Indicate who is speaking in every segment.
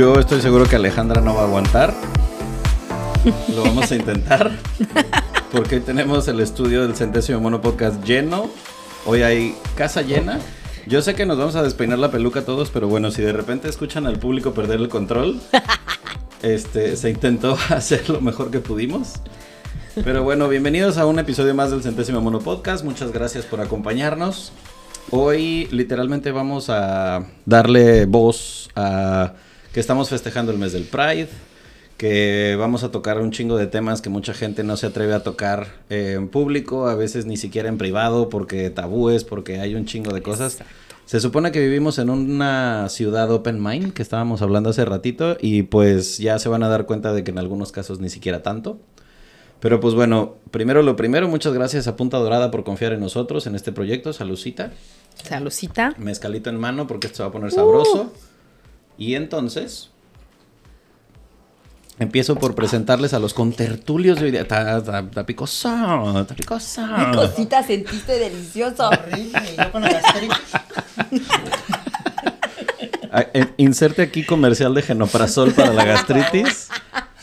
Speaker 1: Yo estoy seguro que Alejandra no va a aguantar. Lo vamos a intentar. Porque hoy tenemos el estudio del centésimo mono podcast lleno. Hoy hay casa llena. Yo sé que nos vamos a despeinar la peluca todos, pero bueno, si de repente escuchan al público perder el control, este, se intentó hacer lo mejor que pudimos. Pero bueno, bienvenidos a un episodio más del centésimo mono podcast. Muchas gracias por acompañarnos. Hoy literalmente vamos a darle voz a que estamos festejando el mes del Pride, que vamos a tocar un chingo de temas que mucha gente no se atreve a tocar eh, en público, a veces ni siquiera en privado, porque tabúes, porque hay un chingo de cosas. Se supone que vivimos en una ciudad open mind, que estábamos hablando hace ratito, y pues ya se van a dar cuenta de que en algunos casos ni siquiera tanto. Pero pues bueno, primero lo primero, muchas gracias a Punta Dorada por confiar en nosotros, en este proyecto. Salucita.
Speaker 2: Salucita.
Speaker 1: Mezcalito en mano porque esto se va a poner sabroso. Y entonces, empiezo por presentarles a los contertulios de hoy día. Está, picoso.
Speaker 2: ¿Qué cosita sentiste delicioso?
Speaker 3: Horrible, yo con la gastritis.
Speaker 1: Ah, eh, Inserte aquí comercial de genoprazol para la gastritis.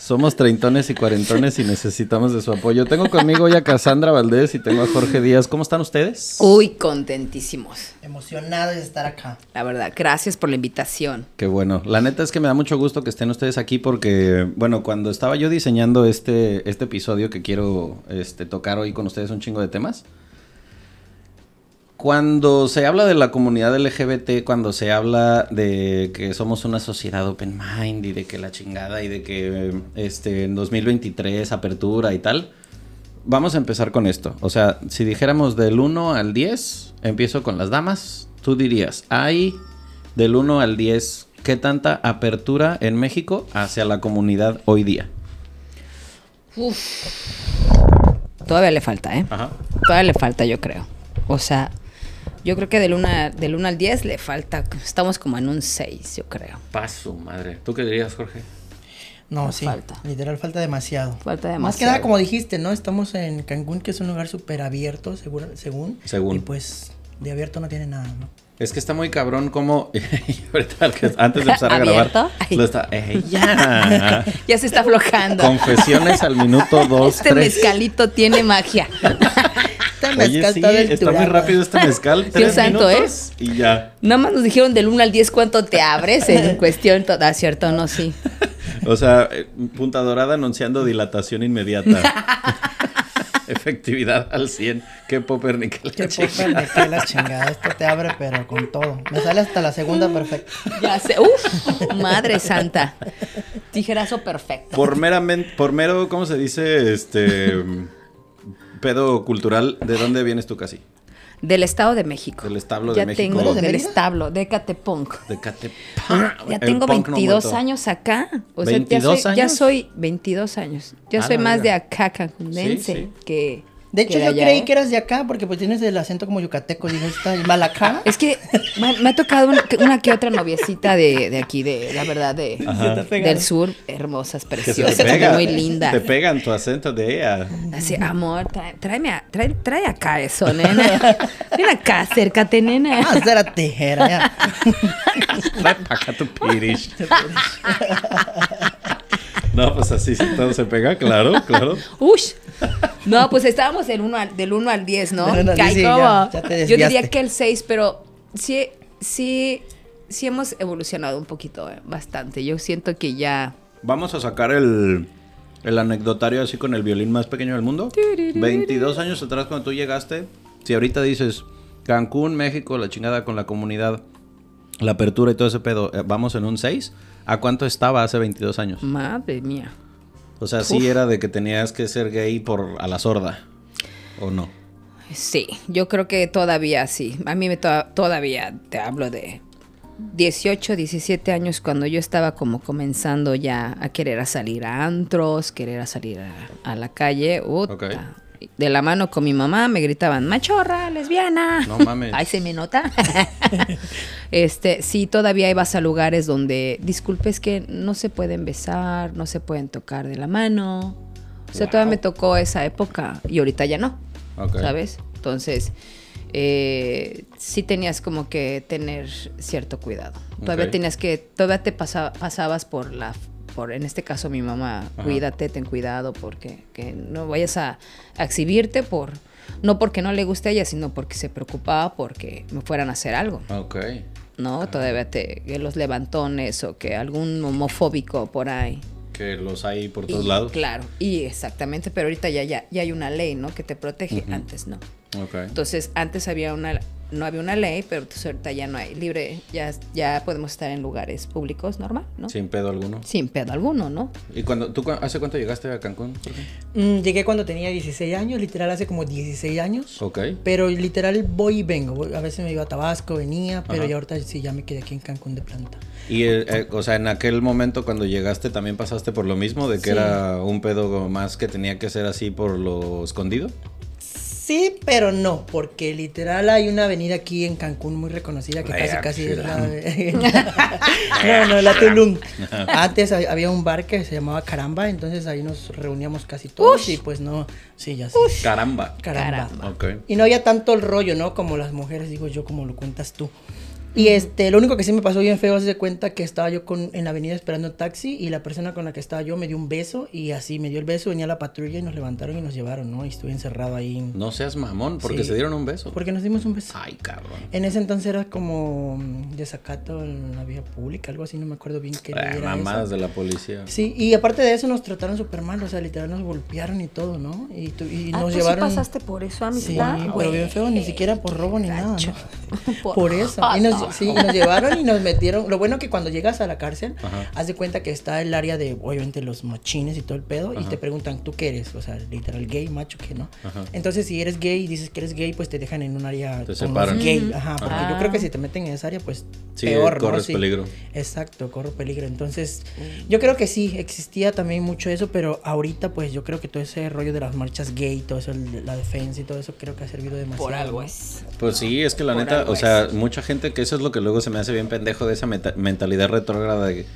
Speaker 1: Somos treintones y cuarentones y necesitamos de su apoyo. Tengo conmigo hoy a Cassandra Valdés y tengo a Jorge Díaz. ¿Cómo están ustedes?
Speaker 2: Uy, contentísimos.
Speaker 3: Emocionado de estar acá.
Speaker 2: La verdad, gracias por la invitación.
Speaker 1: Qué bueno. La neta es que me da mucho gusto que estén ustedes aquí porque, bueno, cuando estaba yo diseñando este, este episodio que quiero este, tocar hoy con ustedes un chingo de temas, cuando se habla de la comunidad LGBT, cuando se habla de que somos una sociedad open mind y de que la chingada y de que este, en 2023 apertura y tal, vamos a empezar con esto. O sea, si dijéramos del 1 al 10, empiezo con las damas, tú dirías, hay del 1 al 10, ¿qué tanta apertura en México hacia la comunidad hoy día?
Speaker 2: Uf. Todavía le falta, ¿eh?
Speaker 1: Ajá.
Speaker 2: Todavía le falta, yo creo. O sea, yo creo que del 1, del 1 al 10 le falta. Estamos como en un 6, yo creo.
Speaker 1: Paso, madre. ¿Tú qué dirías, Jorge?
Speaker 3: No, sí.
Speaker 2: falta.
Speaker 3: Literal, falta demasiado.
Speaker 2: Falta
Speaker 3: Más que
Speaker 2: demasiado.
Speaker 3: nada, como dijiste, ¿no? Estamos en Cancún, que es un lugar súper abierto, según.
Speaker 1: Según.
Speaker 3: Y pues, de abierto no tiene nada, ¿no?
Speaker 1: Es que está muy cabrón como... ahorita, antes de empezar a grabar... Está... ¡Eh, ya!
Speaker 2: Ya se está aflojando.
Speaker 1: Confesiones al minuto 2,
Speaker 2: este
Speaker 1: 3.
Speaker 2: mezcalito tiene magia.
Speaker 1: Oye,
Speaker 3: mezcal
Speaker 1: sí,
Speaker 3: está
Speaker 1: está muy rápido este mezcal.
Speaker 2: Dios
Speaker 1: Tres
Speaker 2: santo, ¿eh?
Speaker 1: minutos y ya.
Speaker 2: Nada más nos dijeron del 1 al 10 cuánto te abres en cuestión toda, ¿cierto? No, sí.
Speaker 1: O sea, eh, Punta Dorada anunciando dilatación inmediata. Efectividad al 100. Qué popper ni que la
Speaker 3: Qué que la chingada. Esto te abre, pero con todo. Me sale hasta la segunda perfecta.
Speaker 2: Ya sé. Uf, madre santa. Tijerazo perfecto.
Speaker 1: Por meramente, por mero, ¿cómo se dice? Este pedo cultural, ¿de dónde vienes tú casi?
Speaker 2: Del Estado de México.
Speaker 1: Del establo de
Speaker 2: ya
Speaker 1: México.
Speaker 2: Tengo,
Speaker 3: ¿Eres de
Speaker 2: del
Speaker 3: Mérida?
Speaker 2: establo, de Catepunk.
Speaker 1: De Cate.
Speaker 2: Ya
Speaker 1: El
Speaker 2: tengo
Speaker 1: punk no
Speaker 2: 22
Speaker 1: muerto.
Speaker 2: años acá. O sea, ya
Speaker 1: 22
Speaker 2: soy, ya
Speaker 1: años.
Speaker 2: soy 22 años. Ya
Speaker 1: A
Speaker 2: soy más de acá
Speaker 1: Sí, sí.
Speaker 2: que
Speaker 3: De hecho, yo
Speaker 2: allá,
Speaker 3: creí
Speaker 2: ¿eh?
Speaker 3: que eras de acá porque pues tienes el acento como yucateco. Dije, está el malacá.
Speaker 2: Es que me, me ha tocado una, que- una que otra noviecita de, de aquí, de la verdad, de, del sur, hermosas, preciosas,
Speaker 1: pega.
Speaker 2: muy lindas.
Speaker 1: Te pegan tu acento de ella.
Speaker 2: Así, amor, trae, tráeme a- trae, trae acá eso, nena. Ven acá, acércate, nena.
Speaker 3: Ah, esa era tijera, ya.
Speaker 1: Trae acá tu pirish. No, pues así sí todo se pega, claro, claro.
Speaker 2: Ush. No, pues estábamos del 1 al, del uno al 10, ¿no?
Speaker 3: Del uno al
Speaker 2: Que hay
Speaker 3: 10, sí,
Speaker 2: como-
Speaker 3: ya- ya te
Speaker 2: Yo diría que el 6, pero sí, sí, sí hemos evolucionado un poquito, eh, bastante. Yo siento que ya...
Speaker 1: Vamos a sacar el, el anecdotario así con el violín más pequeño del mundo. 22 años atrás cuando tú llegaste, si ahorita dices Cancún, México, la chingada con la comunidad, la apertura y todo ese pedo, eh, vamos en un 6, ¿a cuánto estaba hace 22 años?
Speaker 2: Madre mía.
Speaker 1: O sea, sí era de que tenías que ser gay por a la sorda, ¿o no?
Speaker 2: Sí, yo creo que todavía sí. A mí me to- todavía te hablo de 18, 17 años cuando yo estaba como comenzando ya a querer a salir a antros, querer a salir a, a la calle. Uta. De la mano con mi mamá me gritaban, machorra, lesbiana.
Speaker 1: No mames.
Speaker 2: Ahí se me nota. este, sí, todavía ibas a lugares donde, disculpe, es que no se pueden besar, no se pueden tocar de la mano. O sea, todavía me tocó esa época y ahorita ya no.
Speaker 1: Ok.
Speaker 2: ¿Sabes? Entonces, eh, sí tenías como que tener cierto cuidado. Todavía tenías que, todavía te pasa- pasabas por la, por, en este caso mi mamá,
Speaker 1: Ajá.
Speaker 2: cuídate, ten cuidado, porque que no vayas a, a exhibirte por, no porque no le guste a ella, sino porque se preocupaba porque me fueran a hacer algo.
Speaker 1: Ok.
Speaker 2: ¿No? Todavía te, que los levantones o que algún homofóbico por ahí.
Speaker 1: Que los hay por todos
Speaker 2: Y,
Speaker 1: lados.
Speaker 2: Claro, y exactamente, pero ahorita ya, ya, ya hay una ley, ¿no? Que te protege, antes no.
Speaker 1: Ok.
Speaker 2: Entonces, antes había una, no había una ley, pero entonces ahorita ya no hay. Libre, ya, ya podemos estar en lugares públicos normal, ¿no?
Speaker 1: Sin pedo alguno.
Speaker 2: Sin pedo alguno, ¿no?
Speaker 1: ¿Y cuando, tú cu- hace cuánto llegaste a Cancún?
Speaker 3: Mm, llegué cuando tenía 16 años, literal hace como 16 años.
Speaker 1: Ok.
Speaker 3: Pero literal voy y vengo. A veces me iba a Tabasco, venía, pero
Speaker 1: Ajá.
Speaker 3: ya ahorita sí ya me quedé aquí en Cancún de planta.
Speaker 1: Y, eh, eh, o sea, en aquel momento cuando llegaste también pasaste por lo mismo, de que
Speaker 3: Sí.
Speaker 1: era un pedo más que tenía que ser así por lo escondido.
Speaker 3: Sí, pero no, porque literal hay una avenida aquí en Cancún muy reconocida que casi casi es la de... no, no, la Tulum. Antes ha- había un bar que se llamaba Caramba, entonces ahí nos reuníamos casi todos y pues no, sí, ya sé.
Speaker 1: Caramba.
Speaker 3: Caramba.
Speaker 2: Caramba.
Speaker 1: Ok.
Speaker 3: Y no había tanto el rollo, ¿no? Como las mujeres, digo yo, como lo cuentas tú. Y este, lo único que sí me pasó bien feo es de cuenta que estaba yo con, en la avenida esperando un taxi y la persona con la que estaba yo me dio un beso y así me dio el beso, venía la patrulla y nos levantaron y nos llevaron, ¿no? Y estuve encerrado ahí.
Speaker 1: No seas mamón, porque
Speaker 3: Sí.
Speaker 1: se dieron un beso.
Speaker 3: Porque nos dimos un beso.
Speaker 1: Ay, cabrón.
Speaker 3: En ese entonces era como mm, desacato en la vía pública, algo así, no me acuerdo bien qué
Speaker 1: Ah,
Speaker 3: era
Speaker 1: mamadas
Speaker 3: esa.
Speaker 1: de la policía.
Speaker 3: Sí, y aparte de eso nos trataron súper mal, o sea, literal nos golpearon y todo, ¿no? Y, tu- y
Speaker 2: Ah,
Speaker 3: nos
Speaker 2: ¿tú sí
Speaker 3: llevaron...
Speaker 2: pasaste por eso,
Speaker 3: Sí,
Speaker 2: amistad?
Speaker 3: pero bien feo, ni siquiera por robo ni nada.
Speaker 2: Por
Speaker 3: Por eso. Y nos, sí, y nos llevaron y nos metieron. Lo bueno que cuando llegas a la cárcel,
Speaker 1: Ajá.
Speaker 3: haz de cuenta que está el área de, obviamente, los machines y todo el pedo. Y te preguntan, ¿tú qué eres? O sea, literal, gay, macho, ¿qué no?
Speaker 1: Ajá.
Speaker 3: Entonces, si eres gay y dices que eres gay, pues te dejan en un área
Speaker 1: Te separan.
Speaker 3: gay. Ajá, porque
Speaker 2: Ah.
Speaker 3: yo creo que si te meten en esa área, pues
Speaker 1: Sí,
Speaker 3: peor, ¿no?
Speaker 1: corres
Speaker 3: Sí.
Speaker 1: peligro.
Speaker 3: Exacto, corro peligro. Entonces, yo creo que sí, existía también mucho eso, pero ahorita, pues yo creo que todo ese rollo de las marchas gay, todo eso, la defensa y todo eso, creo que ha servido demasiado.
Speaker 2: Por algo es.
Speaker 1: Pues sí, es que la
Speaker 2: Por
Speaker 1: neta, o sea,
Speaker 2: es.
Speaker 1: mucha gente que eso es lo que luego se me hace bien pendejo de esa meta- mentalidad retrógrada de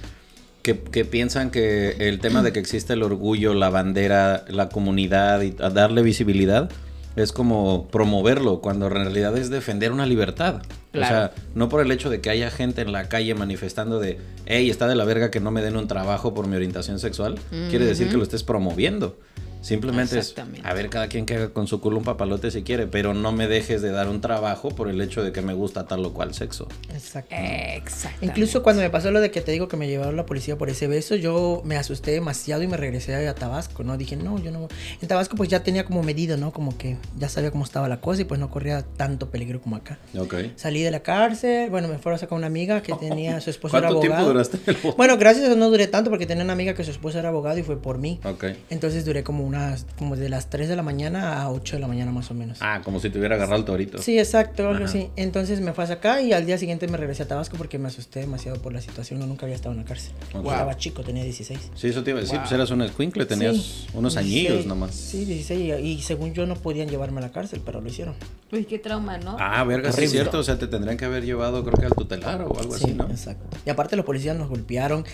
Speaker 1: que, que piensan que el tema de que existe el orgullo, la bandera, la comunidad y a darle visibilidad es como promoverlo, cuando en realidad es defender una libertad.
Speaker 2: Claro.
Speaker 1: O sea, no por el hecho de que haya gente en la calle manifestando de, hey, está de la verga que no me den un trabajo por mi orientación sexual, quiere decir que lo estés promoviendo. Simplemente es, a ver, cada quien que haga con su culo un papalote si quiere, pero no me dejes de dar un trabajo por el hecho de que me gusta tal o cual sexo.
Speaker 3: Exacto.
Speaker 2: Exacto.
Speaker 3: Incluso cuando me pasó lo de que te digo que me llevaron la policía por ese beso, yo me asusté demasiado y me regresé a Tabasco, ¿no? Dije, no, yo no. En Tabasco pues ya tenía como medido, ¿no? Como que ya sabía cómo estaba la cosa y pues no corría tanto peligro como acá.
Speaker 1: Ok.
Speaker 3: Salí de la cárcel, bueno, me fueron a sacar una amiga que tenía, su esposo era
Speaker 1: ¿Cuánto tiempo
Speaker 3: abogado.
Speaker 1: duraste?
Speaker 3: Bueno, gracias a Dios no duré tanto porque tenía una amiga que su esposo era abogado y fue por mí.
Speaker 1: Ok.
Speaker 3: Entonces duré como unas, como de las 3 de la mañana a 8 de la mañana más o menos.
Speaker 1: Ah, como si te hubiera agarrado el torito.
Speaker 3: Sí, exacto, algo así. Entonces me fue a sacar y al día siguiente me regresé a Tabasco porque me asusté demasiado por la situación. No, nunca había estado en la cárcel.
Speaker 1: Ok.
Speaker 3: Estaba chico, tenía 16.
Speaker 1: Sí, eso te iba a decir, pues eras un escuincle, tenías
Speaker 3: Sí,
Speaker 1: unos
Speaker 3: 16,
Speaker 1: añillos nomás.
Speaker 3: Sí, 16. Y, y según yo no podían llevarme a la cárcel, pero lo hicieron.
Speaker 2: Uy, qué trauma, ¿no?
Speaker 1: Ah, verga, sí es cierto, o sea, te tendrían que haber llevado creo que al tutelar o algo
Speaker 3: Sí,
Speaker 1: así, ¿no?
Speaker 3: exacto. Y aparte los policías nos golpearon,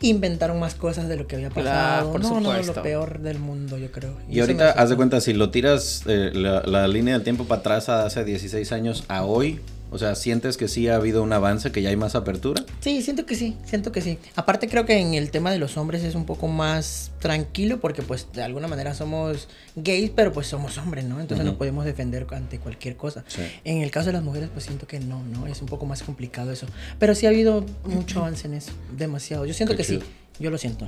Speaker 3: inventaron más cosas de lo que había
Speaker 2: Claro,
Speaker 3: pasado.
Speaker 2: por
Speaker 3: no, no,
Speaker 2: supuesto.
Speaker 3: lo peor del mundo, yo creo.
Speaker 1: Y
Speaker 3: eso
Speaker 1: ahorita, haz de cuenta, si lo tiras eh, la, la línea del tiempo para atrás a hace 16 años a hoy, o sea, ¿sientes que sí ha habido un avance, que ya hay más apertura?
Speaker 3: Sí, siento que sí, siento que sí. Aparte creo que en el tema de los hombres es un poco más tranquilo porque pues de alguna manera somos gays, pero pues somos hombres, ¿no? Entonces
Speaker 1: Ujú.
Speaker 3: nos podemos defender ante cualquier cosa.
Speaker 1: Sí.
Speaker 3: En el caso de las mujeres pues siento que no, ¿no? Es un poco más complicado eso. Pero sí ha habido mucho avance en eso, demasiado. Yo siento
Speaker 1: Qué
Speaker 3: que
Speaker 1: chido.
Speaker 3: sí, yo lo siento.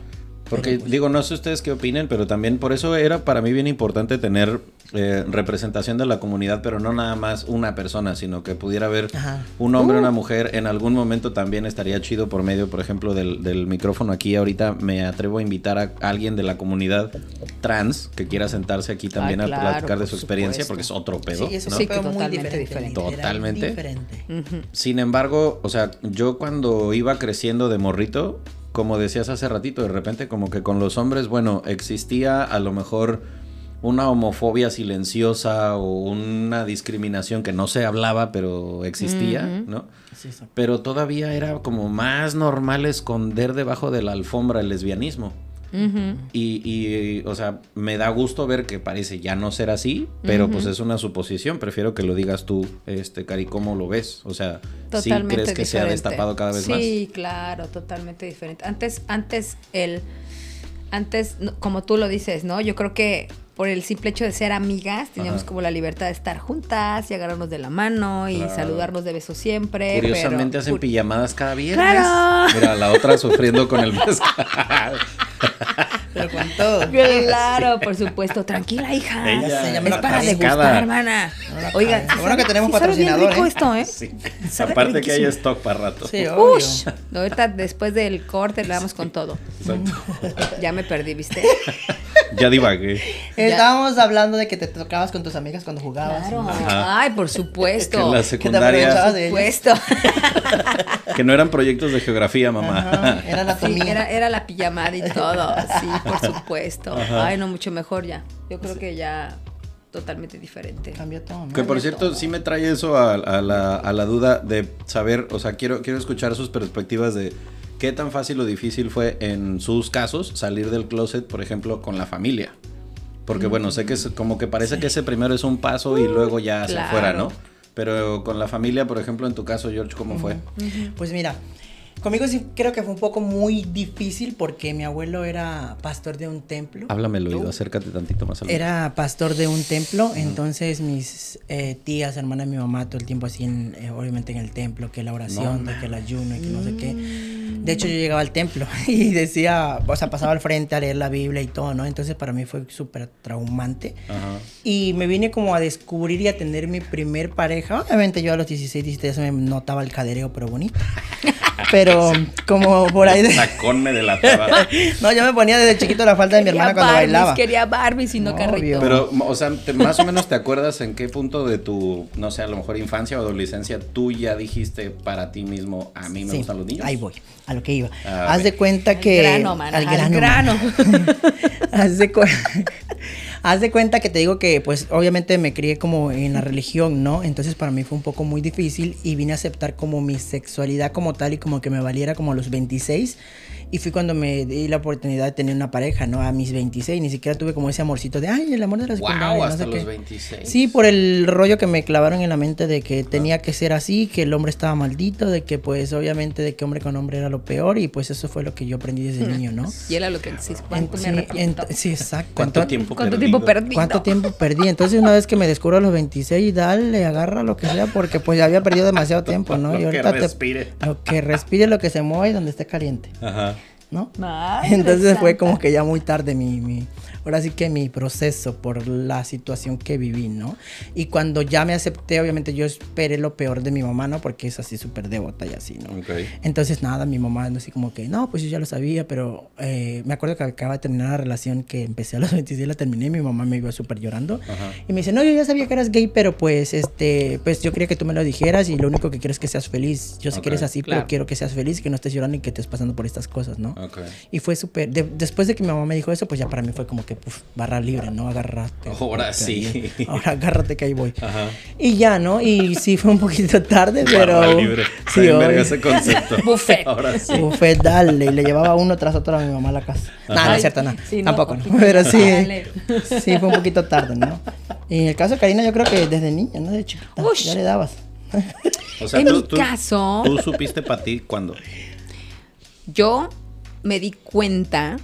Speaker 1: Porque
Speaker 3: pues,
Speaker 1: digo, no sé ustedes qué opinen, pero también por eso era para mí bien importante tener eh, representación de la comunidad, pero no nada más una persona, sino que pudiera haber
Speaker 3: Ajá.
Speaker 1: un hombre, una mujer. En algún momento también estaría chido por medio, por ejemplo, del, del micrófono aquí. Ahorita me atrevo a invitar a alguien de la comunidad trans que quiera sentarse aquí también
Speaker 2: Ah,
Speaker 1: a platicar de
Speaker 2: por
Speaker 1: su experiencia,
Speaker 2: supuesto.
Speaker 1: porque es otro pedo.
Speaker 3: Sí, es
Speaker 1: ¿no?
Speaker 2: Sí,
Speaker 3: pedo muy
Speaker 2: totalmente
Speaker 3: diferente.
Speaker 2: diferente.
Speaker 1: Totalmente.
Speaker 3: Diferente.
Speaker 1: Sin embargo, o sea, yo cuando iba creciendo de morrito, como decías hace ratito, de repente como que con los hombres, bueno, existía a lo mejor una homofobia silenciosa o una discriminación que no se hablaba, pero existía, ¿no?
Speaker 3: Sí, exacto.
Speaker 1: Pero todavía era como más normal esconder debajo de la alfombra el lesbianismo. Y, y, o sea, me da gusto ver que parece ya no ser así, pero pues es una suposición. Prefiero que lo digas tú, este, Cari, ¿cómo lo ves? O sea, ¿sí
Speaker 2: Totalmente
Speaker 1: crees que se ha destapado cada vez más?
Speaker 2: Sí, claro, totalmente diferente. Antes, antes el, antes, como tú lo dices, ¿no? Yo creo que por el simple hecho de ser amigas, teníamos
Speaker 1: Ajá.
Speaker 2: como la libertad de estar juntas y agarrarnos de la mano y
Speaker 1: Claro.
Speaker 2: saludarnos de beso siempre.
Speaker 1: Curiosamente
Speaker 2: pero,
Speaker 1: hacen pijamadas cada viernes.
Speaker 2: ¡Claro!
Speaker 1: Mira, la otra sufriendo con el mezcal.
Speaker 3: Pero con todo.
Speaker 2: Claro, por supuesto. Tranquila, hija.
Speaker 1: Ella-
Speaker 2: es para degustar, hermana. Oiga.
Speaker 3: Lo bueno que tenemos
Speaker 2: sí sabe bien
Speaker 3: patrocinador,
Speaker 2: rico
Speaker 3: ¿eh?
Speaker 2: esto, ¿eh?
Speaker 1: Sí.
Speaker 2: Sabe
Speaker 1: Aparte que hay stock para rato.
Speaker 3: Sí, obvio.
Speaker 2: Ush. Ahorita después del corte le damos con todo.
Speaker 1: Exacto.
Speaker 2: Ya me perdí, ¿viste?
Speaker 1: Ya divagué.
Speaker 3: Estábamos hablando de que te tocabas con tus amigas cuando jugabas.
Speaker 2: Claro. Ay, por
Speaker 1: Que
Speaker 2: supuesto.
Speaker 1: en la
Speaker 3: te
Speaker 1: secundaria,
Speaker 3: aprovechabas
Speaker 2: Por supuesto.
Speaker 1: que no eran proyectos de geografía, mamá.
Speaker 3: Ajá, era la
Speaker 2: Sí, era, era la pijamada y todo. Sí, por supuesto.
Speaker 1: Ajá.
Speaker 2: Ay, no, mucho mejor ya. Yo creo que ya totalmente diferente.
Speaker 3: Cambió todo, ¿no?
Speaker 1: Que por cierto, sí me trae eso a, a la, a la duda de saber, o sea, quiero, quiero escuchar sus perspectivas de qué tan fácil o difícil fue en sus casos salir del closet, por ejemplo, con la familia. Porque bueno, sé que es como que parece que ese primero es un paso y luego ya hacia
Speaker 2: claro.
Speaker 1: afuera, ¿no? Pero con la familia, por ejemplo, en tu caso, George, ¿cómo fue?
Speaker 3: Pues mira, conmigo sí creo que fue un poco muy difícil porque mi abuelo era pastor de un templo.
Speaker 1: Háblame el oído, acércate tantito más al
Speaker 3: Era pastor de un templo, entonces mis eh, tías, hermanas de mi mamá, todo el tiempo así, en, eh, obviamente en el templo, que la oración,
Speaker 1: No,
Speaker 3: que el ayuno y que no sé qué. De hecho, yo llegaba al templo y decía, o sea, pasaba al frente a leer la Biblia y todo, ¿no? Entonces para mí fue súper traumante.
Speaker 1: Ajá.
Speaker 3: Y me vine como a descubrir y a tener mi primer pareja. Obviamente yo a los 16, 17 se me notaba el cadereo, pero bonito. Pero como por ahí de...
Speaker 1: Sacón me delataba.
Speaker 3: No, yo me ponía desde chiquito la falda de mi hermana cuando
Speaker 2: Barbies,
Speaker 3: bailaba.
Speaker 2: Quería Barbies y no carrito.
Speaker 1: Pero, o sea, te- más o menos te acuerdas en qué punto de tu, no sé, a lo mejor infancia o adolescencia, tú ya dijiste para ti mismo, a mí me
Speaker 3: Sí,
Speaker 1: gustan los niños.
Speaker 3: Ahí voy, a lo que iba.
Speaker 1: A
Speaker 3: Haz
Speaker 1: ver.
Speaker 3: de cuenta
Speaker 2: Al
Speaker 3: que.
Speaker 2: grano, mana, al grano.
Speaker 3: Haz de, cu- Haz de cuenta que te digo que, pues, obviamente me crié como en la religión, ¿no? Entonces para mí fue un poco muy difícil y vine a aceptar como mi sexualidad como tal y como que me valiera como a los 26. Y fui cuando me di la oportunidad de tener una pareja, ¿no? A mis 26. Ni siquiera tuve como ese amorcito de, ay, el amor de la secundaria.
Speaker 1: Wow,
Speaker 3: no
Speaker 1: hasta
Speaker 3: sé
Speaker 1: los
Speaker 3: qué".
Speaker 1: 26.
Speaker 3: Sí, por el rollo que me clavaron en la mente de que tenía que ser así, que el hombre estaba maldito, de que pues obviamente de que hombre con hombre era lo peor y pues eso fue lo que yo aprendí desde niño, ¿no?
Speaker 2: Y era lo que sí, ¿cuánto
Speaker 3: En-
Speaker 2: me
Speaker 3: sí,
Speaker 2: arrepiento?
Speaker 3: en- sí, exacto.
Speaker 1: ¿Cuánto tiempo
Speaker 2: ¿Cuánto
Speaker 1: perdido?
Speaker 2: tiempo perdí?
Speaker 3: ¿Cuánto tiempo perdí? Entonces una vez que me descubro a los 26, dale, agarra lo que sea, porque pues ya había perdido demasiado tiempo, ¿no?
Speaker 1: Lo
Speaker 3: Y
Speaker 1: que
Speaker 3: ahorita te-
Speaker 1: respire.
Speaker 3: lo que respire, lo que se mueva y donde esté caliente.
Speaker 1: Ajá.
Speaker 3: ¿No? Entonces fue como que ya muy tarde mi, mi- ahora sí que mi proceso por la situación que viví, ¿no? Y cuando ya me acepté, obviamente yo esperé lo peor de mi mamá, ¿no? Porque es así súper devota y así, ¿no?
Speaker 1: Ok.
Speaker 3: Entonces nada, mi mamá así como que, no, pues yo ya lo sabía, pero eh, me acuerdo que acaba de terminar la relación que empecé a los 26, la terminé y mi mamá me iba súper llorando.
Speaker 1: Ajá.
Speaker 3: Y me dice, no, yo ya sabía que eras gay, pero pues, este, pues yo quería que tú me lo dijeras y lo único que quiero es que seas feliz. Yo sé
Speaker 1: Ok,
Speaker 3: que eres así,
Speaker 2: claro.
Speaker 3: pero quiero que seas feliz, que no estés llorando y que estés pasando por estas cosas, ¿no?
Speaker 1: Ok.
Speaker 3: Y fue súper, de- después de que mi mamá me dijo eso, pues ya para mí fue como que, puf, barra libre, ¿no? Agárrate.
Speaker 1: Ahora sí.
Speaker 3: Ahora agárrate que ahí voy.
Speaker 1: Ajá.
Speaker 3: Y ya, ¿no? Y sí fue un poquito tarde, pero...
Speaker 1: Barra libre.
Speaker 3: Sí,
Speaker 1: verga ese concepto.
Speaker 2: Buffet.
Speaker 1: Ahora sí.
Speaker 3: Buffet, dale. Y le llevaba uno tras otro a mi mamá a la casa. No, no es cierto,
Speaker 2: sí, no,
Speaker 3: Tampoco, no. Pero sí.
Speaker 2: Dale.
Speaker 3: Sí, fue un poquito tarde, ¿no? Y en el caso de Karina, yo creo que desde niña, ¿no? De chiquita.
Speaker 2: Ush.
Speaker 3: Ya le dabas.
Speaker 1: O sea,
Speaker 2: En
Speaker 1: tú,
Speaker 2: mi
Speaker 1: tú-
Speaker 2: caso-
Speaker 1: ¿Tú supiste para ti cuándo?
Speaker 2: Yo me di cuenta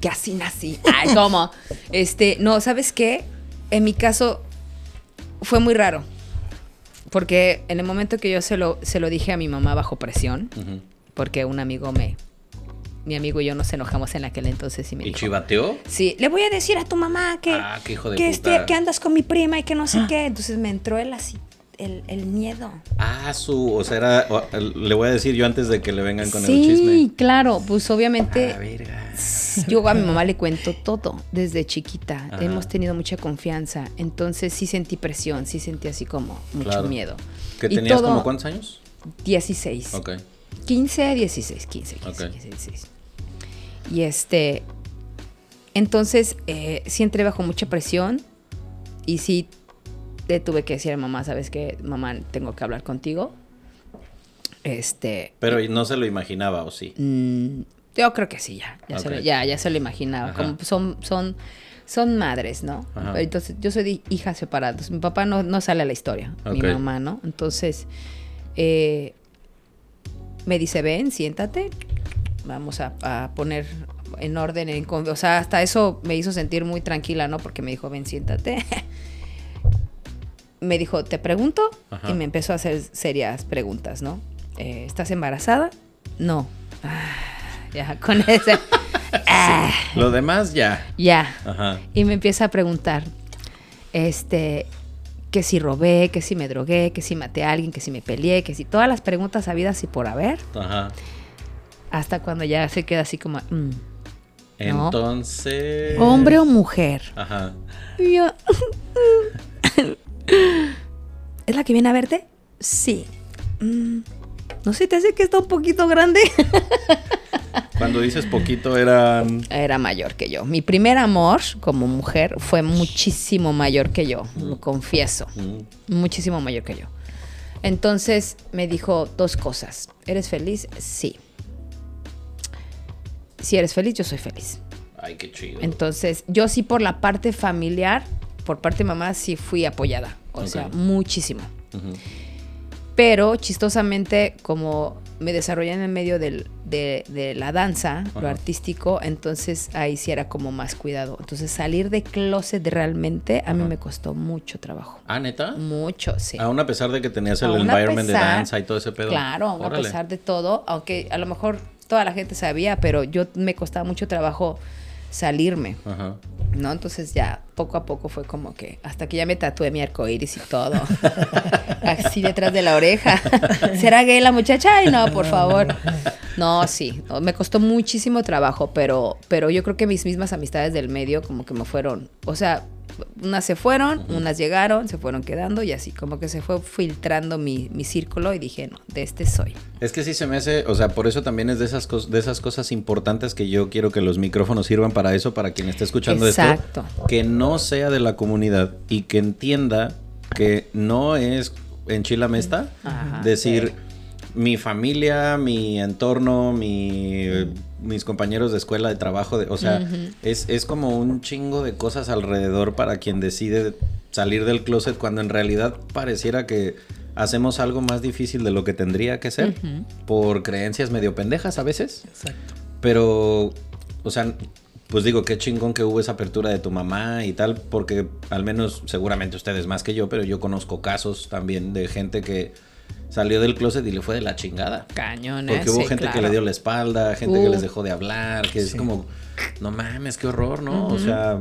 Speaker 2: que así nací. Ay, ¿cómo? Este, no, ¿sabes qué? En mi caso fue muy raro. Porque en el momento que yo se lo, se lo dije a mi mamá bajo presión, porque un amigo me. Mi amigo y yo nos enojamos en aquel entonces y me
Speaker 1: ¿Y
Speaker 2: dijo.
Speaker 1: chivateó?
Speaker 2: Sí, le voy a decir a tu mamá que,
Speaker 1: Ah, qué hijo de
Speaker 2: que,
Speaker 1: puta.
Speaker 2: este, que andas con mi prima y que no sé qué. Entonces me entró el así, el, el miedo.
Speaker 1: Ah, su, o sea, era, le voy a decir yo antes de que le vengan con
Speaker 2: sí,
Speaker 1: el chisme.
Speaker 2: claro, pues
Speaker 1: Ah,
Speaker 2: obviamente
Speaker 1: verga.
Speaker 2: yo a mi mamá le cuento todo desde chiquita.
Speaker 1: Ajá.
Speaker 2: Hemos tenido mucha confianza, entonces sí sentí presión, sí sentí así como mucho
Speaker 1: Claro.
Speaker 2: miedo.
Speaker 1: ¿Que tenías
Speaker 2: todo-
Speaker 1: como cuántos años?
Speaker 2: 16.
Speaker 1: Ok.
Speaker 2: 15, 16, 15, 15,
Speaker 1: Ok.
Speaker 2: 15, 16. Y este, entonces eh, sí entré bajo mucha presión y sí le tuve que decir a mamá, ¿sabes qué? Mamá, tengo que hablar contigo. Este,
Speaker 1: Pero no se lo imaginaba, ¿o sí?
Speaker 2: mm, yo creo que sí, ya, ya, se, lo, ya, ya se lo imaginaba.
Speaker 1: Ajá.
Speaker 2: Como son, son, son madres, ¿no?
Speaker 1: Ajá.
Speaker 2: Entonces, yo soy de hija separada. Entonces, mi papá no, no sale a la historia, mi mamá, ¿no? Entonces, eh, me dice, ven, siéntate, vamos a, a poner en orden, en, o sea, hasta eso me hizo sentir muy tranquila, ¿no? Porque me dijo, ven, siéntate. me dijo, te pregunto,
Speaker 1: Ajá.
Speaker 2: y me empezó a hacer serias preguntas, ¿no? Eh, ¿Estás embarazada? No. Ah, ya, con ese. Ah,
Speaker 1: Lo demás ya.
Speaker 2: ya.
Speaker 1: Ajá.
Speaker 2: Y me empieza a preguntar, este, que si robé, que si me drogué, que si maté a alguien, que si me peleé, que si todas las preguntas habidas y por haber,
Speaker 1: Ajá.
Speaker 2: hasta cuando ya se queda así como, mm, No.
Speaker 1: Entonces.
Speaker 2: hombre o mujer.
Speaker 1: Ajá.
Speaker 2: Y yo, ¿es la que viene a verte? Sí. Mm, ¿No se te hace que está un poquito grande?
Speaker 1: Cuando dices poquito eran.
Speaker 2: Era mayor que yo. Mi primer amor como mujer fue muchísimo mayor que yo, lo confieso.
Speaker 1: Mm,
Speaker 2: Muchísimo mayor que yo. Entonces me dijo dos cosas. ¿Eres feliz? Sí. Si eres feliz, yo soy feliz.
Speaker 1: Ay, qué chido.
Speaker 2: Entonces, yo sí por la parte familiar, por parte de mamá, sí fui apoyada. O sea, muchísimo. Pero chistosamente, como me desarrollé en el medio del- de, de la danza, lo artístico, entonces ahí sí era como más cuidado. Entonces salir de closet realmente a mí me costó mucho trabajo.
Speaker 1: Ah, neta.
Speaker 2: Mucho, sí.
Speaker 1: Aún a pesar de que tenías el
Speaker 2: Aún
Speaker 1: environment de
Speaker 2: pesar-
Speaker 1: danza y todo ese pedo.
Speaker 2: Claro, aún a pesar de todo, aunque a lo mejor toda la gente sabía, pero yo me costaba mucho trabajo salirme,
Speaker 1: Ajá.
Speaker 2: ¿no? Entonces ya poco a poco fue como que hasta que ya me tatué mi arcoíris y todo, así detrás de la oreja. ¿Será gay la muchacha? Ay, no, por favor. No, sí, no, me costó muchísimo trabajo, pero, pero yo creo que mis mismas amistades del medio como que me fueron, o sea, unas se fueron, unas llegaron, se fueron quedando y así, como que se fue filtrando mi, mi círculo y dije, no, de este soy.
Speaker 1: Es que sí se me hace, o sea, por eso también es de esas, de esas cosas importantes que yo quiero que los micrófonos sirvan para eso, para quien esté escuchando
Speaker 2: Exacto.
Speaker 1: esto. Que no sea de la comunidad y que entienda que no es en Chila Mesta
Speaker 2: Ajá.
Speaker 1: decir mi familia, mi entorno, mi, mis compañeros de escuela, de trabajo, de, o sea, es, es como un chingo de cosas alrededor para quien decide salir del closet cuando en realidad pareciera que hacemos algo más difícil de lo que tendría que ser por creencias medio pendejas a veces.
Speaker 3: Exacto.
Speaker 1: Pero, o sea, pues digo, qué chingón que hubo esa apertura de tu mamá y tal, porque al menos seguramente ustedes más que yo, pero yo conozco casos también de gente que salió del closet y le fue de la chingada.
Speaker 2: Cañón,
Speaker 1: Porque hubo
Speaker 2: Sí,
Speaker 1: gente que le dio la espalda, gente que
Speaker 2: Uh.
Speaker 1: les dejó de hablar, que es como, no mames, qué horror, ¿no? O sea,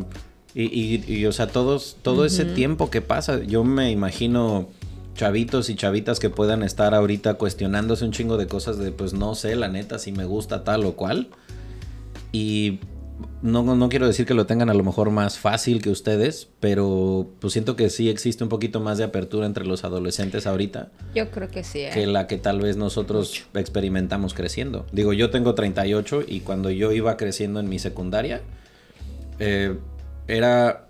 Speaker 1: y, y- y, o sea, todos, todo ese tiempo que pasa, yo me imagino chavitos y chavitas que puedan estar ahorita cuestionándose un chingo de cosas de, pues no sé, la neta, si me gusta tal o cual. Y no, no quiero decir que lo tengan a lo mejor más fácil que ustedes, pero pues siento que sí existe un poquito más de apertura entre los adolescentes ahorita
Speaker 2: Yo creo que sí. ¿eh?
Speaker 1: que la que tal vez nosotros experimentamos creciendo. Digo, yo tengo 38 y cuando yo iba creciendo en mi secundaria, eh, era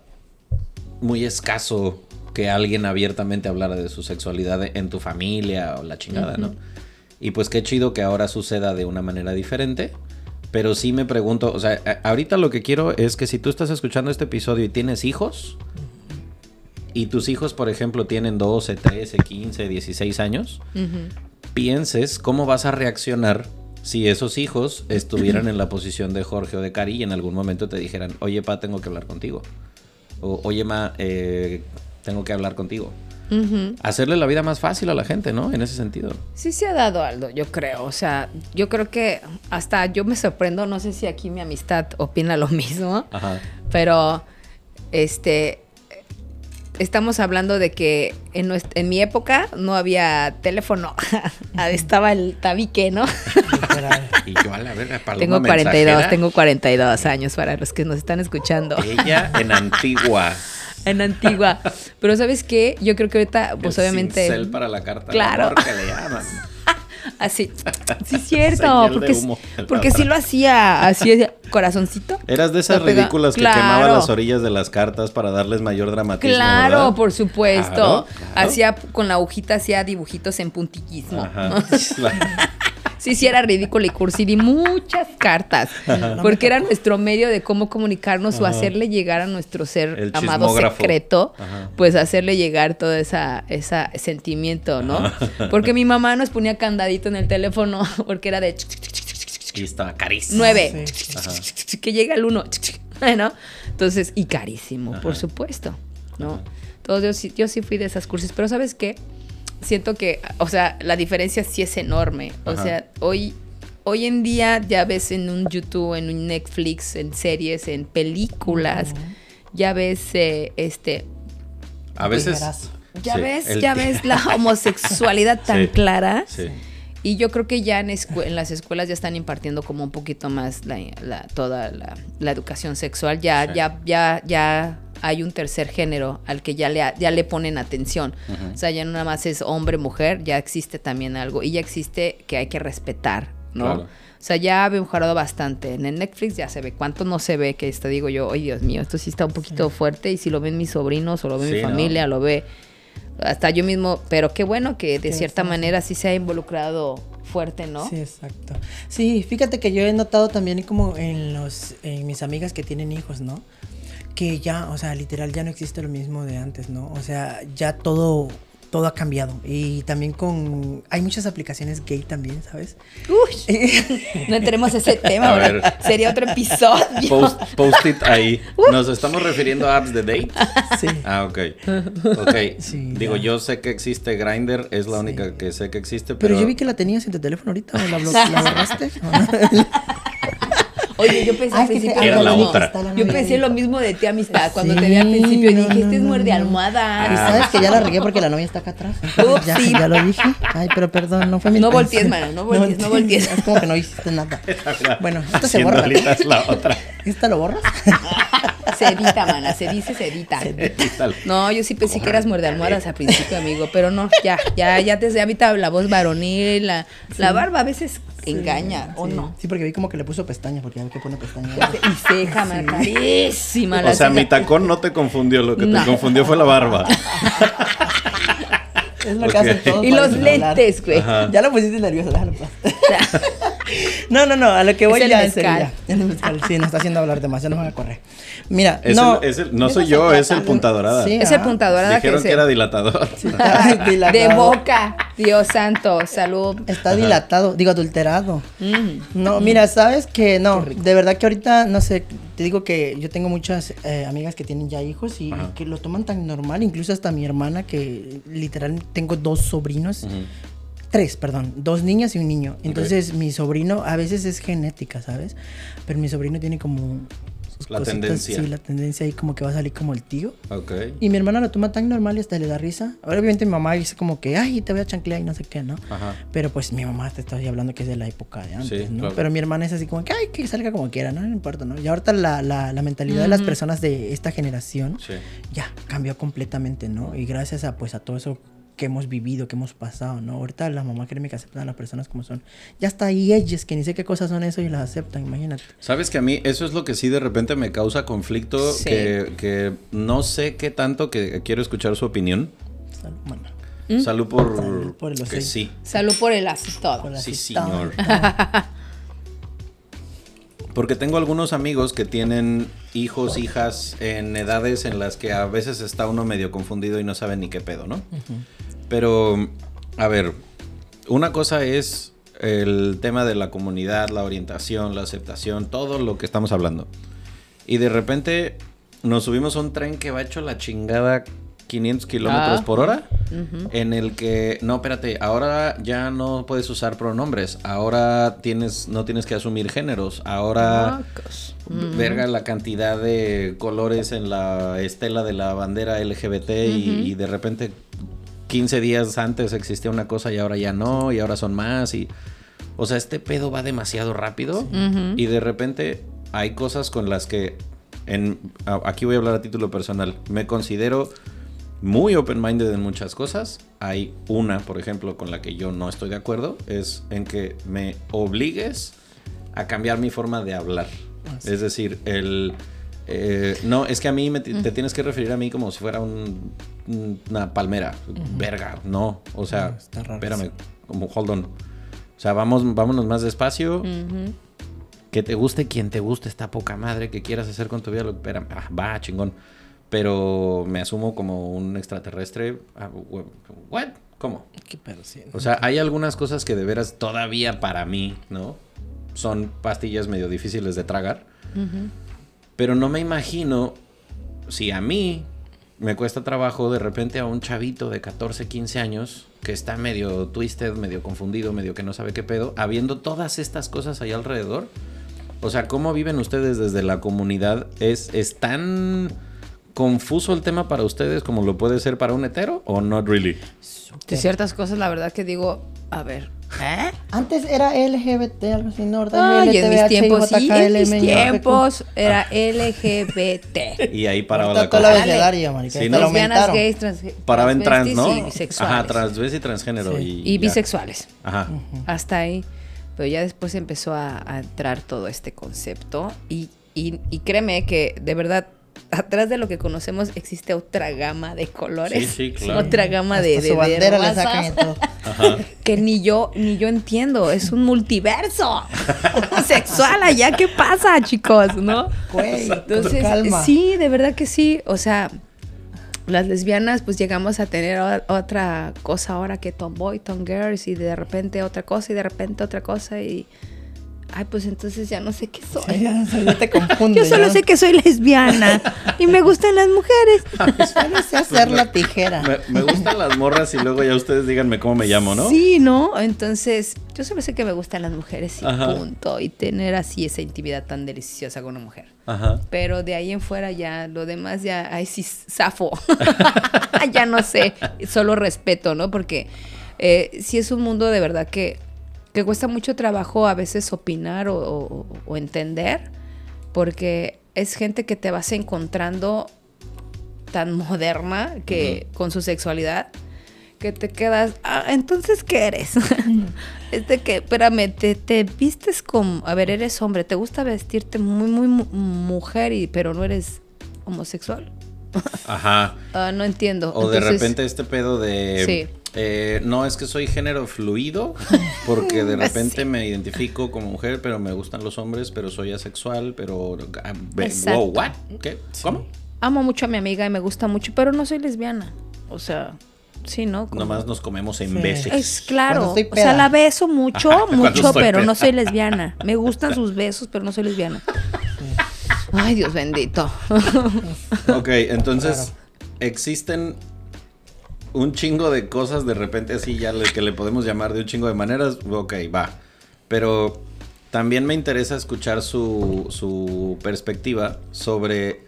Speaker 1: muy escaso que alguien abiertamente hablara de su sexualidad en tu familia o la chingada, ¿no? Y pues qué chido que ahora suceda de una manera diferente. Pero sí me pregunto, o sea, ahorita lo que quiero es que si tú estás escuchando este episodio y tienes hijos, y tus hijos, por ejemplo, tienen 12, 13, 15, 16 años, pienses cómo vas a reaccionar si esos hijos estuvieran en la posición de Jorge o de Cari y en algún momento te dijeran, oye, pa, tengo que hablar contigo. O, oye, ma, eh, tengo que hablar contigo. Hacerle la vida más fácil a la gente, ¿no? En ese sentido.
Speaker 2: Sí se ha dado Aldo, yo creo. O sea, yo creo que hasta yo me sorprendo, no sé si aquí mi amistad opina lo mismo,
Speaker 1: Ajá.
Speaker 2: pero este estamos hablando de que en, nues- en mi época no había teléfono. Estaba el tabique, ¿no?
Speaker 3: Literal.
Speaker 1: Y yo a la verga, paloma
Speaker 2: tengo 42,
Speaker 1: mensajera,
Speaker 2: tengo 42 años para los que nos están escuchando.
Speaker 1: Ella en Antigua.
Speaker 2: En Antigua. Pero ¿sabes qué? Yo creo que ahorita, pues
Speaker 1: El
Speaker 2: obviamente...
Speaker 1: cincel para la carta. de
Speaker 2: Claro.
Speaker 1: amor que le llaman.
Speaker 2: Así. Sí, es cierto. Porque,
Speaker 1: humo.
Speaker 2: porque sí lo hacía así, corazoncito.
Speaker 1: Eras de esas ridículas que
Speaker 2: Claro.
Speaker 1: quemaban las orillas de las cartas para darles mayor dramatismo.
Speaker 2: Claro,
Speaker 1: ¿verdad?
Speaker 2: por supuesto.
Speaker 1: Claro, claro.
Speaker 2: Hacía con la agujita, hacía dibujitos en puntillismo.
Speaker 1: Ajá.
Speaker 2: Sí, sí, era ridículo y cursi. Di muchas cartas. Porque era nuestro medio de cómo comunicarnos o hacerle llegar a nuestro ser
Speaker 1: El
Speaker 2: amado secreto.
Speaker 1: Ajá.
Speaker 2: Pues hacerle llegar todo esa, esa sentimiento, ¿no? Porque mi mamá nos ponía candadito en el teléfono porque era de
Speaker 1: y estaba carísimo.
Speaker 2: nueve.
Speaker 3: Sí.
Speaker 2: Que llega el uno, ¿no? Entonces, y carísimo, por supuesto, ¿no?
Speaker 1: Ajá.
Speaker 2: Entonces, yo, sí- yo sí fui de esas cursos, pero ¿sabes qué? Siento que, o sea, la diferencia sí es enorme. O
Speaker 1: Ajá.
Speaker 2: sea, hoy, hoy en día ya ves en un YouTube, en un Netflix, en series, en películas, ya ves, eh, este,
Speaker 1: A veces.
Speaker 2: Ya
Speaker 1: Sí,
Speaker 2: ves,
Speaker 1: el-
Speaker 2: ya ves la homosexualidad tan
Speaker 1: Sí.
Speaker 2: clara.
Speaker 1: Sí.
Speaker 2: Y yo creo que ya en, las escuelas ya están impartiendo como un poquito más la, la- toda la, la educación sexual. Ya,
Speaker 1: Sí.
Speaker 2: ya, ya, ya hay un tercer género al que ya le, ya le ponen atención. O sea, ya no nada más es hombre, mujer, ya existe también algo. Y ya existe que hay que respetar, ¿no?
Speaker 1: Claro.
Speaker 2: O sea, ya ha mejorado bastante. En el Netflix ya se ve. ¿Cuánto no se ve que esto digo yo? Ay, Dios mío, esto sí está un poquito fuerte. Y si lo ven mis sobrinos o lo ve
Speaker 1: Sí,
Speaker 2: mi
Speaker 1: ¿no?
Speaker 2: familia, lo ve hasta yo mismo. Pero qué bueno que de cierta
Speaker 3: sí.
Speaker 2: manera sí se ha involucrado fuerte, ¿no?
Speaker 3: Sí, exacto. Sí, fíjate que yo he notado también como en los en mis amigas que tienen hijos, ¿no? Que ya, o sea, literal ya no existe lo mismo de antes, ¿no? O sea, ya todo todo ha cambiado y también con hay muchas aplicaciones gay también, ¿sabes?
Speaker 2: Uy, no entremos a ese tema,
Speaker 1: A ver.
Speaker 2: sería otro episodio.
Speaker 1: Post, post it ahí. Nos estamos refiriendo a apps de date.
Speaker 3: Sí.
Speaker 1: Ah, ok. Ok.
Speaker 3: Sí,
Speaker 1: Digo,
Speaker 3: ya.
Speaker 1: yo sé que existe Grindr, es la
Speaker 3: Sí.
Speaker 1: única que sé que existe, pero.
Speaker 3: Pero yo vi que la tenías en tu teléfono ahorita, ¿o la, blo- la borraste?
Speaker 2: Oye, yo pensé
Speaker 3: Ah,
Speaker 2: al principio
Speaker 3: te-
Speaker 1: Era
Speaker 2: lo
Speaker 1: la
Speaker 2: mismo.
Speaker 1: otra.
Speaker 2: Yo pensé lo mismo de ti, amistad. Cuando te vi al principio
Speaker 3: no,
Speaker 2: dije,
Speaker 3: no,
Speaker 2: este es muerde
Speaker 3: no.
Speaker 2: almohada.
Speaker 3: Y sabes que ya la regué porque la novia está acá atrás.
Speaker 2: Ups,
Speaker 3: ya,
Speaker 2: sí.
Speaker 3: ya lo dije. Ay, pero perdón, no fue mi
Speaker 2: No voltees, mana, no voltees, no voltees.
Speaker 3: Es como que no hiciste nada. Bueno, esto se borra.
Speaker 1: la otra.
Speaker 3: ¿Esta lo borras?
Speaker 2: Se edita, mana, se dice, se edita. No, yo sí pensé que eras muerde almohadas al principio, amigo, pero no, ya, ya, ya te ahorita la voz varonil, la, la barba a veces engaña, ¿o no?
Speaker 3: Sí, porque vi como que le puso pestañas, porque ya ve que pone pestañas.
Speaker 2: Y ceja, mana, carísima. la
Speaker 1: O sea,
Speaker 2: ceja.
Speaker 1: mi tacón no te confundió, lo que
Speaker 2: No.
Speaker 1: te confundió fue la barba.
Speaker 3: Es lo que hacen todos.
Speaker 2: Y los lentes, güey.
Speaker 3: Ya lo pusiste nervioso, déjalo pues. No, no, no, a lo que voy
Speaker 2: el
Speaker 3: ya
Speaker 2: mezcal.
Speaker 3: ya. El mezcal, Sí, nos está haciendo hablar demasiado, nos van a correr. Mira,
Speaker 1: Es
Speaker 3: no.
Speaker 1: el- es el- no
Speaker 3: ¿de
Speaker 1: soy yo, es el
Speaker 3: trata?
Speaker 1: punta dorada.
Speaker 3: Sí,
Speaker 2: Es el
Speaker 3: ah.
Speaker 2: punta dorada
Speaker 1: Dijeron
Speaker 2: que,
Speaker 1: que era dilatador.
Speaker 3: Está
Speaker 2: de
Speaker 3: dilatado.
Speaker 2: boca, Dios santo, salud.
Speaker 3: Está dilatado, digo adulterado.
Speaker 2: Mm.
Speaker 3: No, mira, sabes que no, de verdad que ahorita, no sé, te digo que yo tengo muchas eh, amigas que tienen ya hijos y, y que lo toman tan normal, incluso hasta mi hermana que literal tengo dos sobrinos. Tres, perdón, dos niñas y un niño. Entonces mi sobrino a veces es genética, ¿sabes? Pero mi sobrino tiene como sus
Speaker 1: La
Speaker 3: cositas,
Speaker 1: tendencia.
Speaker 3: Sí, la tendencia ahí como que va a salir como el tío.
Speaker 1: Ok.
Speaker 3: Y mi hermana lo toma tan normal y hasta le da risa. Ahora, obviamente, mi mamá dice como que, ay, te voy a chanclear y no sé qué, ¿no?
Speaker 1: Ajá.
Speaker 3: Pero pues mi mamá te estoy hablando que es de la época de antes,
Speaker 1: Sí,
Speaker 3: ¿no?
Speaker 1: claro.
Speaker 3: Pero mi hermana es así como que, ay, que salga como quiera, ¿no? No importa, ¿no? Y ahorita la, la, la mentalidad de las personas de esta generación
Speaker 1: Sí.
Speaker 3: ya cambió completamente, ¿no? Y gracias a, pues, a todo eso que hemos vivido, que hemos pasado, ¿no? Ahorita la mamá créeme que aceptan a las personas como son. Ya está ahí ellos que ni sé qué cosas son eso y las aceptan, imagínate.
Speaker 1: Sabes que a mí eso es lo que sí de repente me causa conflicto,
Speaker 2: Sí.
Speaker 1: que, que no sé qué tanto que quiero escuchar su opinión.
Speaker 3: Salud, mana.
Speaker 1: Salud por,
Speaker 3: Salud por el
Speaker 1: que sí.
Speaker 2: Salud por el
Speaker 3: la
Speaker 1: Sí, señor. Porque tengo algunos amigos que tienen hijos, hijas en edades en las que a veces está uno medio confundido y no sabe ni qué pedo, ¿no? Pero, a ver, una cosa es el tema de la comunidad, la orientación, la aceptación, todo lo que estamos hablando. Y de repente nos subimos a un tren que va hecho la chingada 500 kilómetros
Speaker 2: Ah.
Speaker 1: por hora, en el que, no, espérate, ahora ya no puedes usar pronombres, ahora tienes, no tienes que asumir géneros, ahora, verga la cantidad de colores en la estela de la bandera LGBT y, y de repente 15 días antes existía una cosa y ahora ya no, y ahora son más, y, o sea, este pedo va demasiado rápido y de repente hay cosas con las que, en, aquí voy a hablar a título personal, me considero muy open-minded en muchas cosas. Hay una, por ejemplo, con la que yo no estoy de acuerdo, es en que me obligues a cambiar mi forma de hablar. Es decir, el... eh, no, es que a mí me te tienes que referir a mí como si fuera un- una palmera. Verga, no. O sea,
Speaker 3: está raro
Speaker 1: espérame,
Speaker 3: eso.
Speaker 1: como hold on. O sea, vamos, vámonos más despacio. Que te guste quien te guste, está poca madre, que quieras hacer con tu vida, lo espera, ah, va, chingón. Pero me asumo como un extraterrestre. ah, ¿What? ¿Cómo?
Speaker 3: Qué pedo, sí.
Speaker 1: O sea, hay algunas cosas que de veras todavía para mí, ¿no? Son pastillas medio difíciles de tragar. Pero no me imagino si a mí me cuesta trabajo de repente a un chavito de 14, 15 años que está medio twisted, medio confundido, medio que no sabe qué pedo, habiendo todas estas cosas ahí alrededor. O sea, ¿cómo viven ustedes desde la comunidad? ¿Es, es tan confuso el tema para ustedes como lo puede ser para un hetero o not really?
Speaker 2: De ciertas cosas, la verdad que digo, a ver, ¿eh?
Speaker 3: Antes era LGBT, algo así, ¿no? Ahorita
Speaker 2: Ay, en mis tiempos, sí, en mis tiempos era LGBT.
Speaker 1: Y ahí paraba la cosa. Sí, ¿no?
Speaker 3: lo
Speaker 2: Lesbianas, gays, trans,
Speaker 1: Paraba en trans, ¿no?
Speaker 2: y bisexuales.
Speaker 1: Ajá, transvesti y transgénero.
Speaker 3: Sí.
Speaker 1: Y,
Speaker 2: Y bisexuales.
Speaker 1: Ajá.
Speaker 2: Hasta ahí. Pero ya después empezó a, a entrar todo este concepto. Y, y- y créeme que de verdad, atrás de lo que conocemos existe otra gama de colores.
Speaker 1: Sí, sí, claro.
Speaker 2: Otra gama de,
Speaker 3: Hasta
Speaker 2: de,
Speaker 3: su
Speaker 2: de
Speaker 3: bandera le
Speaker 2: razas
Speaker 3: sacan y todo.
Speaker 1: Ajá.
Speaker 2: que ni yo, ni yo entiendo. Es un multiverso sexual allá. ¿Qué pasa, chicos? ¿No?
Speaker 3: Güey,
Speaker 2: Entonces,
Speaker 3: calma.
Speaker 2: sí, de verdad que sí. O sea, las lesbianas, pues llegamos a tener otra cosa ahora que tomboy, tom girls, y de repente otra cosa, y de repente otra cosa, y. Ay, pues entonces ya no sé qué soy.
Speaker 3: Sí, ya, ya te confunde.
Speaker 2: Yo solo sé que soy lesbiana y me gustan las mujeres.
Speaker 3: Solo sé hacer la tijera.
Speaker 1: Me, me gustan las morras y luego ya ustedes díganme cómo me llamo, ¿no?
Speaker 2: Sí, ¿no? Entonces, yo solo sé que me gustan las mujeres y
Speaker 1: Ajá.
Speaker 2: punto. Y tener así esa intimidad tan deliciosa con una mujer.
Speaker 1: Ajá.
Speaker 2: Pero de ahí en fuera ya, lo demás ya, ahí sí, zafo. ya no sé, solo respeto, ¿no? Porque eh, sí es un mundo de verdad que, que cuesta mucho trabajo a veces opinar o, o- o entender, porque es gente que te vas encontrando tan moderna que con su sexualidad que te quedas, ah, entonces ¿qué eres? este que, espérame, te, te vistes como, a ver, eres hombre, te gusta vestirte muy, muy mu- mujer, y, pero no eres homosexual.
Speaker 1: Ajá.
Speaker 2: Ah, no entiendo.
Speaker 1: O de repente este pedo de...
Speaker 2: Sí.
Speaker 1: eh, no, es que soy género fluido, porque de repente me identifico como mujer, pero me gustan los hombres, pero soy asexual, pero... ah,
Speaker 2: Exacto.
Speaker 1: wow, what? ¿Qué? ¿Cómo?
Speaker 2: Amo mucho a mi amiga y me gusta mucho, pero no soy lesbiana. O sea, sí, ¿no? Como-
Speaker 1: Nomás nos comemos en
Speaker 3: Sí.
Speaker 1: veces.
Speaker 2: Es claro, o sea, la beso mucho,
Speaker 1: Ajá,
Speaker 2: mucho, pero
Speaker 1: peda.
Speaker 2: no soy lesbiana. Me gustan sus besos, pero no soy lesbiana. Ay, Dios bendito.
Speaker 1: Ok, entonces existen un chingo de cosas de repente así ya le- que le podemos llamar de un chingo de maneras. Ok, va. Pero también me interesa escuchar su, su perspectiva sobre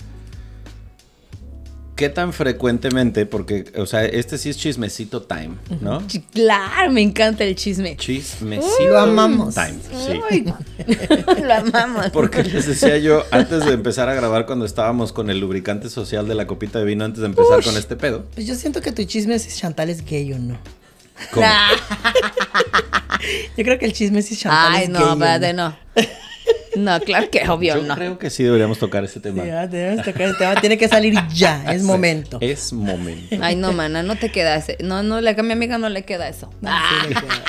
Speaker 1: qué tan frecuentemente, porque, o sea, este sí es chismecito time, ¿no?
Speaker 2: Claro, me encanta el chisme.
Speaker 1: Chismecito
Speaker 3: Lo amamos.
Speaker 1: time, sí.
Speaker 2: Ay, lo amamos.
Speaker 1: Porque les decía yo, antes de empezar a grabar, cuando estábamos con el lubricante social de la copita de vino, antes de empezar con este pedo.
Speaker 3: Pues yo siento que tu chisme es si Chantal es gay o no.
Speaker 1: ¿cómo?
Speaker 2: Nah.
Speaker 3: Yo creo que el chisme es si Chantal
Speaker 2: Ay,
Speaker 3: es
Speaker 2: no,
Speaker 3: gay o
Speaker 2: espérate, no. No, claro que obvio
Speaker 1: Yo
Speaker 2: no.
Speaker 1: creo que sí deberíamos tocar ese tema.
Speaker 3: Sí, ya, tenemos que tocar tema. Tiene que salir ya, es
Speaker 1: Sí,
Speaker 3: momento.
Speaker 1: Es momento.
Speaker 2: Ay, no, mana, no te queda ese. No, no, la, a mi amiga no le queda eso.
Speaker 3: No,
Speaker 2: Ah,
Speaker 3: sí le queda.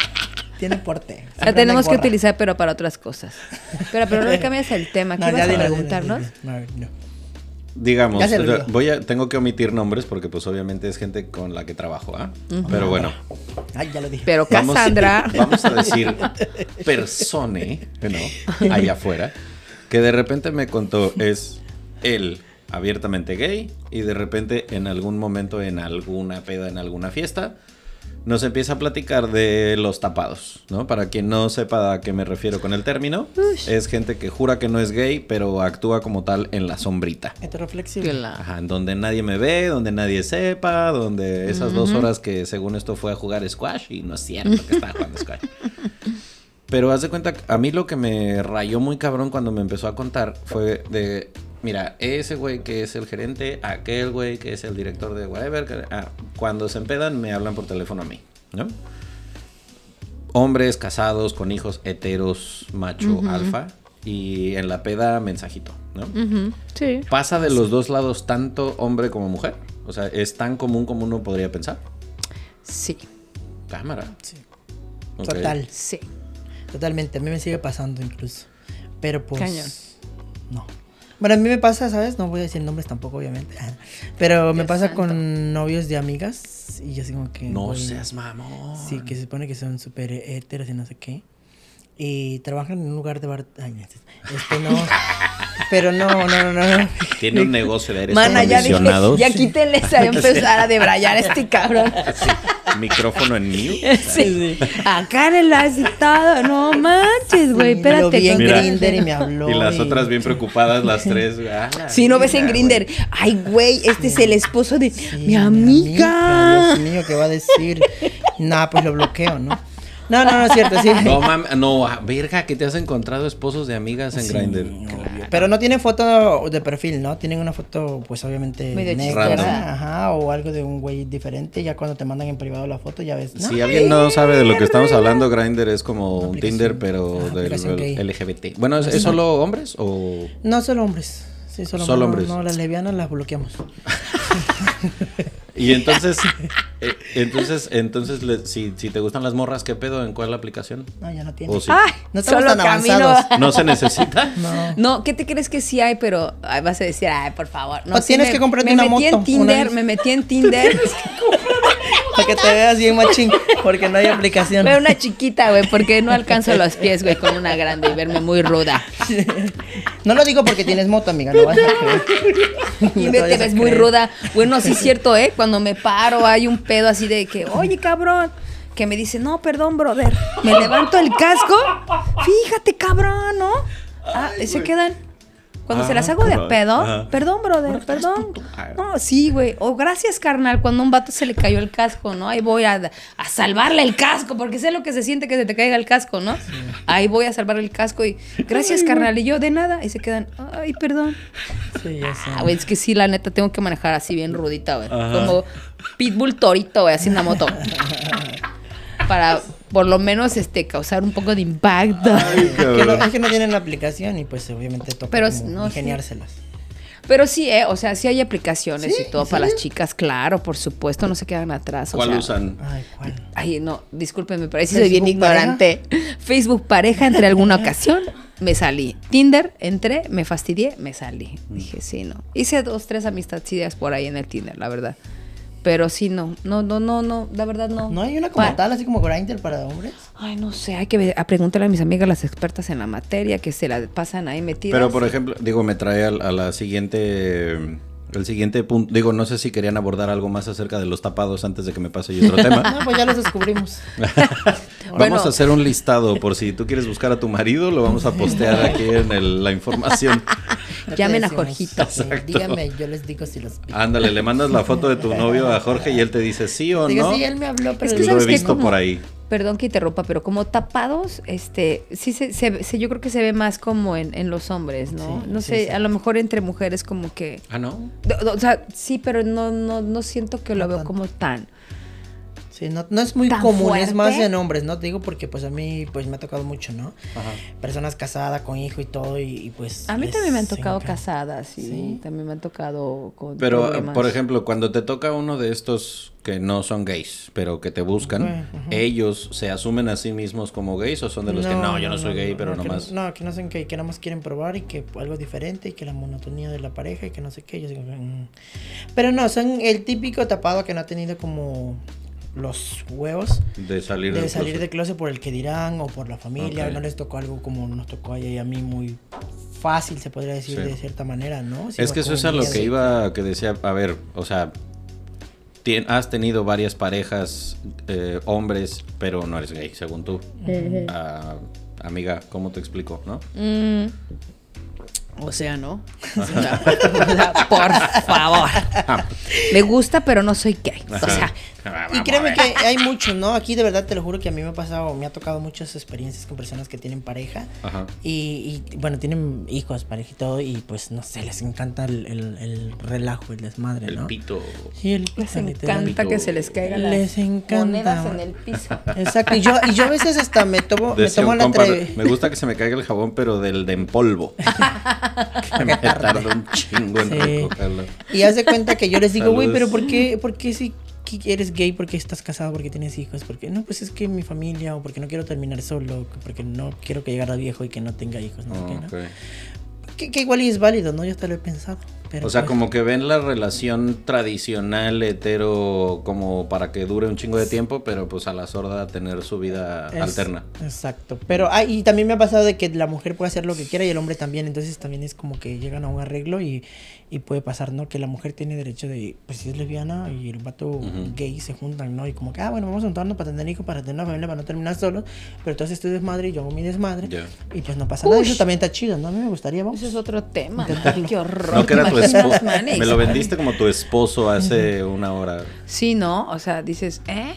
Speaker 3: Tiene porte.
Speaker 2: la tenemos que utilizar, pero para otras cosas. Pero, pero no le cambias el tema. ¿Qué
Speaker 3: No,
Speaker 2: a preguntarnos?
Speaker 3: no.
Speaker 1: Digamos, voy a, tengo que omitir nombres porque pues obviamente es gente con la que trabajo, ¿ah? Pero bueno,
Speaker 3: Ay, ya lo dije.
Speaker 2: Pero
Speaker 1: vamos,
Speaker 2: Cassandra.
Speaker 1: vamos a decir persone, ¿no? Allá afuera, que de repente me contó es él abiertamente gay y de repente en algún momento en alguna peda, en alguna fiesta, nos empieza a platicar de los tapados, ¿no? Para quien no sepa a qué me refiero con el término, es gente que jura que no es gay, pero actúa como tal en la sombrita.
Speaker 3: Heteroflexible.
Speaker 2: La-
Speaker 1: Ajá, en donde nadie me ve, donde nadie sepa, donde esas dos horas que según esto fue a jugar squash y no es cierto que estaba jugando squash. Pero haz de cuenta, que a mí lo que me rayó muy cabrón cuando me empezó a contar fue de, mira, ese güey que es el gerente, aquel güey que es el director de whatever, que- ah, cuando se empedan me hablan por teléfono a mí, ¿no? Hombres casados con hijos heteros, macho, alfa, y en la peda mensajito, ¿no?
Speaker 2: Sí.
Speaker 1: ¿Pasa de los dos lados tanto hombre como mujer? O sea, ¿es tan común como uno podría pensar?
Speaker 2: Sí.
Speaker 1: Cámara.
Speaker 3: Sí. Total,
Speaker 2: Sí.
Speaker 3: totalmente. A mí me sigue pasando incluso. Pero pues.
Speaker 2: Cañón.
Speaker 3: No. Bueno, a mí me pasa, ¿sabes? No voy a decir nombres tampoco, obviamente. Pero me
Speaker 2: Dios
Speaker 3: pasa
Speaker 2: santo.
Speaker 3: con novios de amigas. Y yo así como que.
Speaker 1: No seas mamón.
Speaker 3: Sí, que se supone que son súper héteros y no sé qué. Y trabajan en un lugar de bar. Ay, no, este no. Pero no, no, no, no.
Speaker 1: Tiene un negocio de aires
Speaker 2: Mana, ya dije, ya quítenle a empezar a debrayar a este cabrón.
Speaker 1: Sí, Micrófono en mute.
Speaker 2: Sí. Acá en el asistado, no manches, güey,
Speaker 3: Sí,
Speaker 2: espérate.
Speaker 3: vi en
Speaker 1: Mira.
Speaker 3: Grindr y me habló.
Speaker 1: Y las otras bien preocupadas, las tres. Ah,
Speaker 2: Si no ves en Grinder, ay, güey, este es el esposo de
Speaker 3: Sí,
Speaker 2: mi amiga.
Speaker 3: Dios mío, ¿qué va a decir? Nah, pues lo bloqueo, ¿no? No, no, no es cierto, sí.
Speaker 1: No, mames, no, verga, que te has encontrado esposos de amigas en
Speaker 3: Sí,
Speaker 1: Grindr.
Speaker 3: Pero no tienen foto de perfil, ¿no? Tienen una foto, pues obviamente negra, ajá, o algo de un güey diferente. Ya cuando te mandan en privado la foto, ya ves. ¿no?
Speaker 1: Si alguien no sabe de lo que estamos hablando, Grindr es como un. Tinder, pero del. LGBT. Bueno, ¿es, es solo hombres o...?
Speaker 3: No solo hombres. Sí, solo,
Speaker 1: Solo
Speaker 3: no,
Speaker 1: hombres.
Speaker 3: No, las lesbianas las bloqueamos.
Speaker 1: Y entonces, eh, entonces, entonces, le- si, si te gustan las morras, ¿qué pedo? ¿En cuál aplicación?
Speaker 3: No, ya no tiene.
Speaker 1: ¿O sí?
Speaker 2: Ay,
Speaker 3: No estamos tan avanzados.
Speaker 1: ¿No se necesita?
Speaker 3: No.
Speaker 2: No, ¿qué te crees que sí hay? Pero ay, vas a decir, ay, por favor. No,
Speaker 3: O
Speaker 2: sí
Speaker 3: tienes
Speaker 2: me-
Speaker 3: que comprarte
Speaker 2: me
Speaker 3: una
Speaker 2: metí
Speaker 3: moto,
Speaker 2: en Tinder,
Speaker 3: una vez.
Speaker 2: me metí en Tinder.
Speaker 3: Para que te veas bien machín, porque no hay aplicación.
Speaker 2: Pero una chiquita, güey, porque no alcanzo los pies, güey, con una grande y verme muy ruda.
Speaker 3: No lo digo porque tienes moto, amiga. No vas a creer.
Speaker 2: Y
Speaker 3: No
Speaker 2: me, te ves muy ruda. Bueno, sí es cierto, ¿eh? Cuando me paro hay un pedo así de que, oye, cabrón. Que me dice, no, perdón, brother. Me levanto el casco. Fíjate, cabrón, ¿no? Ah, se quedan. Cuando se
Speaker 1: Ah,
Speaker 2: las hago de pedo, perdón, brother, perdón. No, sí, güey. O gracias, carnal, cuando a un vato se le cayó el casco, ¿no? Ahí voy a, a salvarle el casco, porque sé lo que se siente que se te caiga el casco, ¿no? Ahí voy a salvarle el casco y gracias, carnal. Y yo, de nada. Y se quedan, ay, perdón.
Speaker 3: Sí, ya sé.
Speaker 2: Ah, güey, es que sí, la neta, tengo que manejar así bien rudita, güey. Como Pitbull Torito, güey, así en la moto. Para, por lo menos, este, causar un poco de impacto.
Speaker 3: Que no, es que no tienen la aplicación y pues obviamente toca
Speaker 2: Pero sí.
Speaker 3: ingeniárselas.
Speaker 2: Pero sí, ¿eh? O sea, sí hay aplicaciones
Speaker 3: ¿Sí?
Speaker 2: y todo
Speaker 3: ¿En
Speaker 2: para las chicas, claro, por supuesto, no se quedan atrás. o
Speaker 1: ¿Cuál
Speaker 2: sea,
Speaker 1: usan?
Speaker 3: Ay, ¿cuál?
Speaker 2: Ay, no, discúlpenme, pero ahí sí soy bien
Speaker 3: ¿Facebook
Speaker 2: ignorante. Facebook pareja, entre alguna ocasión, me salí. Tinder, entré, me fastidié, me salí. Dije, sí, no. Hice dos, tres amistadcillas por ahí en el Tinder, la verdad. Pero sí, no, no, no, no, no, la verdad no.
Speaker 3: ¿No hay una como tal, así como Grindr para hombres?
Speaker 2: Ay, no sé, hay que ver- a preguntarle a mis amigas, las expertas en la materia, que se la pasan ahí metidas.
Speaker 1: Pero por ejemplo, digo, me trae al- a, la siguiente. El siguiente punto. Digo, no sé si querían abordar algo más acerca de los tapados antes de que me pase yo otro tema.
Speaker 3: No, pues ya los descubrimos.
Speaker 1: Vamos
Speaker 2: Bueno.
Speaker 1: a hacer un listado por si tú quieres buscar a tu marido, lo vamos a postear aquí en el- la información.
Speaker 2: Llamen a. Jorgito.
Speaker 3: Sí, dígame, yo les digo si los...
Speaker 1: Ándale, le mandas la foto de tu novio a Jorge y él te dice sí o
Speaker 3: Digo,
Speaker 1: no.
Speaker 3: sí, él me habló, pero...
Speaker 2: Es que
Speaker 1: Lo
Speaker 2: ¿sabes
Speaker 1: he visto
Speaker 2: Como-
Speaker 1: por ahí.
Speaker 2: Perdón que interrumpa, pero como tapados, este, sí se, se- se- yo creo que se ve más como en, en los hombres, ¿no?
Speaker 3: Sí,
Speaker 2: no sé,
Speaker 3: sí.
Speaker 2: a lo mejor entre mujeres como que,
Speaker 1: Ah, no.
Speaker 2: o- o sea, sí, pero no, no, no siento que lo veo
Speaker 3: tanto.
Speaker 2: como tan.
Speaker 3: Sí, no, no es muy
Speaker 2: ¿Tan
Speaker 3: común, es más en hombres, ¿no? Te digo porque pues a mí pues me ha tocado mucho, ¿no? Personas casadas con hijo y todo y, y, pues...
Speaker 2: A mí también me han tocado
Speaker 3: encanta.
Speaker 2: casadas y
Speaker 3: Sí.
Speaker 2: también me han tocado con
Speaker 1: Pero,
Speaker 2: problemas.
Speaker 1: por ejemplo, cuando te toca uno de estos que no son gays, pero que te buscan,
Speaker 3: ajá.
Speaker 1: ¿ellos se asumen a sí mismos como gays o son de los que no, yo no, soy gay, pero
Speaker 3: no, que
Speaker 1: nomás...
Speaker 3: No, no, que no son gay, que nada más quieren probar y que algo diferente y que la monotonía de la pareja y que no sé qué. Yo digo, mm. Pero no, son el típico tapado que no ha tenido como los huevos
Speaker 1: De salir
Speaker 3: de
Speaker 1: del
Speaker 3: salir
Speaker 1: closet.
Speaker 3: de closet por el que dirán o por la familia, no les tocó algo como nos tocó a ella y a mí muy fácil, se podría decir
Speaker 1: Sí.
Speaker 3: de cierta manera, ¿no?
Speaker 1: Es que eso es a lo que iba, que decía, a ver, o sea, tien- has tenido varias parejas eh, hombres, pero no eres gay, según tú. Ah, amiga, ¿cómo te explico, no?
Speaker 2: Mm, o sea, ¿no? O sea, por favor. Me gusta, pero no soy gay. O sea,
Speaker 3: Y créeme que hay muchos, ¿no? Aquí de verdad te lo juro que a mí me ha pasado, me ha tocado muchas experiencias con personas que tienen pareja
Speaker 1: Ajá.
Speaker 3: y, y, bueno, tienen hijos, pareja y todo y pues no sé, les encanta el, el- el relajo, el desmadre,
Speaker 1: El
Speaker 3: ¿no?
Speaker 1: pito.
Speaker 3: Sí, el
Speaker 2: les
Speaker 3: pito, literal.
Speaker 2: encanta que se les caigan las
Speaker 3: Les encanta.
Speaker 2: monedas en el piso.
Speaker 3: Exacto, y yo, y yo a veces hasta me tomo, me tomo la compa,atre-
Speaker 1: me gusta que se me caiga el jabón, pero del de en polvo. que me tarda un chingo en
Speaker 3: Sí.
Speaker 1: recogerlo.
Speaker 3: Y haz de cuenta que yo les digo, güey, pero ¿por qué, por qué si eres gay? ¿Por qué estás casado? ¿Por qué tienes hijos? Porque no, pues es que mi familia, o porque no quiero terminar solo, porque no quiero que llegara viejo y que no tenga hijos, no qué, ¿no? Que, que igual es válido, ¿no? Yo hasta lo he pensado. Pero
Speaker 1: O sea,
Speaker 3: pues,
Speaker 1: como que ven la relación tradicional hetero como para que dure un chingo de tiempo, pero pues a la sorda tener su vida
Speaker 3: es-
Speaker 1: alterna.
Speaker 3: Exacto. Pero, ah, y también me ha pasado de que la mujer puede hacer lo que quiera y el hombre también. Entonces también es como que llegan a un arreglo y, y puede pasar, ¿no? Que la mujer tiene derecho de, pues si es lesbiana y el vato
Speaker 1: Ujú.
Speaker 3: gay se juntan, ¿no? Y como que, ah, bueno, vamos a juntarnos para tener hijos, para tener una familia, para no terminar solos. Pero entonces tú desmadre y yo hago mi desmadre.
Speaker 1: Ya.
Speaker 3: Y pues no pasa nada. Eso también está chido, ¿no? A mí me gustaría, vamos.
Speaker 2: Ese es otro tema.
Speaker 3: Intentarlo.
Speaker 2: Qué horror.
Speaker 1: No que era tu
Speaker 2: ¿te imaginas,
Speaker 1: esposo. Me lo vendiste como tu esposo hace una hora.
Speaker 2: Sí, ¿no? O sea, dices, ¿eh?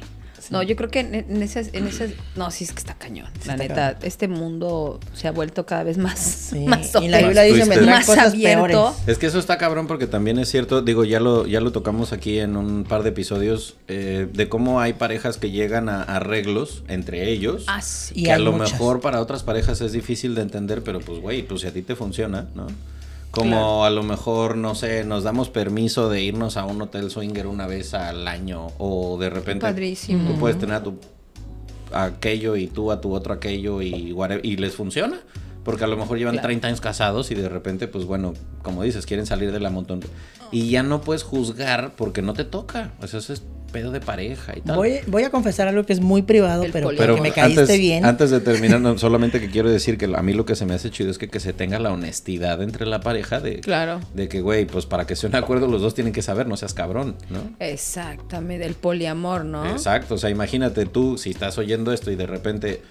Speaker 2: No, yo creo que en, esas, en esas, no, sí es que está cañón. la
Speaker 3: está
Speaker 2: neta,
Speaker 3: cañón.
Speaker 2: este mundo se ha vuelto cada vez más,
Speaker 3: Sí,
Speaker 2: más
Speaker 3: y la Biblia dice
Speaker 2: más
Speaker 3: cosas
Speaker 2: abierto.
Speaker 3: peores.
Speaker 1: Es que eso está cabrón porque también es cierto, digo, ya lo, ya lo tocamos aquí en un par de episodios, eh, de cómo hay parejas que llegan a arreglos entre ellos.
Speaker 2: Ah, sí.
Speaker 3: Y
Speaker 1: que a lo
Speaker 3: muchas.
Speaker 1: mejor para otras parejas es difícil de entender, pero pues, güey, pues si a ti te funciona, ¿no? Como
Speaker 2: Claro.
Speaker 1: a lo mejor, no sé, nos damos permiso de irnos a un hotel swinger una vez al año o de repente
Speaker 2: Padrísimo.
Speaker 1: tú puedes tener a tu aquello y tú a tu otro aquello y, y les funciona. Porque a lo mejor llevan
Speaker 2: Claro.
Speaker 1: 30 años casados y de repente, pues bueno, como dices, quieren salir de la montón. Y ya no puedes juzgar porque no te toca. O sea, eso es pedo de pareja y tal.
Speaker 3: Voy, voy a confesar algo que es muy privado,
Speaker 2: El
Speaker 3: pero, porque me caíste
Speaker 1: antes,
Speaker 3: bien.
Speaker 1: antes de terminar, no, solamente que quiero decir que a mí lo que se me hace chido es que, que se tenga la honestidad entre la pareja de,
Speaker 2: Claro.
Speaker 1: de que, güey, pues para que sea un acuerdo los dos tienen que saber, no seas cabrón, ¿no?
Speaker 2: Exactamente, el poliamor, ¿no?
Speaker 1: Exacto, o sea, imagínate tú si estás oyendo esto y de repente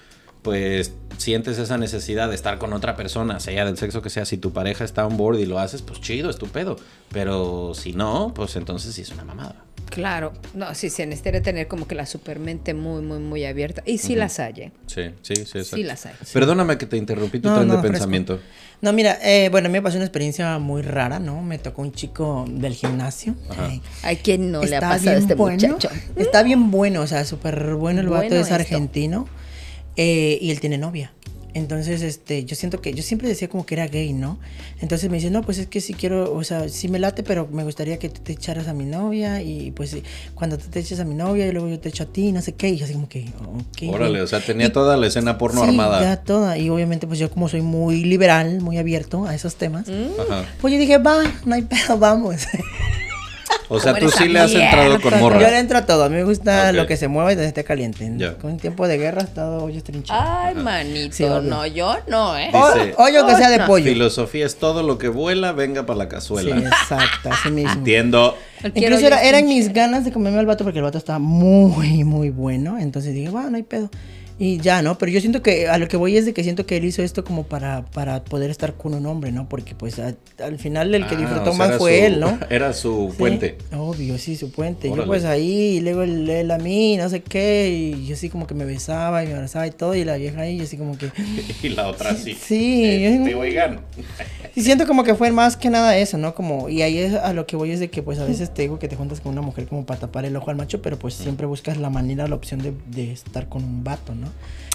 Speaker 1: pues sientes esa necesidad de estar con otra persona, sea del sexo que sea, si tu pareja está on board y lo haces, pues chido, estupendo. Pero si no, pues entonces sí es una mamada.
Speaker 2: Claro. No, sí, se necesita tener como que la supermente muy, muy, muy abierta. Y sí las hay, ¿eh?
Speaker 1: Sí, sí, sí, exacto.
Speaker 2: Sí las hay.
Speaker 1: Perdóname que te interrumpí tu
Speaker 3: No,
Speaker 1: tren
Speaker 3: no,
Speaker 1: de
Speaker 3: fresco.
Speaker 1: pensamiento.
Speaker 3: No, mira, eh, bueno, a mí me pasó una experiencia muy rara, ¿no? Me tocó un chico del gimnasio. Ay,
Speaker 2: ¿A quién no le ha pasado a este
Speaker 3: bueno.
Speaker 2: muchacho?
Speaker 3: Está bien bueno, o sea, súper bueno el vato,
Speaker 2: Bueno
Speaker 3: es
Speaker 2: esto.
Speaker 3: argentino. eh, y él tiene novia. Entonces, este, yo siento que, yo siempre decía como que era gay, ¿no? Entonces me dice, no, pues es que sí quiero, o sea, sí me late, pero me gustaría que tú te echaras a mi novia y pues cuando tú te eches a mi novia y luego yo te echo a ti, no sé qué, y yo así como que, ok.
Speaker 1: Órale,
Speaker 3: güey.
Speaker 1: o sea, tenía
Speaker 3: Y-
Speaker 1: toda la escena porno
Speaker 3: sí,
Speaker 1: armada.
Speaker 3: ya toda, y obviamente pues yo como soy muy liberal, muy abierto a esos temas,
Speaker 1: Ajá.
Speaker 3: pues yo dije, va, no hay pedo, vamos.
Speaker 1: O sea,
Speaker 2: ¿Cómo
Speaker 1: tú sí le has entrado con morras.
Speaker 3: Yo le entro a todo. A mí me gusta lo que se mueva y donde esté caliente.
Speaker 1: Ya.
Speaker 3: Con tiempo de guerra, todo hoyo trinchado.
Speaker 2: Ay, manito,
Speaker 3: Sí,
Speaker 2: no, yo no, ¿eh?
Speaker 1: Dice-
Speaker 3: O- hoyo que sea de
Speaker 2: No.
Speaker 3: pollo.
Speaker 1: Filosofía es todo lo que vuela, venga para la
Speaker 3: Sí,
Speaker 1: cazuela.
Speaker 3: exacto, así mismo.
Speaker 1: Entiendo.
Speaker 3: Incluso era, eran mis ganas de comerme al vato porque el vato estaba muy, muy bueno. Entonces dije, bueno, no hay pedo. Y ya, ¿no? Pero yo siento que a lo que voy es de que siento que él hizo esto como para, para poder estar con un hombre, ¿no? Porque pues a- al final el que
Speaker 1: Ah,
Speaker 3: disfrutó
Speaker 1: o sea,
Speaker 3: más fue
Speaker 1: su-
Speaker 3: él, ¿no?
Speaker 1: Era su
Speaker 3: Sí,
Speaker 1: puente.
Speaker 3: Obvio, sí, su puente.
Speaker 1: Órale.
Speaker 3: Yo pues ahí, y luego él, él a mí, no sé qué, y yo así como que me besaba y me abrazaba y todo, y la vieja ahí, y así como que...
Speaker 1: Y la otra sí.
Speaker 3: Sí, yo-
Speaker 1: Este, oigan.
Speaker 3: Y siento como que fue más que nada eso, ¿no? Como, y ahí es a lo que voy es de que pues a veces te digo que te juntas con una mujer como para tapar el ojo al macho, pero pues siempre buscas la manera, la opción de, de estar con un vato, ¿no?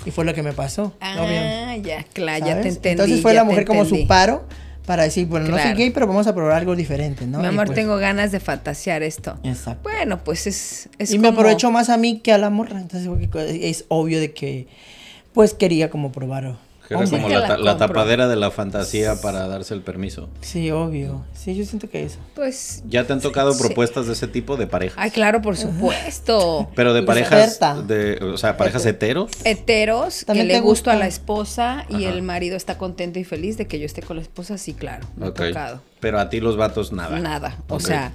Speaker 3: Y fue lo que me pasó. obvio,
Speaker 2: Ah, ya, claro, ya te entendí.
Speaker 3: Entonces fue la mujer como su paro para decir, bueno, no soy gay, pero vamos a probar algo diferente, ¿no?
Speaker 2: Mi amor,
Speaker 3: pues,
Speaker 2: tengo ganas de fantasear esto.
Speaker 3: Exacto.
Speaker 2: Bueno, pues es, es
Speaker 3: y me aprovechó más a mí que a la morra, entonces es obvio de que pues quería como probar.
Speaker 1: Era
Speaker 3: hombre.
Speaker 1: como
Speaker 2: que
Speaker 1: la, tapadera de la fantasía para darse el permiso.
Speaker 3: Sí, obvio. Sí, yo siento que eso.
Speaker 2: Pues,
Speaker 1: ¿Ya te han tocado
Speaker 2: Sí.
Speaker 1: propuestas de ese tipo de parejas?
Speaker 2: ay, claro, por supuesto.
Speaker 1: Pero de
Speaker 3: Y
Speaker 1: parejas, de, o sea, parejas heteros.
Speaker 2: Heteros, que le
Speaker 3: te
Speaker 2: gusto a
Speaker 3: gusta.
Speaker 2: la esposa y
Speaker 1: Ajá.
Speaker 2: el marido está contento y feliz de que yo esté con la esposa, sí, claro, me tocado.
Speaker 1: Pero a ti los vatos nada.
Speaker 2: Nada, o sea,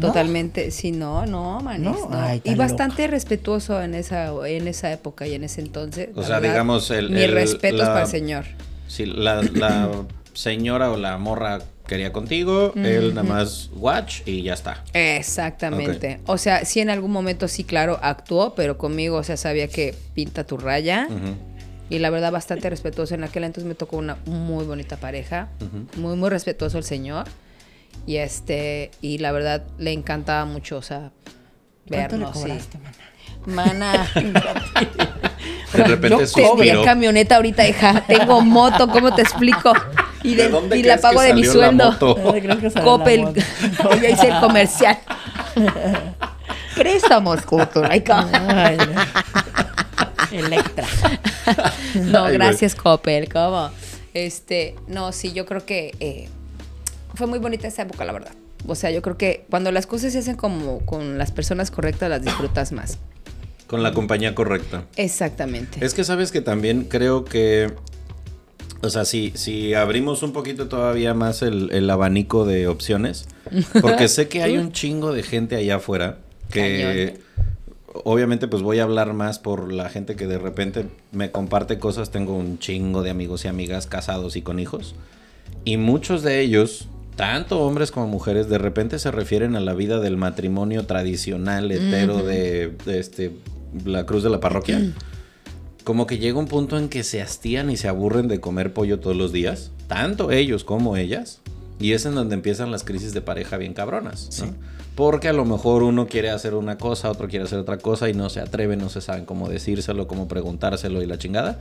Speaker 2: totalmente, sí, no, no, manis,
Speaker 3: No,
Speaker 2: no.
Speaker 3: ay,
Speaker 2: y
Speaker 3: tan
Speaker 2: bastante respetuoso en esa, en esa época y en ese entonces.
Speaker 1: O sea,
Speaker 2: verdad,
Speaker 1: digamos, el-
Speaker 2: Mi
Speaker 1: el-
Speaker 2: respeto es para el señor.
Speaker 1: Si la, la señora o la morra quería contigo, él nada más watch y ya está.
Speaker 2: Exactamente. O sea, sí en algún momento sí, claro, actuó, pero conmigo, o sea, sabía que pinta tu raya. Y la verdad, bastante respetuoso. En aquel entonces me tocó una muy bonita pareja. Muy, muy respetuoso el señor. Y este, y la verdad, le encantaba mucho, o sea,
Speaker 3: ¿Cuánto le
Speaker 2: vernos. sí.
Speaker 3: cobraste, mana?
Speaker 2: Mana.
Speaker 1: De repente
Speaker 2: Yo camioneta ahorita, hija. Tengo moto, ¿cómo te explico? Y,
Speaker 1: ¿De
Speaker 2: de-
Speaker 1: dónde
Speaker 2: y la pago de mi sueldo. Coppel. ya hice el comercial. Préstamos, Coppel. Ay, co-
Speaker 3: Ay, no. Electra.
Speaker 2: No,
Speaker 1: Ay,
Speaker 2: gracias, Coppel. ¿Cómo? Este, no, sí, yo creo que eh, fue muy bonita esa época, la verdad. O sea, yo creo que cuando las cosas se hacen como con las personas correctas, las disfrutas más.
Speaker 1: Con la compañía correcta.
Speaker 2: Exactamente.
Speaker 1: Es que sabes que también creo que, o sea, si, si abrimos un poquito todavía más el, el abanico de opciones, porque sé que hay un chingo de gente allá afuera que obviamente pues voy a hablar más por la gente que de repente me comparte cosas, tengo un chingo de amigos y amigas casados y con hijos, y muchos de ellos... Tanto hombres como mujeres de repente se refieren a la vida del matrimonio tradicional, hetero de, de este, la cruz de la parroquia. Como que llega un punto en que se hastían y se aburren de comer pollo todos los días, tanto ellos como ellas, y es en donde empiezan las crisis de pareja bien cabronas, ¿no? Porque a lo mejor uno quiere hacer una cosa, otro quiere hacer otra cosa y no se atreve, no se saben cómo decírselo, cómo preguntárselo y la chingada.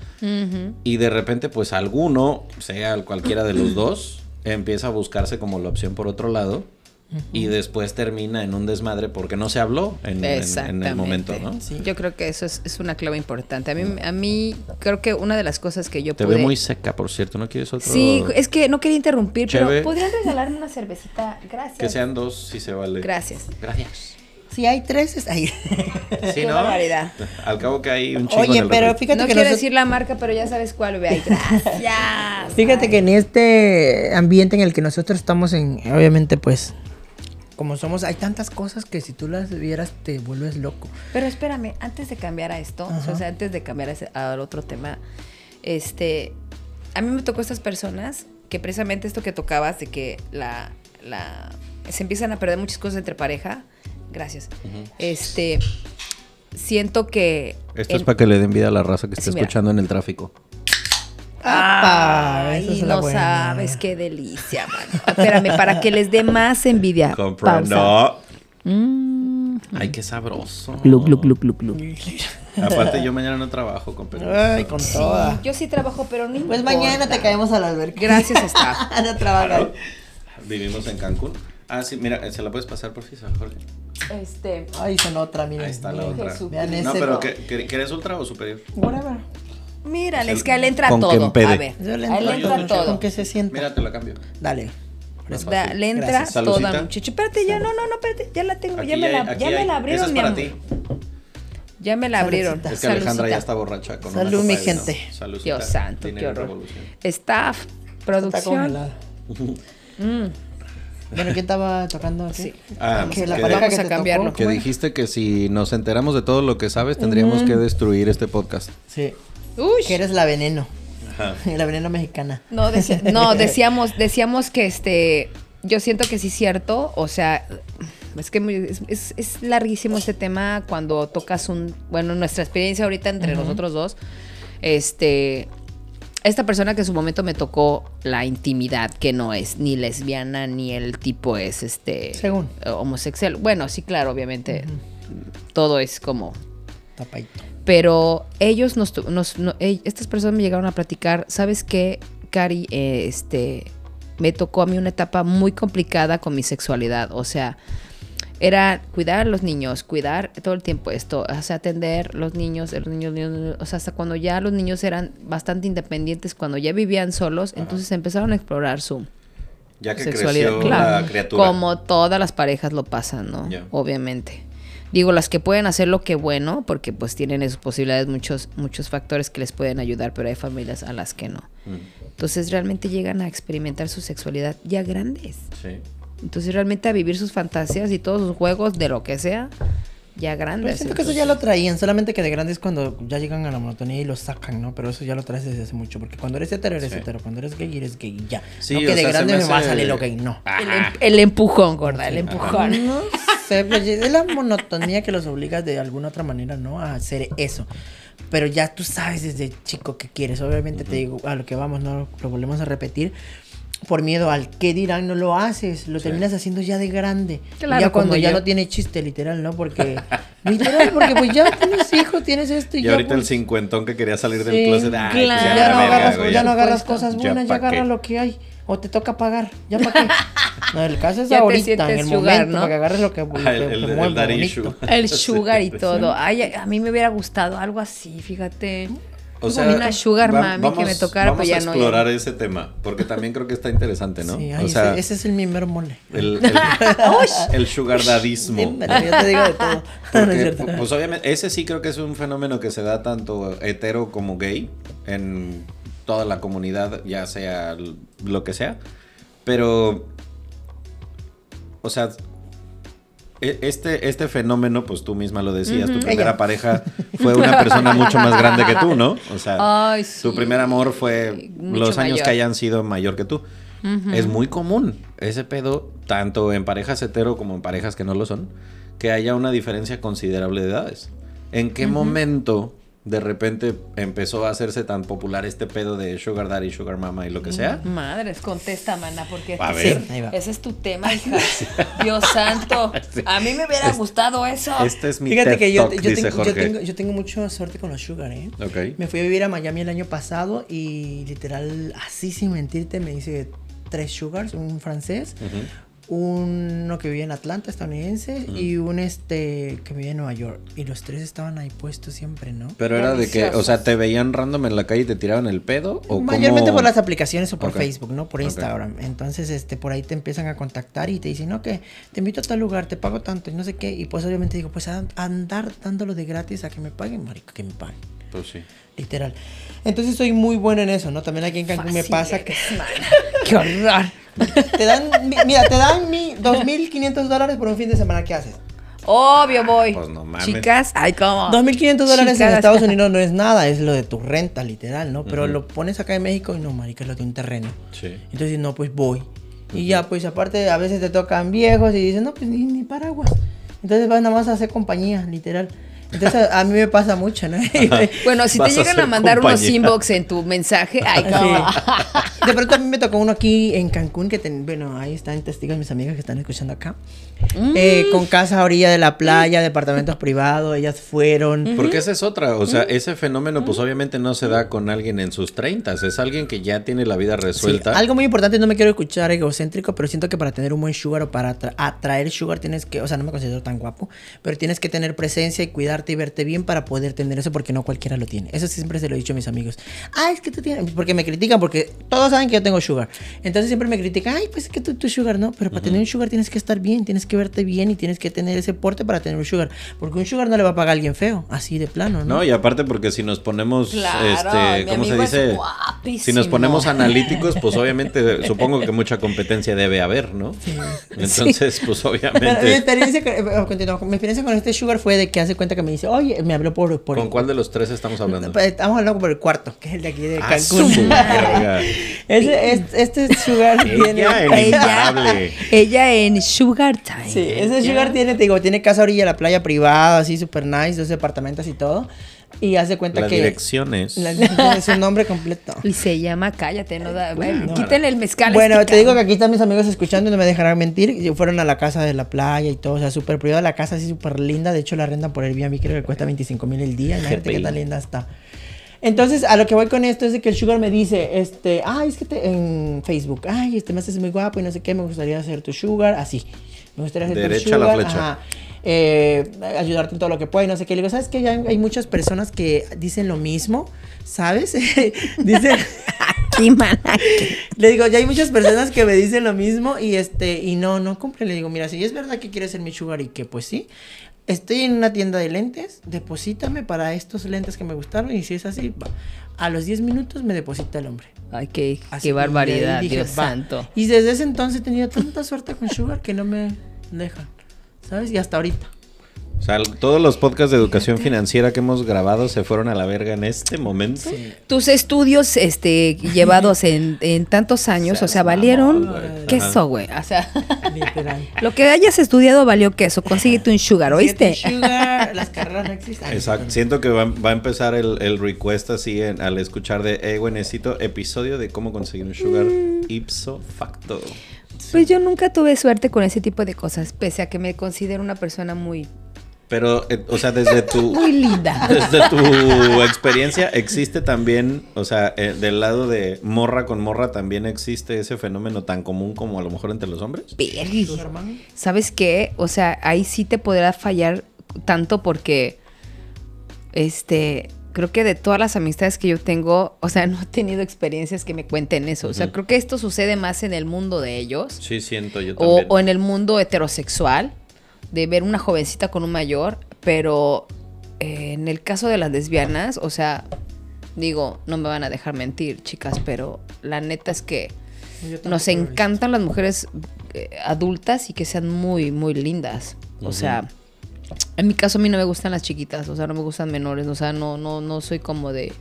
Speaker 1: Y de repente, pues alguno, sea cualquiera de los dos, empieza a buscarse como la opción por otro lado. Y después termina en un desmadre porque no se habló en, en- en
Speaker 2: Exactamente.
Speaker 1: el momento, ¿no?
Speaker 3: Sí.
Speaker 2: Yo creo que eso es, es una clave importante. A mí, a mí creo que una de las cosas que yo
Speaker 1: Te
Speaker 2: pude...
Speaker 1: veo muy seca, por cierto. ¿No quieres otro?
Speaker 2: Sí, es que no quería interrumpir,
Speaker 1: Cheve.
Speaker 2: pero ¿podrían regalarme una cervecita? Gracias.
Speaker 1: Que sean dos, si se vale.
Speaker 2: Gracias.
Speaker 1: Gracias.
Speaker 3: Si hay tres, es ahí.
Speaker 1: Sí, ¿no?
Speaker 2: barbaridad.
Speaker 1: Al cabo que hay un chingo en
Speaker 3: Oye,
Speaker 1: el
Speaker 3: pero
Speaker 1: refri.
Speaker 3: fíjate
Speaker 2: no
Speaker 3: que
Speaker 2: quiero decir la marca, pero ya sabes cuál, bebé. Ay, Gracias.
Speaker 3: Fíjate que en este ambiente en el que nosotros estamos en, obviamente pues, como somos, hay tantas cosas que si tú las vieras te vuelves loco.
Speaker 2: Pero espérame, antes de cambiar a esto,
Speaker 3: Ajá.
Speaker 2: o sea, antes de cambiar a ese- al otro tema, este, a mí me tocó estas personas que precisamente esto que tocabas de que la, la, se empiezan a perder muchas cosas entre pareja. Gracias. Este, siento que
Speaker 1: Esto es para que le den vida a la raza que está
Speaker 2: Sí,
Speaker 1: escuchando en el tráfico.
Speaker 2: Ay,
Speaker 3: es
Speaker 2: no
Speaker 3: buena.
Speaker 2: sabes qué delicia, mano. Espérame, para que les dé más envidia. Pausa.
Speaker 1: Comprendo.
Speaker 2: Mm.
Speaker 1: Ay, qué sabroso.
Speaker 2: Gluc, gluc, gluc, gluc, gluc.
Speaker 1: Aparte, yo mañana no trabajo, con.
Speaker 3: Ay, con toda.
Speaker 2: Yo sí trabajo, pero no
Speaker 3: Pues
Speaker 2: importa.
Speaker 3: mañana te caemos a la alberca.
Speaker 2: Gracias, staff.
Speaker 3: no trabajar.
Speaker 1: Vivimos en Cancún. Ah, sí, mira, se la puedes pasar por favor, Jorge.
Speaker 2: Este,
Speaker 3: Ahí son otra, miren.
Speaker 1: Ahí está la otra.
Speaker 2: Jesús.
Speaker 3: Vean
Speaker 1: No,
Speaker 3: ese.
Speaker 1: pero ¿qué- qué- ¿quieres ultra o superior?
Speaker 3: Whatever.
Speaker 2: mírale, es que él entra
Speaker 1: Con
Speaker 2: todo. A ver,
Speaker 3: Yo le
Speaker 2: él entra
Speaker 1: yo-
Speaker 2: todo.
Speaker 3: Con que se sienta.
Speaker 1: Mira, te la cambio.
Speaker 3: Dale.
Speaker 2: Da- le entra
Speaker 1: Gracias.
Speaker 2: toda
Speaker 1: Salucita.
Speaker 2: muchacha. Espérate, ya, no, no, no, espérate, ya la tengo,
Speaker 1: Aquí
Speaker 2: ya me la, ya me la abrieron,
Speaker 1: es
Speaker 2: mi amor.
Speaker 1: ti.
Speaker 2: Ya me la abrieron.
Speaker 1: Es que Alejandra
Speaker 2: Salucita.
Speaker 1: ya está borracha con una
Speaker 3: Salud, mi gente.
Speaker 1: Saludcita.
Speaker 2: Dios santo, qué horror.
Speaker 1: revolución.
Speaker 2: Staff,
Speaker 3: Está
Speaker 2: producción.
Speaker 3: Bueno, ¿quién estaba tocando aquí?
Speaker 2: Sí.
Speaker 1: Ah,
Speaker 3: Que la
Speaker 1: que-
Speaker 3: pareja
Speaker 2: Vamos
Speaker 3: que
Speaker 2: a cambiarlo.
Speaker 1: Que dijiste que si nos enteramos de todo lo que sabes, tendríamos que destruir este podcast.
Speaker 3: Sí.
Speaker 2: Uy.
Speaker 3: Que eres la veneno.
Speaker 1: Ajá.
Speaker 3: La veneno mexicana.
Speaker 2: No, decía- no, decíamos, decíamos que este, yo siento que sí es cierto, o sea, es que muy- es, es- es larguísimo este tema cuando tocas un, bueno, nuestra experiencia ahorita entre nosotros dos, este, esta persona que en su momento me tocó la intimidad, que no es ni lesbiana ni el tipo es este
Speaker 3: Según.
Speaker 2: homosexual. Bueno, sí, claro, obviamente todo es como
Speaker 3: Tapadito.
Speaker 2: pero ellos nos, no- estas personas me llegaron a platicar, ¿sabes qué, Cari? Eh, este, me tocó a mí una etapa muy complicada con mi sexualidad, o sea, era cuidar a los niños, cuidar todo el tiempo esto, o sea, atender los niños, los niños, los niños, o sea, hasta cuando ya los niños eran bastante independientes, cuando ya vivían solos, entonces empezaron a explorar su
Speaker 1: Ya que
Speaker 2: sexualidad.
Speaker 1: creció
Speaker 2: Claro,
Speaker 1: la criatura.
Speaker 2: como todas las parejas lo pasan, ¿no? Obviamente. Digo, las que pueden hacerlo, qué bueno, porque pues tienen en sus posibilidades muchos, muchos factores que les pueden ayudar, pero hay familias a las que no.
Speaker 1: Mm,
Speaker 2: Entonces realmente llegan a experimentar su sexualidad ya grandes.
Speaker 1: sí.
Speaker 2: Entonces realmente a vivir sus fantasías y todos sus juegos de lo que sea, ya
Speaker 3: Pero
Speaker 2: grandes.
Speaker 3: siento que eso ya lo traían, solamente que de grandes cuando ya llegan a la monotonía y lo sacan, ¿no? Pero eso ya lo traes desde hace mucho, porque cuando eres hetero eres
Speaker 1: Sí.
Speaker 3: hetero, cuando eres gay eres gay, ya.
Speaker 1: Sí,
Speaker 3: no que de
Speaker 1: sea, se
Speaker 3: grande
Speaker 1: me
Speaker 3: me, va a salir lo gay, no.
Speaker 2: El, em- el empujón, gorda, el empujón.
Speaker 3: No sé, pues, es la monotonía que los obliga de alguna otra manera, ¿no? A hacer eso. Pero ya tú sabes desde chico que quieres. Obviamente te digo, a lo que vamos, no lo volvemos a repetir. Por miedo al qué dirán, no lo haces. Lo terminas haciendo ya de grande.
Speaker 2: Claro,
Speaker 3: ya cuando ya
Speaker 2: yo.
Speaker 3: no tiene chiste, literal, ¿no? Porque. literal, porque pues ya tienes hijos, tienes esto y,
Speaker 1: Y
Speaker 3: ya.
Speaker 1: ahorita el
Speaker 3: pues,
Speaker 1: cincuentón que quería salir del
Speaker 3: Sí,
Speaker 1: closet. Ay, pues
Speaker 2: claro.
Speaker 1: ya,
Speaker 3: ya,
Speaker 1: la
Speaker 3: no
Speaker 1: verga,
Speaker 3: agarras,
Speaker 1: güey,
Speaker 3: ya no agarras
Speaker 2: supuesto.
Speaker 3: cosas
Speaker 1: Ya
Speaker 3: buenas, ya,
Speaker 1: pa'
Speaker 3: agarras
Speaker 1: qué.
Speaker 3: lo que hay. O te toca pagar, ya para qué. No, el caso es
Speaker 2: Ya
Speaker 3: ahorita, en el
Speaker 2: sugar,
Speaker 3: momento,
Speaker 2: ¿no?
Speaker 3: para que agarres lo que,
Speaker 1: Ah, el-
Speaker 3: que
Speaker 1: el- el
Speaker 3: mueve.
Speaker 2: El sugar y todo. Ay, a mí me hubiera gustado algo así, fíjate.
Speaker 1: O
Speaker 2: una sugar
Speaker 1: va-
Speaker 2: mami que me tocara,
Speaker 1: vamos
Speaker 2: pues ya
Speaker 1: a
Speaker 2: no,
Speaker 1: explorar
Speaker 2: ya
Speaker 1: ese tema, porque también creo que está interesante, ¿no?
Speaker 3: Sí, ay,
Speaker 1: o sea,
Speaker 3: ese, ese es el mi mole.
Speaker 1: el, el, el sugar dadismo.
Speaker 3: Yo te digo de todo. No
Speaker 1: Porque, pues obviamente, ese sí creo que es un fenómeno que se da tanto hetero como gay en toda la comunidad, ya sea lo que sea. Pero, o sea, este, este fenómeno, pues tú misma lo decías, tu primera
Speaker 3: Ella.
Speaker 1: pareja fue una persona mucho más grande que tú, ¿no? O sea,
Speaker 2: Ay,
Speaker 1: tu primer amor fue
Speaker 2: Mucho
Speaker 1: los años
Speaker 2: mayor.
Speaker 1: que hayan sido mayor que tú. Es muy común ese pedo, tanto en parejas hetero como en parejas que no lo son, que haya una diferencia considerable de edades. ¿En qué momento de repente empezó a hacerse tan popular este pedo de Sugar Daddy, Sugar Mama y lo que sea?
Speaker 2: Madres, contesta, mana, porque
Speaker 1: A
Speaker 2: este-
Speaker 1: ver.
Speaker 3: Sí, ahí va.
Speaker 2: ese es tu tema, hija. Dios santo. A mí me hubiera gustado eso.
Speaker 1: Este es mi
Speaker 3: Fíjate
Speaker 1: TED
Speaker 3: que yo,
Speaker 1: Talk,
Speaker 3: yo,
Speaker 1: dice
Speaker 3: tengo, yo,
Speaker 1: Jorge.
Speaker 3: tengo, yo tengo mucha suerte con los sugar, ¿eh?
Speaker 1: Ok.
Speaker 3: Me fui a vivir a Miami el año pasado y literal, así sin mentirte, me hice tres sugars, un francés, uno que vivía en Atlanta, estadounidense, y un este que vivía en Nueva York. Y los tres estaban ahí puestos siempre, ¿no?
Speaker 1: Pero era de que, o sea, te veían random en la calle y te tiraban el pedo o
Speaker 3: Mayormente
Speaker 1: cómo?
Speaker 3: por las aplicaciones o por
Speaker 1: Ok.
Speaker 3: Facebook, ¿no? Por. Instagram. Entonces, este, por ahí te empiezan a contactar y te dicen, no, que te invito a tal lugar, te pago tanto y no sé qué. Y pues obviamente digo, pues a, andar dándolo de gratis a que me paguen, marica, que me paguen.
Speaker 1: Pues sí.
Speaker 3: Literal. Entonces soy muy bueno en eso, ¿no? También aquí en Cancún me pasa que.
Speaker 2: Qué horror.
Speaker 3: te dan, mi- mira, te dan mi 2.500 dólares por un fin de semana, ¿qué haces?
Speaker 2: Obvio voy.
Speaker 1: Pues no mames.
Speaker 2: Chicas, ay, ¿cómo?
Speaker 3: 2.500 dólares en. Estados Unidos no es nada, es lo de tu renta, literal, ¿no? Pero lo pones acá en México y no, marica, es lo de un terreno.
Speaker 1: Sí.
Speaker 3: Entonces, no, pues voy. Y ya, pues aparte, a veces te tocan viejos y dicen, no, pues ni, ni paraguas. Entonces vas nada más a hacer compañía, literal. Entonces a, mí me pasa mucho, ¿no?
Speaker 2: Bueno, si
Speaker 1: Vas
Speaker 2: te llegan a mandar unos inbox en tu mensaje, ay.
Speaker 3: Sí. De pronto a mí me tocó uno aquí en Cancún, que ten- bueno, ahí están testigos mis amigas que están escuchando acá. Eh, con casa a orilla de la playa, departamentos privados, ellas fueron.
Speaker 1: Porque esa es otra, o sea, ese fenómeno pues obviamente no se da con alguien en sus treintas, es alguien que ya tiene la vida
Speaker 3: Sí,
Speaker 1: resuelta.
Speaker 3: algo muy importante, no me quiero escuchar egocéntrico, pero siento que para tener un buen sugar o para atra- atraer sugar tienes que, o sea, no me considero tan guapo, pero tienes que tener presencia y cuidar cuidarte y verte bien para poder tener eso porque no cualquiera lo tiene. Eso siempre se lo he dicho a mis amigos. Ah, es que tú tienes, porque me critican porque todos saben que yo tengo sugar. Entonces siempre me critican, ay, pues es que tú, tu sugar, ¿no? Pero para tener un sugar tienes que estar bien, tienes que verte bien y tienes que tener ese porte para tener un sugar. Porque un sugar no le va a pagar a alguien feo, así de plano, ¿no?
Speaker 1: No, y aparte porque si nos ponemos,
Speaker 2: Claro,
Speaker 1: este, ¿cómo se dice?
Speaker 2: guapísimo.
Speaker 1: Si nos ponemos analíticos, pues obviamente supongo que mucha competencia debe haber, ¿no? Entonces, pues
Speaker 3: mi
Speaker 1: obviamente.
Speaker 3: experiencia, con, eh, mi experiencia con este sugar fue de que hace cuenta que me dice, oye, me habló por... por
Speaker 1: ¿Con cuál de los tres estamos hablando?
Speaker 3: Pues, Estamos hablando por el cuarto, que es el de aquí de
Speaker 1: Ah,
Speaker 3: Cancún. este sugar tiene...
Speaker 1: Ella.
Speaker 2: Ella en Sugar Time.
Speaker 3: Sí, ese sugar tiene, te digo, tiene casa a orilla de la playa privada, así super nice, dos departamentos y todo. Y hace cuenta
Speaker 1: Las
Speaker 3: que...
Speaker 1: direcciones.
Speaker 3: La dirección es su nombre completo.
Speaker 2: Y se llama Cállate, no da. bueno, quítenle el mezcal.
Speaker 3: Bueno,
Speaker 2: este
Speaker 3: te digo que aquí están mis amigos escuchando y no me dejarán mentir. Y Fueron a la casa de la playa y todo, o sea, súper privada. La casa así súper linda. De hecho, la rentan por Airbnb, creo que cuesta 25 mil el día. Imagínate qué tan linda está. Entonces, a lo que voy con esto es de que el Sugar me dice, este, ay, es que te, en Facebook, ay, este me haces muy guapo y no sé qué, me gustaría hacer tu Sugar, así. Me gustaría hacer
Speaker 1: Derecha
Speaker 3: tu
Speaker 1: a la
Speaker 3: Sugar,
Speaker 1: flecha.
Speaker 3: ajá, eh, ayudarte en todo lo que pueda y no sé qué. Le digo, ¿sabes qué? Ya hay, muchas personas que dicen lo mismo, ¿sabes? dicen... Le digo, ya hay muchas personas que me dicen lo mismo y este, y no, no cumple. Le digo, mira, si es verdad que quieres ser mi sugar y que pues sí, estoy en una tienda de lentes, deposítame para estos lentes que me gustaron y si es así, va. A los 10 minutos me deposita el hombre.
Speaker 2: Ay, qué,
Speaker 3: Así,
Speaker 2: barbaridad,
Speaker 3: dije,
Speaker 2: Dios
Speaker 3: va.
Speaker 2: santo.
Speaker 3: Y desde ese entonces he tenido tanta suerte con sugar que no me dejan, ¿sabes? Y hasta ahorita.
Speaker 1: O sea, todos los podcasts de educación financiera que hemos grabado se fueron a la verga en este momento.
Speaker 2: Tus estudios este, llevados en, en tantos años, o sea, valieron queso, güey. O sea,
Speaker 3: Literal.
Speaker 2: lo que hayas estudiado valió queso. Consíguete un sugar, ¿oíste?
Speaker 3: Sugar, las carreras no existen.
Speaker 1: Exacto. Siento que va, va a empezar el, el request así en- al escuchar de, eh, güey, necesito episodio de cómo conseguir un sugar
Speaker 2: Mm.
Speaker 1: ipso facto.
Speaker 2: Pues yo nunca tuve suerte con ese tipo de cosas, pese a que me considero una persona muy,
Speaker 1: Pero, eh, o sea, desde tu...
Speaker 2: muy linda.
Speaker 1: Desde tu experiencia, existe también, o sea, eh, del lado de morra con morra, también existe ese fenómeno tan común como a lo mejor entre los hombres.
Speaker 2: Verga.
Speaker 3: ¿Tu hermano?
Speaker 2: ¿Sabes qué? O sea, ahí sí te podrá fallar tanto porque, este, creo que de todas las amistades que yo tengo, o sea, no he tenido experiencias que me cuenten eso. O sea, creo que esto sucede más en el mundo de ellos
Speaker 1: Sí, siento yo
Speaker 2: o,
Speaker 1: también.
Speaker 2: o en el mundo heterosexual, de ver una jovencita con un mayor, pero eh, en el caso de las lesbianas, o sea, digo, no me van a dejar mentir, chicas, pero la neta es que nos encantan las mujeres eh, adultas y que sean muy, muy lindas. O sea, en mi caso a mí no me gustan las chiquitas, o sea, no me gustan menores, o sea, no, no, no soy como de,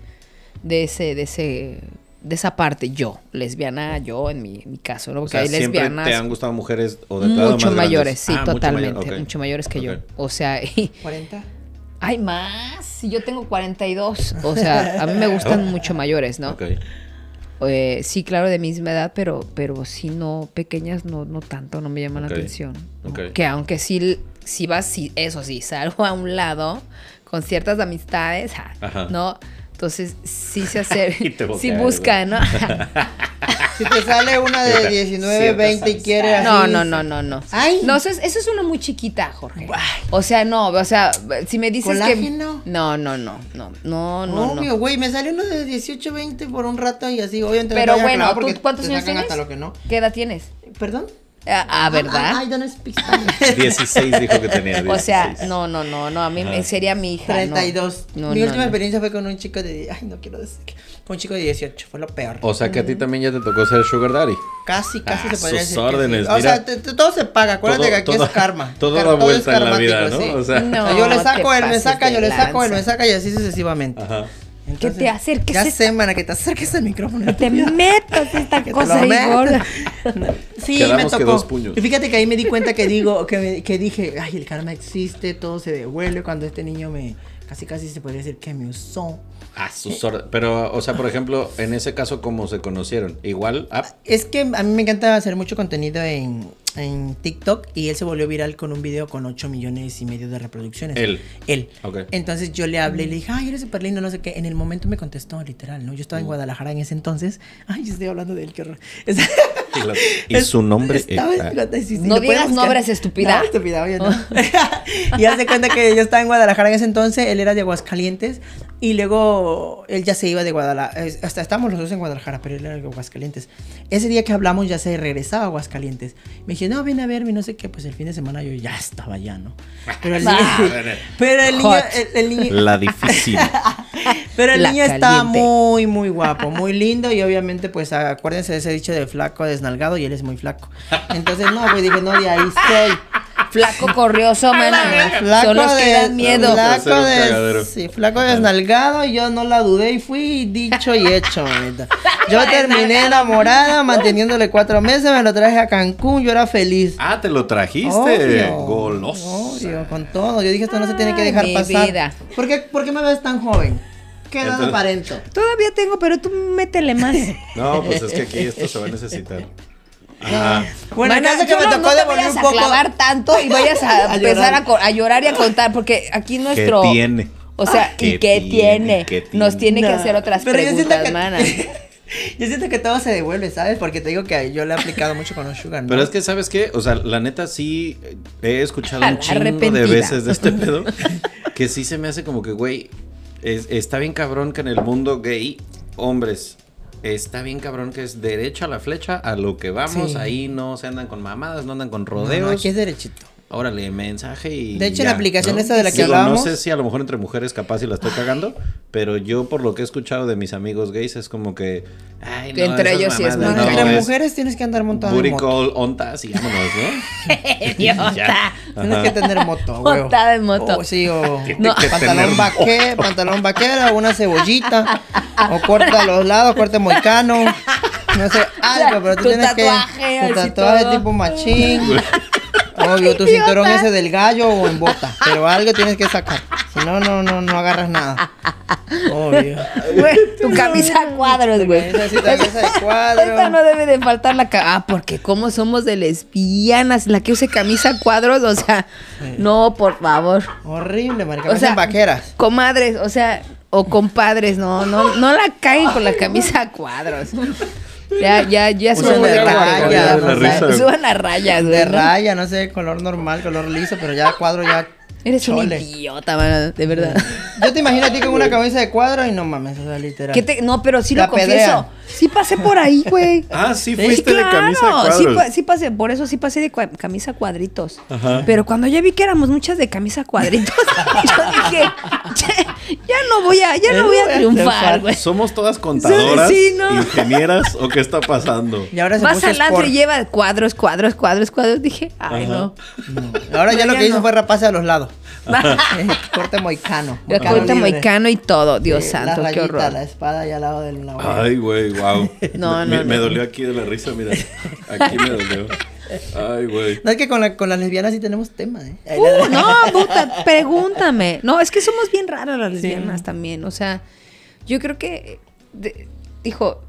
Speaker 2: de ese, de ese, de esa parte yo, lesbiana, yo en mi, en mi caso, ¿no?
Speaker 1: O
Speaker 2: Porque
Speaker 1: sea,
Speaker 2: hay lesbianas
Speaker 1: te han gustado mujeres o de
Speaker 2: mucho
Speaker 1: más
Speaker 2: mayores,
Speaker 1: grandes?
Speaker 2: sí,
Speaker 1: Ah, mucho
Speaker 2: totalmente,
Speaker 1: mayor,
Speaker 2: mucho mayores que yo. O sea, y,
Speaker 3: 40.
Speaker 2: hay más, si yo tengo 42, o sea, a mí me gustan mucho mayores, ¿no?
Speaker 1: Ok.
Speaker 2: Eh, sí, claro, de misma edad, pero, pero sí no, pequeñas no, no tanto, no me llaman la atención.
Speaker 1: ok.
Speaker 2: Que aunque sí, si vas, sí, eso sí, salgo a un lado con ciertas amistades,
Speaker 1: Ajá.
Speaker 2: ¿no? Entonces sí se
Speaker 1: te
Speaker 2: sí busca, ¿no?
Speaker 3: Si te sale una de 19,
Speaker 1: Ciertas
Speaker 3: 20 y quiere así.
Speaker 2: No, no, no, no, no.
Speaker 3: Ay.
Speaker 2: No, eso es, eso es una muy chiquita, Jorge. O sea, no, o sea, si me dices
Speaker 3: ¿Colágeno?
Speaker 2: que... No, no, no, no, no, no,
Speaker 3: Obvio,
Speaker 2: no.
Speaker 3: güey, me salió uno de 18, 20 por un rato y así, obviamente
Speaker 2: Pero
Speaker 3: te voy a
Speaker 2: bueno, ¿tú cuántos años tienes?
Speaker 3: hasta lo que no.
Speaker 2: ¿Qué edad tienes?
Speaker 3: ¿Perdón?
Speaker 2: Ah, ah, ¿verdad?
Speaker 3: I, I don't speak Spanish.
Speaker 1: 16 dijo que tenía.
Speaker 2: O sea,
Speaker 1: 16.
Speaker 2: no, no, no, no, a mí me sería mi hija. no.
Speaker 3: 32.
Speaker 2: No,
Speaker 3: Mi
Speaker 2: no,
Speaker 3: última
Speaker 2: no.
Speaker 3: experiencia fue con un chico de. Ay, no quiero decir. Un chico de 18, fue lo peor.
Speaker 1: O sea que a ti también ya te tocó ser sugar daddy.
Speaker 3: Casi, casi
Speaker 1: Ah,
Speaker 3: se podría
Speaker 1: sus
Speaker 3: decir.
Speaker 1: órdenes,
Speaker 3: sí. O
Speaker 1: mira.
Speaker 3: sea, te- te- todo se paga. Acuérdate
Speaker 1: Todo-
Speaker 3: que aquí
Speaker 1: todo-
Speaker 3: es karma.
Speaker 1: todo da
Speaker 3: es
Speaker 1: vuelta en la vida,
Speaker 3: karmático,
Speaker 1: ¿no?
Speaker 3: sí.
Speaker 1: O sea-
Speaker 3: sea, yo le saco, él me saca, yo le saco, él me saca y así sucesivamente.
Speaker 1: Ajá.
Speaker 3: Entonces,
Speaker 2: te acerques
Speaker 3: Ya
Speaker 2: esta-
Speaker 3: sé, mana, que te acerques al micrófono.
Speaker 2: Te metas esta
Speaker 3: Que te
Speaker 2: cosa ahí gorda.
Speaker 3: Sí,
Speaker 1: Quedamos
Speaker 3: me
Speaker 1: que
Speaker 3: tocó.
Speaker 1: dos puños.
Speaker 3: Y fíjate que ahí me di cuenta que digo, que, me- que dije, ay, el karma existe, todo se devuelve. Cuando este niño me, casi casi se podría decir que me usó.
Speaker 1: A sus órdenes. Pero, o sea, por ejemplo, en ese caso, ¿cómo se conocieron? Igual, ah,
Speaker 3: Es que a mí me encanta hacer mucho contenido en, en TikTok y él se volvió viral con un video con 8 millones y medio de reproducciones.
Speaker 1: Él.
Speaker 3: Él.
Speaker 1: Ok.
Speaker 3: Entonces yo le hablé y le dije, ay, eres súper lindo, no sé qué. En el momento me contestó, literal, ¿no? Yo estaba en Guadalajara en ese entonces. Ay, yo estoy hablando de él, qué horror.
Speaker 1: Y, su nombre
Speaker 3: Estaba
Speaker 1: es-
Speaker 3: sí, sí,
Speaker 2: No digas nombres, estúpida.
Speaker 3: No, estúpida, oye, no. y hace cuenta que yo estaba en Guadalajara en ese entonces, él era de Aguascalientes y luego él ya se iba de Guadalajara, hasta estábamos los dos en Guadalajara, pero él era de Aguascalientes. Ese día que hablamos ya se regresaba a Aguascalientes. Me dije, no, viene a verme, no sé qué, pues el fin de semana yo ya estaba allá, ¿no? Pero el niño, pero el niño, el niño,
Speaker 1: La difícil.
Speaker 3: pero el
Speaker 2: La
Speaker 3: niño está
Speaker 2: caliente.
Speaker 3: muy, muy guapo, muy lindo y obviamente pues acuérdense de ese dicho de flaco desnalgado y él es muy flaco. Entonces no, pues dije, no, de ahí soy.
Speaker 2: Flaco corrioso, mana.
Speaker 3: Flaco
Speaker 2: Son los que
Speaker 3: de-
Speaker 2: dan miedo.
Speaker 3: Flaco de, sí, flaco desnalgado y yo no la dudé y fui dicho y hecho, manita. Yo terminé enamorada, manteniéndole cuatro meses, me lo traje a Cancún, yo era feliz.
Speaker 1: Ah, te lo trajiste. Goloso.
Speaker 3: obvio, con todo. Yo dije, esto no se tiene que
Speaker 2: Ay,
Speaker 3: dejar
Speaker 2: mi
Speaker 3: pasar.
Speaker 2: vida.
Speaker 3: ¿Por qué, por qué me ves tan joven? ¿Qué edad
Speaker 1: Entonces-
Speaker 3: aparento?
Speaker 2: Todavía tengo, pero tú métele más.
Speaker 1: No, pues es que aquí esto se va a necesitar. Ajá.
Speaker 3: Bueno, caso es que me
Speaker 2: no-
Speaker 3: tocó
Speaker 2: no te
Speaker 3: devolver
Speaker 2: vayas
Speaker 3: un
Speaker 2: a
Speaker 3: poco.
Speaker 2: clavar tanto y vayas a,
Speaker 3: A
Speaker 2: empezar
Speaker 3: llorar.
Speaker 2: a, a llorar y a contar, porque aquí nuestro...
Speaker 1: ¿Qué tiene?
Speaker 2: O sea, ¿y
Speaker 1: ¿Qué tiene?
Speaker 2: tiene?
Speaker 1: ¿Qué tiene?
Speaker 2: Nos tiene que
Speaker 3: No,
Speaker 2: hacer otras
Speaker 3: pero
Speaker 2: preguntas,
Speaker 3: que-
Speaker 2: mana.
Speaker 3: Yo siento que todo se devuelve, ¿sabes? Porque te digo que yo le he aplicado mucho con los sugar, ¿no?
Speaker 1: Pero es que, ¿sabes qué? O sea, la neta sí he escuchado un chingo de veces de este pedo. Que sí se me hace como que, güey, es- está bien cabrón que en el mundo gay, hombres, está bien cabrón que es derecho a la flecha, a lo que vamos,
Speaker 3: Sí.
Speaker 1: ahí no se andan con mamadas, no andan con
Speaker 3: No,
Speaker 1: rodeos.
Speaker 3: no, aquí es derechito.
Speaker 1: Órale, mensaje y.
Speaker 3: De hecho, en la
Speaker 1: ya,
Speaker 3: aplicación
Speaker 1: ¿no?
Speaker 3: esta de la que
Speaker 1: Digo,
Speaker 3: hablábamos-
Speaker 1: No sé si a lo mejor entre mujeres capaz y la estoy cagando, pero yo por lo que he escuchado de mis amigos gays es como que. Ay,
Speaker 2: Que entre ellos sí es muy
Speaker 1: no,
Speaker 3: Entre
Speaker 1: es
Speaker 3: mujeres tienes que andar montado
Speaker 1: Booty
Speaker 3: en moto.
Speaker 1: call ontas y vámonos, ¿no?
Speaker 2: Idiota.
Speaker 3: Tienes que tener moto, güey.
Speaker 2: Montada en moto.
Speaker 3: O sí, o
Speaker 1: No.
Speaker 3: pantalón vaquero, pantalón vaquero, una cebollita, o corta los lados, corte moicano. No sé, algo, pero tú
Speaker 2: Tu
Speaker 3: tienes
Speaker 2: tatuaje,
Speaker 3: que. Tu tatuaje
Speaker 2: todo.
Speaker 3: tipo machín. Obvio, tu cinturón ese del gallo o en bota. Pero algo tienes que sacar. Si no, no, no, no agarras nada. Obvio.
Speaker 2: Tu camisa a cuadros, güey.
Speaker 3: Esa sí, camisa de cuadro.
Speaker 2: Esta no debe de faltar la ca- Ah, porque como somos de lesbianas, la que use camisa a cuadros, o sea, no, por favor.
Speaker 3: Horrible, marica.
Speaker 2: O sea,
Speaker 3: vaqueras.
Speaker 2: comadres, o sea, o compadres, no, no, no la caen con la camisa a cuadros. Ya, ya, ya suben
Speaker 3: de raya.
Speaker 2: Suban a rayas, güey.
Speaker 3: De raya, no sé, color normal, color liso, pero ya cuadro ya.
Speaker 2: Eres un idiota, mano, de verdad.
Speaker 3: Yo te imagino a ti con una camisa de cuadro y no mames, o sea, literal.
Speaker 2: ¿Qué te- No, pero sí
Speaker 3: La
Speaker 2: lo confieso.
Speaker 3: pedrean.
Speaker 2: Sí pasé por ahí, güey.
Speaker 1: Ah, sí,
Speaker 2: Sí,
Speaker 1: fuiste de camisa de cuadros.
Speaker 2: Sí, sí pasé, por eso sí pasé de cua- camisa cuadritos.
Speaker 1: Ajá.
Speaker 2: Pero cuando ya vi que éramos muchas de camisa cuadritos, yo dije, ya, ya no voy a, ya no voy a triunfar, güey.
Speaker 1: Somos todas contadoras,
Speaker 2: Sí, no.
Speaker 1: ingenieras o qué está pasando.
Speaker 3: Y ahora se
Speaker 2: Vas al antro y lleva cuadros, cuadros, cuadros, cuadros. Dije, ay,
Speaker 1: Ajá.
Speaker 2: no.
Speaker 3: Ahora ya lo
Speaker 2: ya
Speaker 3: que hizo
Speaker 2: no.
Speaker 3: fue raparse a los lados. Eh, Corte moicano.
Speaker 2: Ya
Speaker 3: moicano
Speaker 2: corta
Speaker 3: libre.
Speaker 2: moicano y todo, Dios
Speaker 3: Sí,
Speaker 2: santo,
Speaker 3: la
Speaker 2: qué horror.
Speaker 3: La espada allá al lado del la
Speaker 1: Ay, güey, wow.
Speaker 2: No,
Speaker 1: me,
Speaker 2: no,
Speaker 1: me dolió aquí de la risa, mira. Aquí me dolió. Ay, güey.
Speaker 3: No es que con, la- con las lesbianas sí tenemos tema, ¿eh?
Speaker 2: Uh, no, puta, pregúntame. No, es que somos bien raras las lesbianas también. O sea, yo creo que, de- dijo,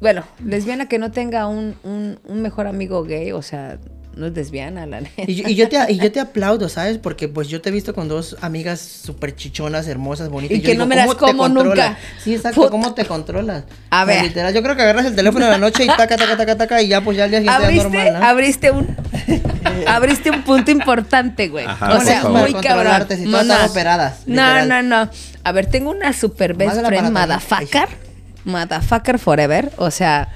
Speaker 2: bueno, lesbiana que no tenga un, un, un mejor amigo gay, o sea, no es lesbiana, la neta.
Speaker 3: Y, yo- y yo te, y yo te aplaudo, ¿sabes? Porque pues yo te he visto con dos amigas súper chichonas, hermosas, bonitas.
Speaker 2: Y
Speaker 3: yo
Speaker 2: que no me las
Speaker 3: ¿cómo te
Speaker 2: como nunca.
Speaker 3: Sí, exacto,
Speaker 2: Puta.
Speaker 3: ¿cómo te controlas?
Speaker 2: A
Speaker 3: O sea,
Speaker 2: ver.
Speaker 3: literal, yo creo que agarras el teléfono en la noche y taca, taca, taca, taca, y ya pues ya al día siguiente ya
Speaker 2: Abriste,
Speaker 3: normal, ¿no?
Speaker 2: abriste un abriste un punto importante, güey.
Speaker 1: Ajá,
Speaker 2: o sea,
Speaker 1: por favor.
Speaker 2: muy cabrón.
Speaker 3: si todas están operadas,
Speaker 2: No,
Speaker 3: literal.
Speaker 2: no, no. A ver, tengo una super best friend,
Speaker 3: ¿no?
Speaker 2: motherfucker. Motherfucker forever. O sea,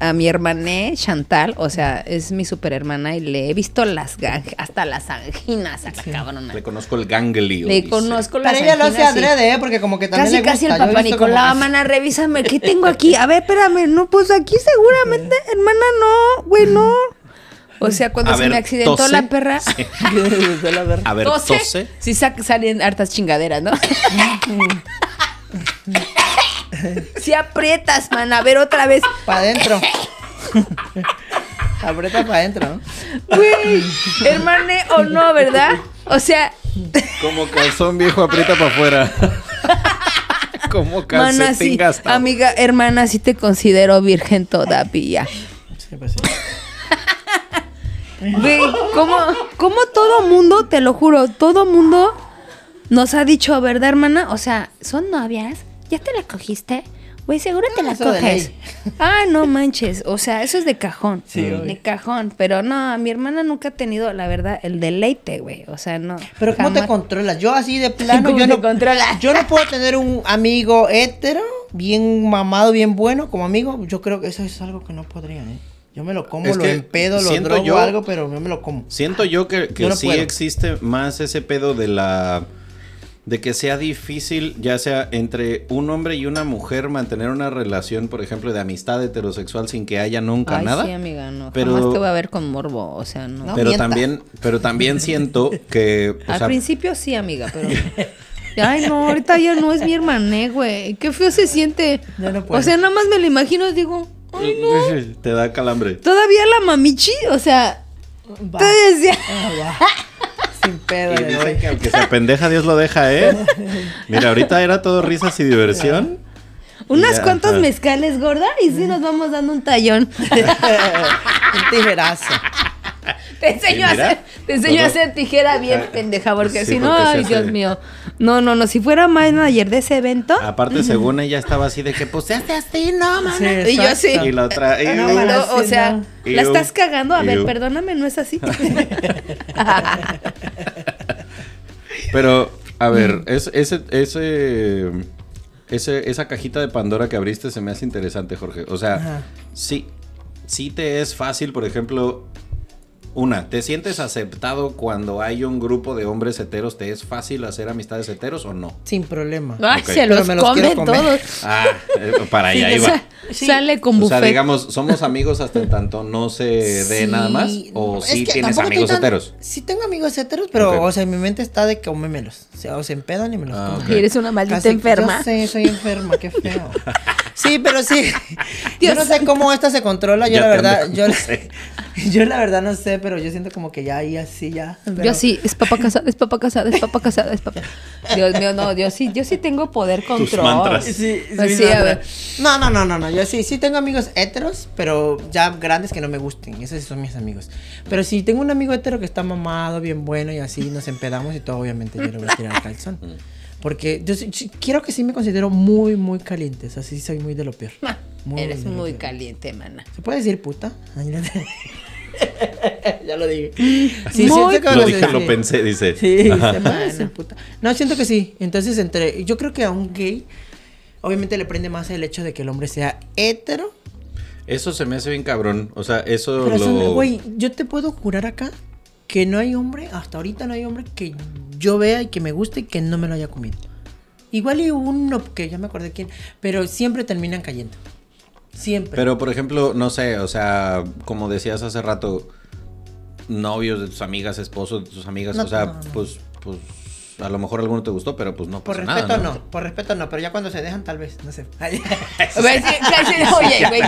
Speaker 2: a mi hermané Chantal, o sea, es mi super hermana y le he visto las gang- hasta las anginas a la cabrona.
Speaker 1: Le conozco el ganglio.
Speaker 2: Le
Speaker 1: dice.
Speaker 2: conozco las
Speaker 3: Pero ella lo hace adrede, ¿eh? Porque como que también
Speaker 2: Casi,
Speaker 3: le gusta.
Speaker 2: casi el papá
Speaker 3: visto como
Speaker 2: mana, revísame, ¿qué tengo aquí? A ver, espérame, no, pues aquí seguramente, hermana, no, güey, no. O sea, cuando
Speaker 1: A
Speaker 2: se
Speaker 1: ver,
Speaker 2: me accidentó
Speaker 1: tose.
Speaker 2: la perra,
Speaker 1: Sí. A ver,
Speaker 2: tose,
Speaker 1: tose.
Speaker 2: sí sa- salen hartas chingaderas, ¿no? si aprietas, man, a ver otra vez.
Speaker 3: Para adentro. Aprieta para adentro, ¿no?
Speaker 2: Güey, hermane o no, ¿verdad? O sea,
Speaker 1: Como calzón viejo aprieta para afuera. Como
Speaker 2: mana,
Speaker 1: calcetín
Speaker 2: sí,
Speaker 1: gastado.
Speaker 2: amiga, hermana, sí te considero virgen todavía.
Speaker 3: Sí, pues sí.
Speaker 2: Güey, ¿cómo, cómo todo mundo, te lo juro, todo mundo nos ha dicho, ¿verdad, hermana? O sea, ¿son novias? ¿Ya te la cogiste? Güey, seguro te la coges. Ah, no manches. O sea, eso es de cajón.
Speaker 3: Sí,
Speaker 2: de cajón. Pero no, mi hermana nunca ha tenido, la verdad, el deleite, güey. O sea, no.
Speaker 3: Pero ¿cómo te controlas? Yo así de plano,
Speaker 2: ¿Cómo
Speaker 3: yo
Speaker 2: te
Speaker 3: no,
Speaker 2: controlas?
Speaker 3: yo no puedo tener un amigo hétero, bien mamado, bien bueno como amigo. Yo creo que eso es algo que no podría, ¿eh? Yo me lo como,
Speaker 1: Es
Speaker 3: lo empedo, lo
Speaker 1: siento
Speaker 3: drogo
Speaker 1: yo-
Speaker 3: algo, pero yo me lo como.
Speaker 1: Siento yo que, que
Speaker 3: Yo no
Speaker 1: sí
Speaker 3: puedo.
Speaker 1: existe más ese pedo de la... De que sea difícil, ya sea entre un hombre y una mujer, mantener una relación, por ejemplo, de amistad heterosexual sin que haya nunca
Speaker 2: Ay,
Speaker 1: nada.
Speaker 2: sí, amiga, no.
Speaker 1: Pero-
Speaker 2: Jamás te voy a ver con morbo. O sea, no.
Speaker 1: Pero también, pero también siento que, o
Speaker 2: Al
Speaker 1: sea,
Speaker 2: principio sí, amiga, pero. Ay, no, ahorita ya no es mi hermané, güey. Qué feo se siente.
Speaker 3: Ya no puedo.
Speaker 2: o sea, nada más me lo imagino y digo, ay, no.
Speaker 1: te da calambre.
Speaker 2: Todavía la mamichi, o sea,
Speaker 3: Va.
Speaker 2: decía.
Speaker 3: Ah, va. Sin pedo.
Speaker 1: Y
Speaker 3: doy.
Speaker 1: que aunque se apendeja, Dios lo deja, ¿eh? Mira, ahorita era todo risas y diversión.
Speaker 2: Unas cuantas mezcales, gorda, y sí nos vamos dando un tallón.
Speaker 3: Un tijerazo.
Speaker 2: Te enseño, a hacer, te enseño a hacer tijera bien pendeja, porque
Speaker 1: Sí,
Speaker 2: si no,
Speaker 1: porque
Speaker 2: ay,
Speaker 1: hace-
Speaker 2: Dios mío. No, no, no, si fuera manager de ese evento,
Speaker 1: Aparte, según ella estaba así de que, pues, se hace así, no, man.
Speaker 3: Sí,
Speaker 2: Y yo así.
Speaker 1: Y la otra, y-
Speaker 3: No,
Speaker 2: o sea,
Speaker 3: no.
Speaker 2: la estás cagando. A ver, perdóname, no es así.
Speaker 1: Pero, a ver, es, ese, ese, ese, esa cajita de Pandora que abriste se me hace interesante, Jorge. O sea,
Speaker 3: Ajá.
Speaker 1: sí, sí te es fácil, por ejemplo, una, ¿te sientes aceptado cuando hay un grupo de hombres heteros? ¿Te es fácil hacer amistades heteros o no?
Speaker 3: Sin problema.
Speaker 2: Ay, se los
Speaker 3: me los comer.
Speaker 2: todos.
Speaker 1: Ah, eh, para allá
Speaker 2: Sí,
Speaker 1: iba.
Speaker 2: sa-
Speaker 3: Sí.
Speaker 2: Sale con
Speaker 1: O
Speaker 2: buffet.
Speaker 1: sea, digamos, ¿somos amigos hasta en tanto no se dé
Speaker 3: Sí,
Speaker 1: nada más? ¿O
Speaker 3: es
Speaker 1: sí
Speaker 3: que
Speaker 1: tienes amigos
Speaker 3: tan-
Speaker 1: heteros?
Speaker 3: Sí tengo amigos heteros, pero, o sea, en mi mente está de comémelos. O sea, o se empedan y me los
Speaker 1: Ah.
Speaker 2: Eres una maldita
Speaker 3: Casi-
Speaker 2: enferma.
Speaker 3: Yo sé, soy enferma, qué feo. Sí, pero sí.
Speaker 2: Dios
Speaker 3: yo no sé cómo esta se controla. Yo
Speaker 1: Ya
Speaker 3: la verdad, yo, yo la verdad no sé, pero yo siento como que ya ahí así ya.
Speaker 2: Yo sí, es papá casada, es papá casada, es papá casada, es papá. Dios mío, no, yo sí, yo sí tengo poder control.
Speaker 1: mantras.
Speaker 3: Sí, sí,
Speaker 2: Pues sí, a
Speaker 3: no.
Speaker 2: ver.
Speaker 3: No, no, no, no, no. Yo sí, sí tengo amigos heteros, pero ya grandes que no me gusten. Esos sí son mis amigos. Pero si tengo un amigo hetero que está mamado, bien bueno y así nos empedamos y todo, obviamente yo le voy a tirar el calzón. Porque yo sí- sí- quiero que sí me considero muy, muy caliente. O sea, sí soy muy de lo peor. Muy
Speaker 2: Eres muy
Speaker 3: peor.
Speaker 2: caliente, mana.
Speaker 3: ¿Se puede decir puta? Ya lo dije. Sí,
Speaker 2: Muy-
Speaker 3: siento que
Speaker 1: Lo dije, lo pensé, dice.
Speaker 3: Sí, se puta. No, siento que sí. Entonces, entre. Yo creo que a un gay, obviamente le prende más el hecho de que el hombre sea hetero.
Speaker 1: Eso se me hace bien cabrón. O sea, eso
Speaker 3: Pero,
Speaker 1: lo...
Speaker 3: güey, yo te puedo jurar acá que no hay hombre, hasta ahorita no hay hombre que yo vea y que me guste y que no me lo haya comido. Igual y uno, que ya me acordé quién, pero siempre terminan cayendo. Siempre.
Speaker 1: Pero, por ejemplo, no sé, o sea, como decías hace rato, novios de tus amigas, esposos de tus amigas,
Speaker 3: No,
Speaker 1: o sea,
Speaker 3: no, no.
Speaker 1: pues, pues, a lo mejor alguno te gustó, pero pues no
Speaker 3: por respeto
Speaker 1: nada,
Speaker 3: no, por respeto no, pero ya cuando se dejan tal vez, no sé. Ay,
Speaker 2: oye, güey.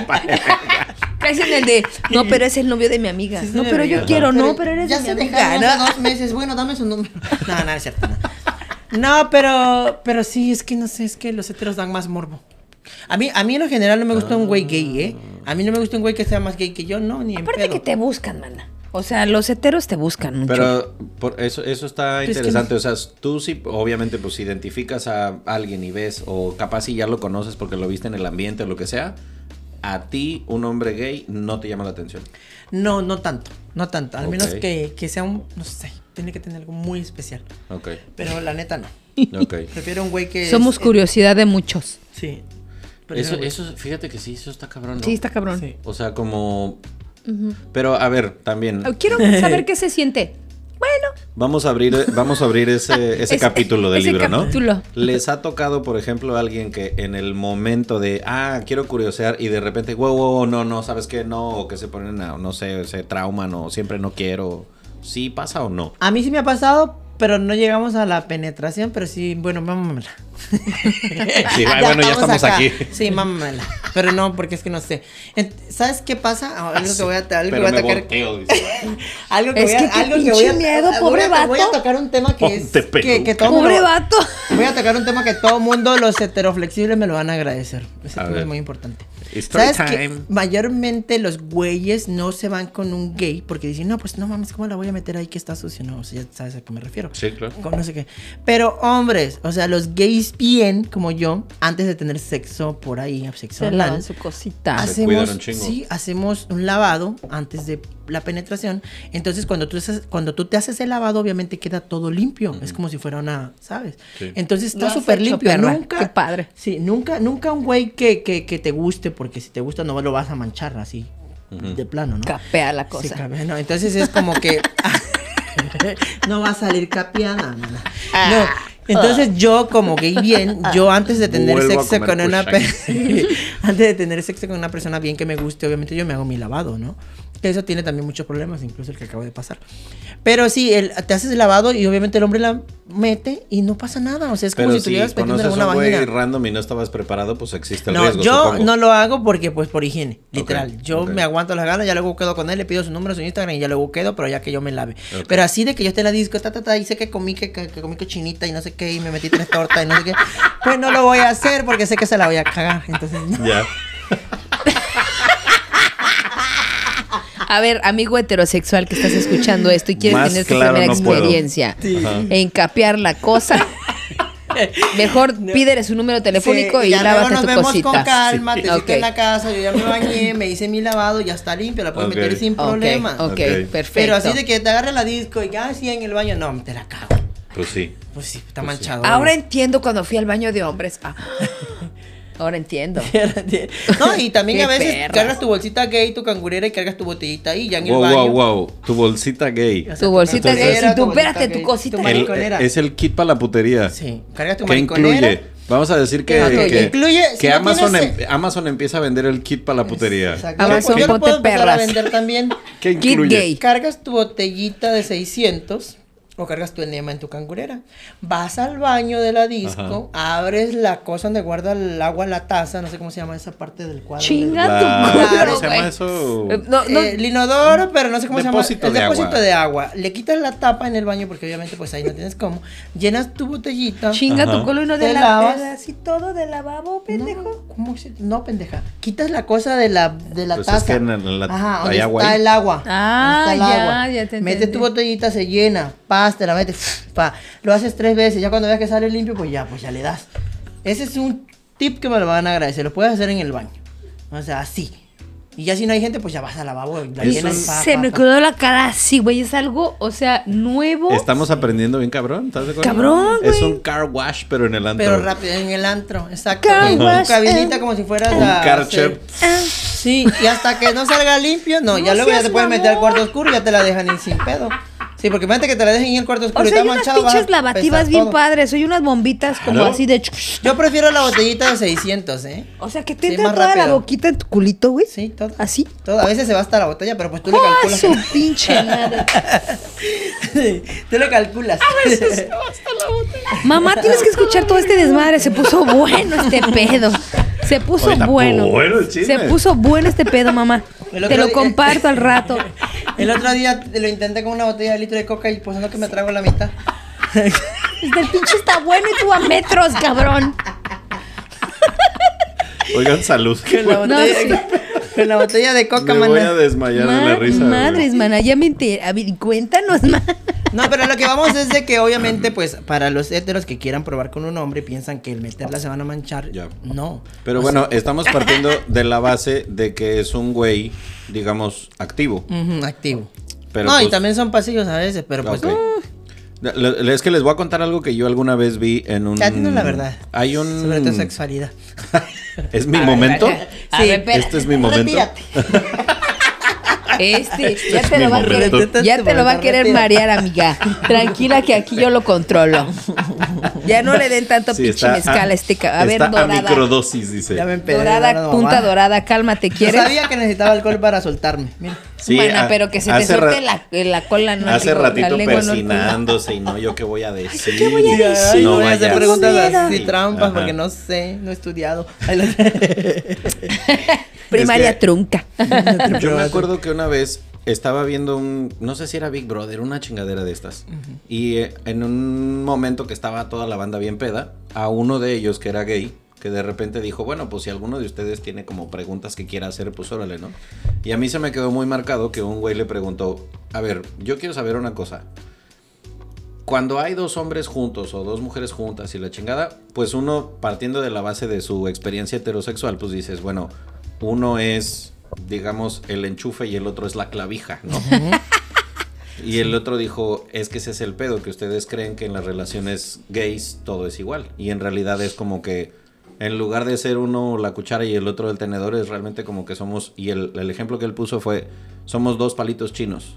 Speaker 2: Casi en el de, no, pero es el novio de mi amiga.
Speaker 3: Sí,
Speaker 2: no, pero yo
Speaker 3: amiga.
Speaker 2: quiero, no, pero eres
Speaker 3: ya
Speaker 2: de mi
Speaker 3: se
Speaker 2: amiga.
Speaker 3: dejaron
Speaker 2: ¿no?
Speaker 3: hace dos meses. Bueno, dame su número. No, no, es cierto. No. No, pero, pero sí, es que no sé, es que los heteros dan más morbo. A mí, a mí en lo general no me gusta un güey gay, ¿eh? A mí no me gusta un güey que sea más gay que yo, no, ni en
Speaker 2: Aparte
Speaker 3: pedo.
Speaker 2: que te buscan, mana. O sea, los heteros te buscan mucho.
Speaker 1: Pero por eso, eso está
Speaker 3: es que
Speaker 1: interesante.
Speaker 3: no-
Speaker 1: O sea, tú sí, obviamente, pues identificas a alguien y ves, o capaz si ya lo conoces porque lo viste en el ambiente o lo que sea, a ti, un hombre gay, no te llama la atención.
Speaker 3: No, no tanto, no tanto. Al menos que, que sea un, no sé, tiene que tener algo muy especial.
Speaker 1: Ok,
Speaker 3: Pero la neta no.
Speaker 1: ok.
Speaker 3: Prefiero un güey que...
Speaker 2: Somos
Speaker 3: es-
Speaker 2: curiosidad de muchos.
Speaker 3: Sí.
Speaker 1: Eso, eso, fíjate que sí, eso está cabrón. ¿no?
Speaker 2: Sí, está cabrón.
Speaker 3: Sí.
Speaker 1: O sea, como... Pero, a ver, también...
Speaker 2: Quiero saber qué se siente. Bueno,
Speaker 1: Vamos a abrir, vamos a abrir ese, ese
Speaker 2: Ese-
Speaker 1: capítulo del
Speaker 2: ese
Speaker 1: libro, ¿no?
Speaker 2: capítulo.
Speaker 1: Les ha tocado, por ejemplo, a alguien que en el momento de, ah, quiero curiosear y de repente, wow, wow, no, no, ¿sabes qué? No, o que se ponen, a, no sé, se trauman o siempre no quiero. ¿Sí pasa o no?
Speaker 3: A mí sí me ha pasado, pero no llegamos a la penetración, pero sí, bueno, mámamela.
Speaker 1: Sí, ah, bueno, ya estamos
Speaker 3: acá.
Speaker 1: aquí.
Speaker 3: Sí, mámamela. Pero no, porque es que no sé. ¿Sabes qué pasa? Ah, Algo que voy a, algo que voy a tocar.
Speaker 1: volteo.
Speaker 3: Algo que
Speaker 2: Es
Speaker 3: voy a,
Speaker 2: que
Speaker 3: algo que voy a,
Speaker 2: pinche miedo, pobre
Speaker 3: Voy a
Speaker 2: vato.
Speaker 3: tocar un tema que es que, que todo
Speaker 2: pobre
Speaker 3: mundo-
Speaker 2: vato.
Speaker 3: Voy a tocar un tema que todo mundo, los heteroflexibles, me lo van a agradecer. Ese
Speaker 1: A
Speaker 3: tema
Speaker 1: ver.
Speaker 3: es muy importante.
Speaker 1: Story
Speaker 3: ¿Sabes que
Speaker 1: time.
Speaker 3: mayormente los güeyes no se van con un gay porque dicen, no, pues no mames, ¿cómo la voy a meter ahí que está sucio? No, o sea, ya sabes a qué me refiero.
Speaker 1: Sí, claro.
Speaker 3: Con no sé qué. Pero hombres, o sea, los gays bien, como yo, antes de tener sexo por ahí, sexo
Speaker 2: Se
Speaker 3: anal,
Speaker 2: su cosita.
Speaker 3: Hacemos,
Speaker 1: un chingo.
Speaker 3: sí, hacemos un lavado antes de la penetración. Entonces, cuando tú, haces- cuando tú te haces el lavado, obviamente queda todo limpio. Es como si fuera una, ¿sabes?
Speaker 1: Sí.
Speaker 3: Entonces está súper limpio.
Speaker 2: perra.
Speaker 3: Nunca,
Speaker 2: Qué padre.
Speaker 3: Sí, nunca, nunca un güey que, que, que te guste, porque si te gusta no lo vas a manchar así, de plano, ¿no?
Speaker 2: Capea la
Speaker 3: Sí,
Speaker 2: cosa.
Speaker 3: cabe- no, entonces es como que no va a salir capeada. No, no.
Speaker 2: Ah.
Speaker 3: No, Entonces yo como gay bien, yo antes de tener
Speaker 1: Vuelvo
Speaker 3: sexo con una antes de tener sexo con una persona bien que me guste, obviamente yo me hago mi lavado, ¿no? Que eso tiene también muchos problemas, incluso el que acabo de pasar. Pero sí, el- te haces el lavado y obviamente el hombre la mete y no pasa nada, o sea, es como
Speaker 1: Pero
Speaker 3: si
Speaker 1: si
Speaker 3: estuvieras metiendo
Speaker 1: conoces
Speaker 3: en
Speaker 1: a
Speaker 3: una
Speaker 1: un güey
Speaker 3: vagina.
Speaker 1: random y no estabas preparado, pues existe el
Speaker 3: No,
Speaker 1: riesgo,
Speaker 3: yo
Speaker 1: supongo.
Speaker 3: no lo hago porque pues por higiene, literal.
Speaker 1: Ok,
Speaker 3: yo
Speaker 1: ok.
Speaker 3: me aguanto las ganas, ya luego quedo con él, le pido su número, su Instagram y ya luego quedo, pero ya que yo me lave.
Speaker 1: Ok.
Speaker 3: Pero así de que yo esté en la disco, ta, ta, ta, y sé que comí que, que, que comí cochinita y no sé qué, y me metí tres tortas y no sé qué, pues no lo voy a hacer porque sé que se la voy a cagar. Entonces, no.
Speaker 1: Ya.
Speaker 2: A ver, amigo heterosexual que estás escuchando esto y quieres
Speaker 1: Más
Speaker 2: tener tu
Speaker 1: claro
Speaker 2: primera
Speaker 1: no
Speaker 2: experiencia
Speaker 3: Sí.
Speaker 2: En capear la cosa, mejor pídele su número telefónico
Speaker 3: Sí,
Speaker 2: y lávate
Speaker 3: nos
Speaker 2: tu
Speaker 3: vemos
Speaker 2: cosita.
Speaker 3: con calma,
Speaker 1: Sí.
Speaker 3: te
Speaker 2: Ok.
Speaker 3: siento en la casa, yo ya me bañé, me hice mi lavado, ya está limpio, la puedes meter sin
Speaker 2: Ok,
Speaker 3: problema.
Speaker 2: ok,
Speaker 1: Ok.
Speaker 2: perfecto.
Speaker 3: Pero así de que te agarre la disco y ya así en el baño, no, te la cago.
Speaker 1: Pues sí.
Speaker 3: Pues sí, está manchado.
Speaker 2: Ahora entiendo cuando fui al baño de hombres. Ah, ahora entiendo.
Speaker 3: No, y también a veces cargas tu bolsita gay, tu cangurera y cargas tu botellita ahí, ya en el
Speaker 1: Wow,
Speaker 3: baño.
Speaker 1: wow, wow. Tu bolsita gay.
Speaker 3: O sea,
Speaker 2: Tu bolsita
Speaker 1: gay,
Speaker 2: si tú- espérate, tu
Speaker 3: gay,
Speaker 2: cosita.
Speaker 3: tu
Speaker 2: El-
Speaker 1: El-
Speaker 3: mariconera.
Speaker 1: es el kit para la putería.
Speaker 3: Sí, cargas tu
Speaker 1: ¿Qué
Speaker 3: mariconera.
Speaker 1: incluye? Vamos a decir que, que,
Speaker 3: Incluye, si
Speaker 1: que
Speaker 3: no
Speaker 1: Amazon,
Speaker 3: tienes-
Speaker 1: em- Amazon empieza a vender el kit para la putería.
Speaker 3: Exacto.
Speaker 2: Amazon, ponte perras.
Speaker 3: a vender también.
Speaker 1: ¿Qué
Speaker 2: Kit
Speaker 1: incluye?
Speaker 2: gay.
Speaker 3: Cargas tu botellita de 600 o cargas tu enema en tu cangurera. Vas al baño de la disco, abres la cosa donde guarda el agua, la taza, no sé cómo se llama esa parte del cuadro.
Speaker 2: Chinga
Speaker 1: La-
Speaker 2: tu
Speaker 3: Claro,
Speaker 2: culo,
Speaker 1: ¿Cómo se llama eso?
Speaker 2: Eh, No, no,
Speaker 3: Eh, el inodoro, pero no sé cómo
Speaker 1: Depósito
Speaker 3: se llama.
Speaker 1: de
Speaker 3: el depósito
Speaker 1: agua.
Speaker 3: de agua. Le quitas la tapa en el baño porque obviamente pues ahí no tienes cómo. Llenas tu botellita.
Speaker 2: chinga
Speaker 1: Ajá.
Speaker 2: tu culo y no de la, de así todo de lavabo, pendejo.
Speaker 3: No, ¿cómo se- no, pendeja. Quitas la cosa de la, de la
Speaker 1: Pues es
Speaker 3: taza.
Speaker 1: que en el- la-
Speaker 3: Ajá,
Speaker 1: hay
Speaker 3: donde
Speaker 1: agua
Speaker 3: está
Speaker 1: ahí.
Speaker 3: el agua.
Speaker 2: Ah,
Speaker 3: está el
Speaker 2: ya,
Speaker 3: agua.
Speaker 2: ya te
Speaker 3: Metes tu botellita, se llena, paz, te la metes, pa. Lo haces tres veces, ya cuando veas que sale limpio, pues ya, pues ya le das. Ese es un tip que me lo van a agradecer. Lo puedes hacer en el baño. O sea, así. Y ya si no hay gente, pues ya vas al lavabo la
Speaker 1: Es
Speaker 3: llenas. pa,
Speaker 2: Se
Speaker 3: pa,
Speaker 2: me quedó la cara así, güey. Es algo, o sea, nuevo.
Speaker 1: Estamos aprendiendo bien cabrón, ¿estás de acuerdo?
Speaker 2: Cabrón,
Speaker 1: Es
Speaker 2: güey.
Speaker 1: un car wash, pero en el antro.
Speaker 3: Pero rápido, en el antro, exacto.
Speaker 2: Car
Speaker 3: En tu
Speaker 2: wash,
Speaker 3: cabinita
Speaker 2: eh.
Speaker 3: como si fueras
Speaker 1: Un
Speaker 3: a...
Speaker 1: Karcher.
Speaker 2: Ah,
Speaker 3: Sí, y hasta que no salga limpio, no, ya
Speaker 2: No
Speaker 3: luego ya te puedes meter al cuarto oscuro y ya te la dejan ir sin pedo. Sí, porque imagínate que te la dejen en el cuarto oscuro
Speaker 2: O
Speaker 3: y
Speaker 2: sea,
Speaker 3: está
Speaker 2: hay unas
Speaker 3: manchado. a
Speaker 2: pinches lavativas bien
Speaker 3: todo.
Speaker 2: padres. Soy unas bombitas como así de.
Speaker 3: Yo prefiero la botellita de 600, ¿eh?
Speaker 2: O sea, que te
Speaker 3: Sí,
Speaker 2: entra toda la boquita en tu culito, güey.
Speaker 3: Sí, todo.
Speaker 2: Así.
Speaker 3: Todo. A veces se va hasta la botella, pero pues tú le
Speaker 2: ¡Ah,
Speaker 3: calculas.
Speaker 2: su pinche madre!
Speaker 3: tú le calculas.
Speaker 2: Mamá, tienes que escuchar todo este desmadre. Se puso bueno este pedo. Se puso
Speaker 1: Oye, está
Speaker 2: bueno.
Speaker 1: bueno el.
Speaker 2: Se puso bueno este pedo, mamá. Te lo
Speaker 3: día-
Speaker 2: comparto al rato.
Speaker 3: El otro día lo intenté con una botella de litro de coca y pues no que me trago la mitad.
Speaker 2: Este el pinche está bueno y tú a metros, cabrón.
Speaker 1: Oigan, salud.
Speaker 3: Con la
Speaker 2: No,
Speaker 3: botella,
Speaker 2: sí.
Speaker 3: con la botella de coca,
Speaker 1: Me voy a
Speaker 3: mana.
Speaker 1: desmayar de la risa.
Speaker 2: madres, mana, ya me enteré. A ver, cuéntanos más.
Speaker 3: No, pero lo que vamos es de que obviamente, pues, para los héteros que quieran probar con un hombre y piensan que el meterla se van a manchar.
Speaker 1: Ya.
Speaker 3: No.
Speaker 1: Pero
Speaker 3: O
Speaker 1: bueno, estamos partiendo de la base de que es un güey, digamos, activo.
Speaker 3: activo.
Speaker 1: Pero
Speaker 3: no, y
Speaker 1: pues-
Speaker 3: también son pasillos a veces, pero pues.
Speaker 1: Le- Es que les voy a contar algo que yo alguna vez vi en un.
Speaker 3: Ya dinos la verdad.
Speaker 1: Hay un.
Speaker 3: Sobre tu sexualidad.
Speaker 1: Es mi momento.
Speaker 2: A ver.
Speaker 1: Este es mi momento.
Speaker 2: Este, ya
Speaker 1: es
Speaker 2: te lo va a querer, ya te lo va a querer marear, amiga. Tranquila que aquí yo lo controlo. Ya no le den tanto
Speaker 1: Sí,
Speaker 2: pinche mezcal a este A ver,
Speaker 1: está a
Speaker 2: dorada.
Speaker 1: microdosis, dice.
Speaker 3: Ya me empedé.
Speaker 2: Dorada,
Speaker 3: no, no,
Speaker 2: punta dorada, cálmate,
Speaker 3: Yo
Speaker 2: ¿quieres?
Speaker 3: sabía que necesitaba alcohol para soltarme. Mira.
Speaker 1: Sí, a-
Speaker 2: pero que se te
Speaker 1: hace
Speaker 2: suelte
Speaker 1: ra-
Speaker 2: la, la cola, no
Speaker 1: Hace
Speaker 2: la
Speaker 1: ratito
Speaker 2: lengua, no
Speaker 1: persinándose y no, yo qué voy a decir.
Speaker 2: ¿qué voy a decir?
Speaker 3: Ay, no,
Speaker 1: No
Speaker 3: voy a hacer preguntas así trampas
Speaker 1: Ajá.
Speaker 3: porque no sé, no he estudiado.
Speaker 2: Primaria
Speaker 1: Es que-
Speaker 2: trunca.
Speaker 1: Yo me acuerdo que una vez estaba viendo un, no sé si era Big Brother, una chingadera de estas. Y eh, en un momento que estaba toda la banda bien peda, a uno de ellos que era gay, que que de repente dijo, bueno, pues si alguno de ustedes tiene como preguntas que quiera hacer, pues órale, ¿no? Y a mí se me quedó muy marcado que un güey le preguntó, a ver, yo quiero saber una cosa. Cuando hay dos hombres juntos o dos mujeres juntas y la chingada, pues uno partiendo de la base de su experiencia heterosexual, pues dices, bueno, uno es, digamos, el enchufe y el otro es la clavija, ¿no? Y el otro dijo, es que ese es el pedo, que ustedes creen que en las relaciones gays todo es igual. Y en realidad es como que en lugar de ser uno la cuchara y el otro el tenedor, es realmente como que somos, y el, el ejemplo que él puso fue, somos dos palitos chinos.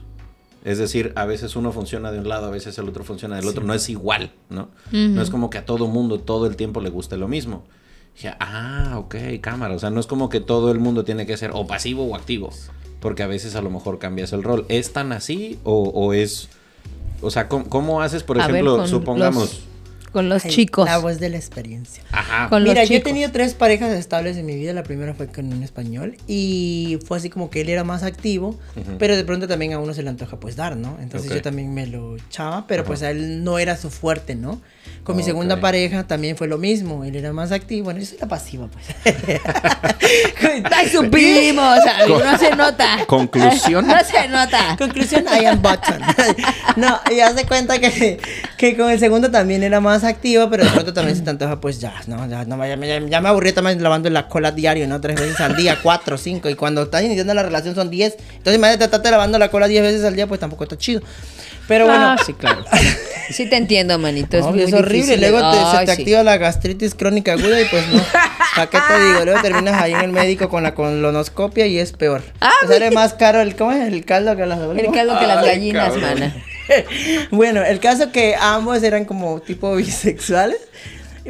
Speaker 1: Es decir, a veces uno funciona de un lado, a veces el otro funciona del otro. No es igual, ¿no? No es como que a todo mundo todo el tiempo le guste lo mismo. Dije, ah, ok, cámara. O sea, no es como que todo el mundo tiene que ser o pasivo o activo. Porque a veces a lo mejor cambias el rol. ¿Es tan así o, o es... O sea, ¿cómo, cómo haces, por
Speaker 2: A
Speaker 1: ejemplo, supongamos...
Speaker 2: los- con los
Speaker 3: Ay,
Speaker 2: chicos.
Speaker 3: La voz de la experiencia.
Speaker 1: Ajá.
Speaker 2: Con
Speaker 3: Mira,
Speaker 2: los
Speaker 3: yo he tenido tres parejas estables en mi vida. La primera fue con un español y fue así como que él era más activo, pero de pronto también a uno se le antoja pues dar, ¿no? Entonces
Speaker 1: Ok.
Speaker 3: yo también me lo echaba, pero pues a él no era su fuerte, ¿no? Con mi segunda pareja también fue lo mismo. Él era más activo. Bueno, yo soy la pasiva, pues.
Speaker 2: Ay, supimos, amigo, no se nota.
Speaker 1: Conclusión.
Speaker 2: No se nota.
Speaker 3: Conclusión, I am button. no, y haz de cuenta que, que con el segundo también era más activo, pero de pronto también se te antoja, pues ya, no, ya, no, ya, ya- ya me aburrí también lavando la cola diario, ¿no? Tres veces al día, cuatro, cinco, y cuando estás iniciando la relación son diez. Entonces, imagínate, estarte lavando la cola diez veces al día, pues tampoco está chido. Pero bueno.
Speaker 2: Ah, sí, claro. Sí te entiendo, manito. Es,
Speaker 3: No,
Speaker 2: muy
Speaker 3: es horrible,
Speaker 2: difícil.
Speaker 3: luego te- se
Speaker 2: Ay,
Speaker 3: te
Speaker 2: sí.
Speaker 3: activa la gastritis crónica aguda y pues no. ¿Para qué te digo? Luego terminas ahí en el médico con la colonoscopia y es peor.
Speaker 2: Ah,
Speaker 3: sale más caro el, ¿cómo es? El caldo que las
Speaker 2: El caldo que las
Speaker 1: Ay,
Speaker 2: gallinas,
Speaker 1: cabrón.
Speaker 2: mana.
Speaker 3: bueno, el caso que ambos eran como tipo bisexuales,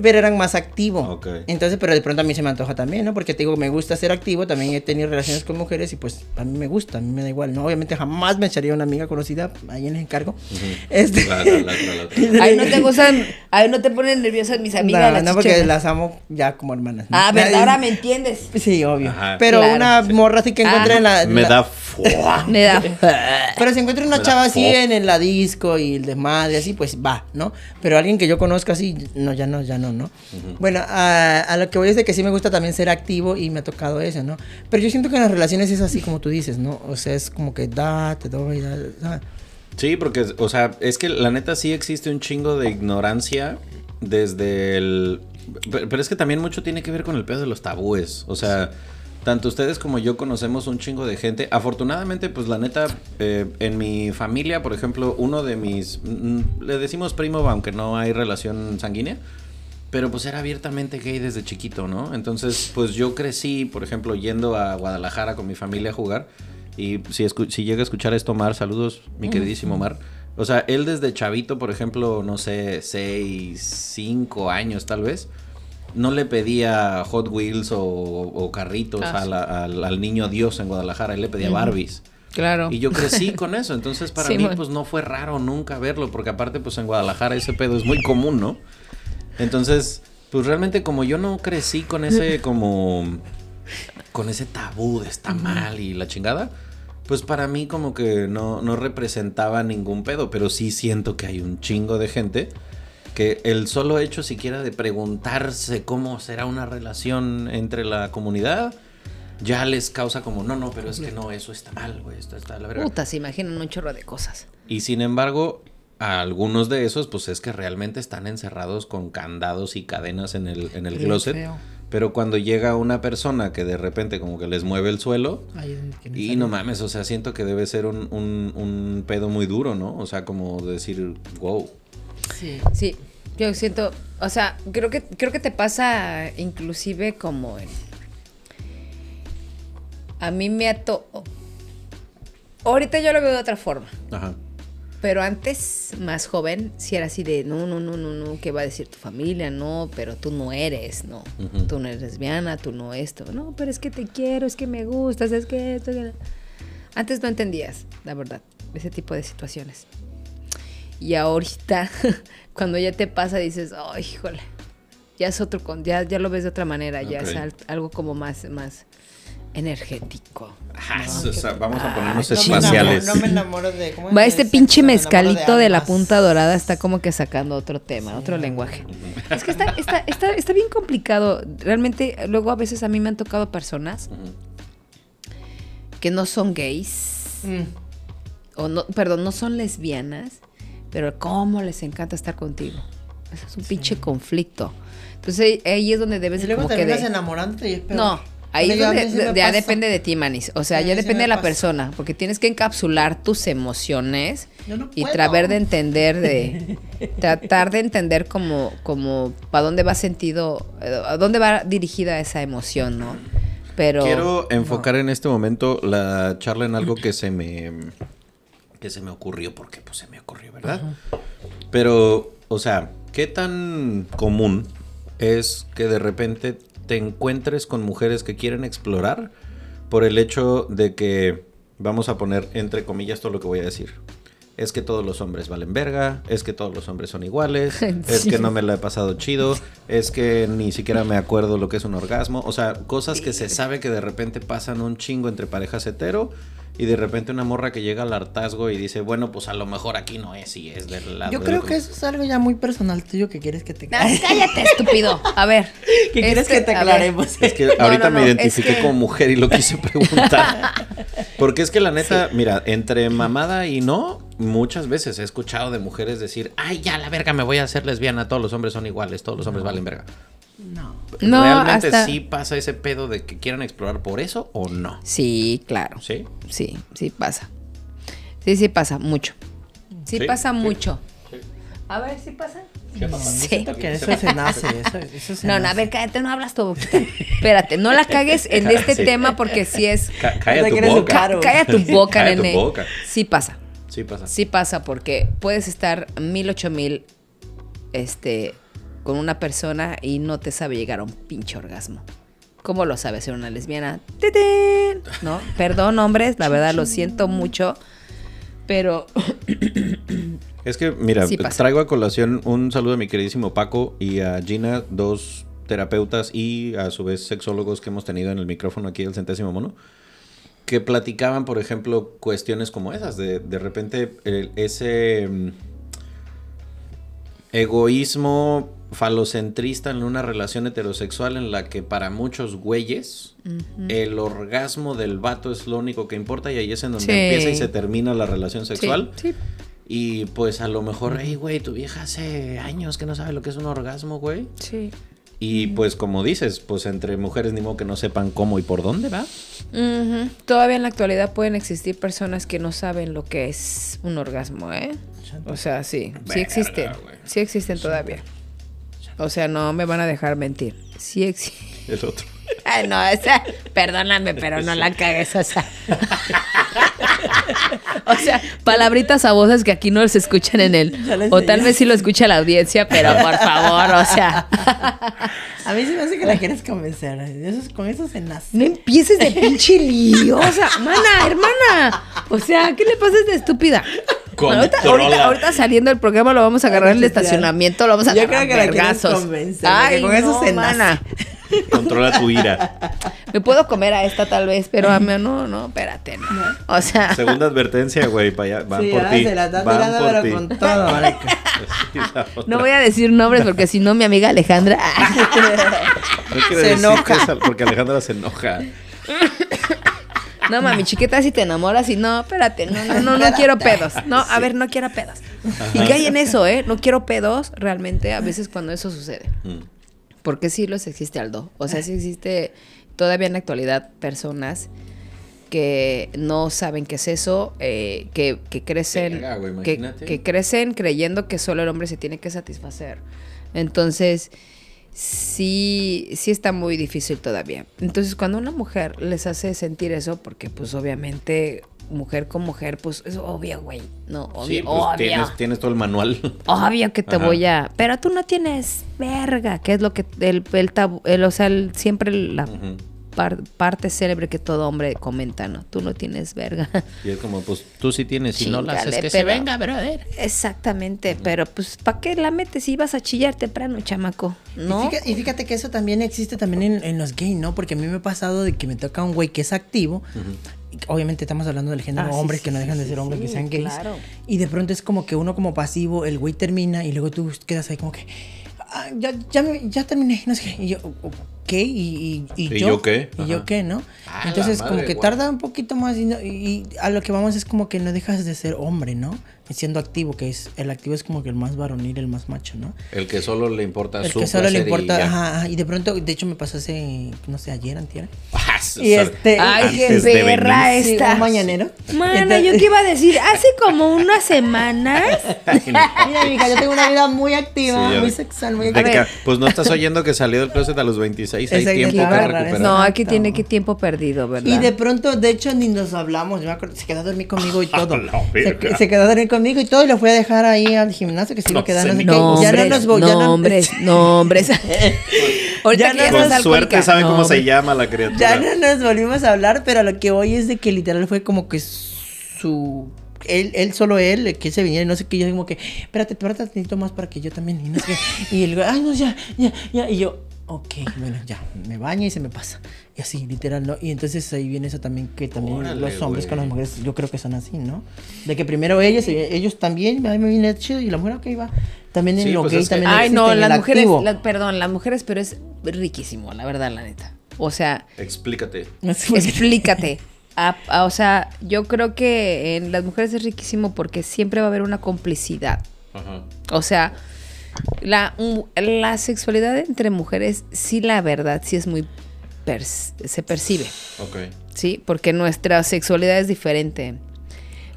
Speaker 3: pero eran más activos.
Speaker 1: Ok.
Speaker 3: Entonces, pero de pronto a mí se me antoja también, ¿no? Porque te digo, me gusta ser activo, también he tenido relaciones con mujeres y pues a mí me gusta, a mí me da igual, ¿no? Obviamente jamás me echaría una amiga conocida, ahí en el encargo. Este...
Speaker 1: La.
Speaker 2: Ahí no te gustan, ahí no te ponen nerviosas mis amigas.
Speaker 3: no,
Speaker 2: las
Speaker 3: no, porque
Speaker 2: chichonas.
Speaker 3: las amo ya como hermanas. ¿no?
Speaker 2: Ah, ¿verdad?
Speaker 3: Nadie-
Speaker 2: Ahora me entiendes.
Speaker 3: Sí, obvio.
Speaker 1: Ajá.
Speaker 3: Pero
Speaker 2: Claro,
Speaker 3: una
Speaker 2: sí.
Speaker 3: morra así que encuentre en la...
Speaker 1: Me
Speaker 3: la-
Speaker 1: da...
Speaker 2: Me da.
Speaker 3: Pero si encuentra una chava así en, en la disco y el desmadre así, pues va, ¿no? Pero alguien que yo conozca así, no, ya no, ya no, ¿no? Bueno, a, a lo que voy es de que sí me gusta también ser activo y me ha tocado eso, ¿no? Pero yo siento que en las relaciones es así como tú dices, ¿no? O sea, es como que da, te doy, da, da.
Speaker 1: Sí, porque, o sea, es que la neta sí existe un chingo de ignorancia desde el... Pero, pero es que también mucho tiene que ver con el pedo de los tabúes. O sea, tanto ustedes como yo conocemos un chingo de gente. Afortunadamente, pues la neta, eh, en mi familia, por ejemplo, uno de mis... mm, le decimos primo, aunque no hay relación sanguínea. Pero pues era abiertamente gay desde chiquito, ¿no? Entonces, pues yo crecí, por ejemplo, yendo a Guadalajara con mi familia a jugar. Y si, escu- si llega a escuchar esto, Mar, saludos, mi queridísimo Mar. O sea, él desde chavito, por ejemplo, no sé, 6, 5 años tal vez, no le pedía Hot Wheels o, o carritos
Speaker 2: Ah,
Speaker 1: a
Speaker 2: sí.
Speaker 1: la- al, al niño Dios en Guadalajara, él le pedía Barbies.
Speaker 2: Claro.
Speaker 1: Y yo crecí con eso, entonces para
Speaker 2: Sí,
Speaker 1: mí pues no fue raro nunca verlo, porque aparte pues en Guadalajara ese pedo es muy común, ¿no? Entonces, pues realmente como yo no crecí con ese como con ese tabú de está mal y la chingada, pues para mí como que no, no representaba ningún pedo, pero sí siento que hay un chingo de gente que el solo hecho siquiera de preguntarse cómo será una relación entre la comunidad ya les causa como, no, no, pero es que no, eso está mal, güey, esto está la verga.
Speaker 2: Puta, se imaginan un chorro de cosas.
Speaker 1: Y sin embargo, a algunos de esos, pues es que realmente están encerrados con candados y cadenas en el, en el
Speaker 3: Bien
Speaker 1: closet. Pero cuando llega una persona que de repente como que les mueve el suelo, y no mames, o sea, siento que debe ser un, un, un pedo muy duro, ¿no? O sea, como decir, wow.
Speaker 3: Sí.
Speaker 2: Sí, yo siento, o sea, creo que creo que te pasa inclusive como en a mí me ato ahorita yo lo veo de otra forma,
Speaker 1: Ajá.
Speaker 2: Pero antes más joven sí era así de no, no, no, no, no, ¿qué va a decir tu familia? No, pero tú no eres, no. Tú no eres lesbiana, tú no esto. No, pero es que te quiero, es que me gustas, es que esto, que... Antes no entendías, la verdad, ese tipo de situaciones. Y ahorita, cuando ya te pasa, dices, oh, híjole, ya es otro, con- ya, ya lo ves de otra manera, ya es algo como más, más, energético.
Speaker 1: Ah, o sea, vamos a ponernos
Speaker 3: No me
Speaker 1: espaciales.
Speaker 3: enamoro- No me enamoro de. ¿cómo
Speaker 2: Va,
Speaker 3: es?
Speaker 2: este pinche mezcalito de, la punta dorada está como que sacando otro tema, otro lenguaje. Es que está, está, está, está bien complicado. Realmente, luego a veces a mí me han tocado personas que no son gays,
Speaker 3: Mm.
Speaker 2: o no, perdón, no son lesbianas, pero cómo les encanta estar contigo. Eso es un pinche conflicto. Entonces ahí es donde debes
Speaker 3: Y luego
Speaker 2: como que de-
Speaker 3: enamorándote y es peor.
Speaker 2: no, ahí es donde
Speaker 3: sí
Speaker 2: ya
Speaker 3: pasa.
Speaker 2: depende de ti, Manis. O sea, ya
Speaker 3: sí
Speaker 2: depende de la
Speaker 3: pasa.
Speaker 2: persona, porque tienes que encapsular tus emociones
Speaker 3: no
Speaker 2: y tratar de entender de tratar de entender como como para dónde va sentido, a dónde va dirigida esa emoción, ¿no? Pero
Speaker 1: Quiero enfocar en este momento la charla en algo que se me que se me ocurrió porque pues se me ocurrió, ¿verdad? Pero, o sea, ¿qué tan común es que de repente te encuentres con mujeres que quieren explorar por el hecho de que vamos a poner entre comillas todo lo que voy a decir? Es que todos los hombres valen verga, es que todos los hombres son iguales, es que no me la he pasado chido, es que ni siquiera me acuerdo lo que es un orgasmo, o sea, cosas que se sabe que de repente pasan un chingo entre parejas hetero y de repente una morra que llega al hartazgo y dice, bueno, pues a lo mejor aquí no es y es del lado
Speaker 3: Yo creo
Speaker 1: otro".
Speaker 3: que eso es algo ya muy personal tuyo que quieres que te
Speaker 2: No, cállate, estúpido. A ver.
Speaker 3: que quieres
Speaker 2: este,
Speaker 3: que te
Speaker 2: a ver.
Speaker 3: aclaremos.
Speaker 1: Es que ahorita
Speaker 2: no,
Speaker 1: me
Speaker 2: no,
Speaker 1: identifiqué
Speaker 2: es que-
Speaker 1: como mujer y lo quise preguntar. Porque es que la neta, mira, entre mamada y no, muchas veces he escuchado de mujeres decir, ay, ya la verga, me voy a hacer lesbiana, todos los hombres son iguales, todos los hombres valen verga.
Speaker 3: No.
Speaker 2: No,
Speaker 1: ¿Realmente
Speaker 2: hasta-
Speaker 1: sí pasa ese pedo de que quieran explorar por eso o no?
Speaker 2: Sí, claro.
Speaker 1: ¿Sí?
Speaker 2: Sí, sí pasa. Sí, sí pasa mucho. Sí,
Speaker 1: Sí,
Speaker 2: pasa
Speaker 1: sí.
Speaker 2: mucho. A ver, ¿sí pasa? Sí.
Speaker 3: Siento que eso se nace. Eso, eso se
Speaker 2: No, no, a ver, cállate, no hablas tu boquita. Espérate, no la cagues en este
Speaker 1: Sí.
Speaker 2: tema porque sí es...
Speaker 1: Calla tu boca.
Speaker 2: Calla tu boca,
Speaker 1: Calla tu
Speaker 2: nene.
Speaker 1: boca.
Speaker 2: Sí pasa.
Speaker 1: Sí pasa.
Speaker 2: Sí pasa porque puedes estar mil, ocho mil, este, con una persona y no te sabe llegar a un pinche orgasmo. ¿Cómo lo sabe ser una lesbiana? ¡Titín! No, perdón, hombres, la verdad lo siento mucho, pero
Speaker 1: Es que, mira,
Speaker 2: Sí
Speaker 1: traigo a colación un saludo a mi queridísimo Paco y a Gina, dos terapeutas y a su vez sexólogos que hemos tenido en el micrófono aquí del centésimo mono, que platicaban, por ejemplo, cuestiones como esas, de, de repente el- ese mm, egoísmo falocentrista en una relación heterosexual en la que para muchos güeyes el orgasmo del vato es lo único que importa y ahí es en donde
Speaker 2: Sí.
Speaker 1: empieza y se termina la relación sexual.
Speaker 2: Sí, sí.
Speaker 1: Y pues a lo mejor, hey, güey, tu vieja hace años que no sabe lo que es un orgasmo, güey.
Speaker 2: Sí.
Speaker 1: Y pues como dices, pues entre mujeres ni modo que no sepan cómo y por dónde va.
Speaker 2: Todavía en la actualidad pueden existir personas que no saben lo que es un orgasmo, ¿eh? O sea, sí, sí existen. Sí existen todavía. O sea, no me van a dejar mentir. Sí existen.
Speaker 1: El otro.
Speaker 2: Ay, no, esa, perdóname, pero no la cagues, o sea. o sea, palabritas a voces que aquí no se escuchan en él. O tal vez sí lo escucha la audiencia, pero por favor, o sea.
Speaker 3: A mí se me hace que la quieres convencer. Eso es- con eso se nace.
Speaker 2: No empieces de pinche liosa. Mana, hermana. O sea, ¿qué le pasa a esta estúpida? Ahorita,
Speaker 1: Controla.
Speaker 2: ahorita, ahorita saliendo del programa lo vamos a agarrar en el estacionamiento, lo vamos a
Speaker 3: Yo
Speaker 2: agarrar
Speaker 3: creo que la quieres convencer, porque con eso se nace.
Speaker 1: Controla tu ira.
Speaker 2: Me puedo comer a esta tal vez, pero a mí no, no, espérate, no. O sea,
Speaker 1: Segunda advertencia, güey, para allá. Van
Speaker 3: sí,
Speaker 1: por
Speaker 3: ahora
Speaker 1: ti.
Speaker 3: se la está
Speaker 1: Van
Speaker 3: tirando,
Speaker 1: por
Speaker 3: pero
Speaker 1: ti.
Speaker 3: con todo, marica.
Speaker 1: Sí, la otra.
Speaker 2: no voy a decir nombres porque si no mi amiga Alejandra
Speaker 1: No quiero
Speaker 3: Se
Speaker 1: decir
Speaker 3: enoja.
Speaker 1: porque Alejandra se enoja.
Speaker 2: No, mami, chiquita, si te enamoras y no, espérate, no, no, no, no quiero pedos. No, a ver, no quiero pedos. Y que hay en eso, ¿eh? No quiero pedos realmente a veces cuando eso sucede.
Speaker 1: Mm.
Speaker 2: Porque sí los existe Aldo. O sea, sí existe todavía en la actualidad personas que no saben qué es eso, eh, que, que crecen, que crecen creyendo que solo el hombre se tiene que satisfacer. Entonces, sí, sí está muy difícil todavía. Entonces, cuando una mujer les hace sentir eso, porque pues obviamente mujer con mujer, pues es obvio, güey. No, obvio,
Speaker 1: Sí, pues
Speaker 2: obvio.
Speaker 1: tienes, tienes todo el manual.
Speaker 2: Obvio que te
Speaker 1: Ajá.
Speaker 2: voy a. Pero tú no tienes verga, que es lo que el, el tabú, el, o sea, el- siempre la, par- parte célebre que todo hombre comenta, ¿no? Tú no tienes verga.
Speaker 4: Y es como, pues tú sí tienes y no la haces
Speaker 2: Chíngale,
Speaker 4: que se venga, brother.
Speaker 2: Exactamente, pero pues ¿para qué la metes si vas a chillar temprano, chamaco? ¿No?
Speaker 3: Y, fíjate, y fíjate que eso también existe también en, en los gays, ¿no? Porque a mí me ha pasado de que me toca un güey que es activo. Obviamente estamos hablando del género
Speaker 2: Ah,
Speaker 3: hombres
Speaker 2: sí,
Speaker 3: que no dejan de ser hombres, que sean gays.
Speaker 2: claro.
Speaker 3: Y de pronto es como que uno como pasivo, el güey termina y luego tú quedas ahí como que... "Ah, ya, ya, ya terminé, no sé qué. Y yo, ¿qué? ¿Y, y, y
Speaker 1: ¿Y
Speaker 3: yo?
Speaker 1: yo qué?
Speaker 3: ¿Y yo qué, no?
Speaker 1: Ah,
Speaker 3: Entonces
Speaker 1: madre,
Speaker 3: como que tarda un poquito más y, no- y a lo que vamos es como que no dejas de ser hombre, ¿no? Siendo activo, que es el activo es como que el más varonil, el más macho, ¿no?
Speaker 1: El que solo le importa
Speaker 3: El
Speaker 1: su
Speaker 3: que solo le
Speaker 1: y
Speaker 3: importa,
Speaker 1: ya.
Speaker 3: ajá, ajá, y de pronto, de hecho me pasó hace, no sé, ayer, antier.
Speaker 1: Ah,
Speaker 3: Y este,
Speaker 2: Ay, qué perra esta.
Speaker 3: un mañanero.
Speaker 2: Mana,
Speaker 3: Entonces-
Speaker 2: yo te iba a decir, hace como unas semanas.
Speaker 3: Mira, mija, yo tengo una vida muy activa,
Speaker 1: Sí,
Speaker 3: muy sexual, muy activa.
Speaker 1: que- pues no estás oyendo que salió del closet a los 26. Hay
Speaker 3: Exacto,
Speaker 1: tiempo
Speaker 3: bárbaro,
Speaker 1: recuperar.
Speaker 2: No, aquí
Speaker 3: Exacto.
Speaker 2: tiene que tiempo perdido, ¿verdad?
Speaker 3: Y de pronto, de hecho, ni nos hablamos. Yo me acuerdo, se quedó a dormir conmigo y todo. se, se quedó a dormir conmigo y todo. Y lo fui a dejar ahí al gimnasio que se iba a
Speaker 1: No
Speaker 3: quedar. No
Speaker 2: no,
Speaker 3: Ya no
Speaker 2: hombres,
Speaker 3: nos vo- ya
Speaker 2: no, hombres, no, hombres. Ahorita
Speaker 3: Ya no-
Speaker 1: Con suerte sabe cómo
Speaker 2: No,
Speaker 1: se
Speaker 2: hombre.
Speaker 1: llama la criatura.
Speaker 3: Ya no nos volvimos a hablar, pero lo que voy es de que literal fue como que su. Él, él solo él, que se viniera y no sé qué. Yo como que, espérate, espérate tantito más para que yo también. Y no sé qué. Y él, ay, no, ya, ya, ya. Y yo, ok, bueno, ya, me baño y se me pasa. Y así, literal, ¿no? Y entonces ahí viene eso también, que también
Speaker 1: Órale,
Speaker 3: los hombres con las mujeres, yo creo que son así, ¿no? De que primero ellos, y ellos también, ay, me viene chido, y la mujer, ok, va. También en
Speaker 1: Sí,
Speaker 3: lo
Speaker 1: pues
Speaker 3: gay
Speaker 1: es que-
Speaker 3: también
Speaker 2: Ay, no, las mujeres, la- perdón, las mujeres, pero es riquísimo, la verdad, la neta. O sea,
Speaker 1: Explícate.
Speaker 2: Explícate. O sea, yo creo que en las mujeres es riquísimo porque siempre va a haber una complicidad.
Speaker 1: Ajá.
Speaker 2: O sea, la, la sexualidad entre mujeres, sí, la verdad, sí es muy. pers- se percibe,
Speaker 1: Ok.
Speaker 2: ¿sí? Porque nuestra sexualidad es diferente.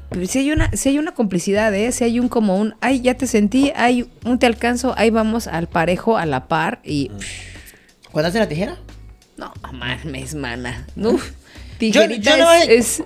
Speaker 2: Pero si hay una, si hay una complicidad, ¿eh? Si hay un como un, ay, ya te sentí, ay, un te alcanzo, ahí vamos al parejo, a la par y.
Speaker 3: ¿Cuándo hace la tijera?
Speaker 2: No, mames, mana. Uf,
Speaker 3: Yo-
Speaker 2: tijerita
Speaker 3: yo no
Speaker 2: es, es-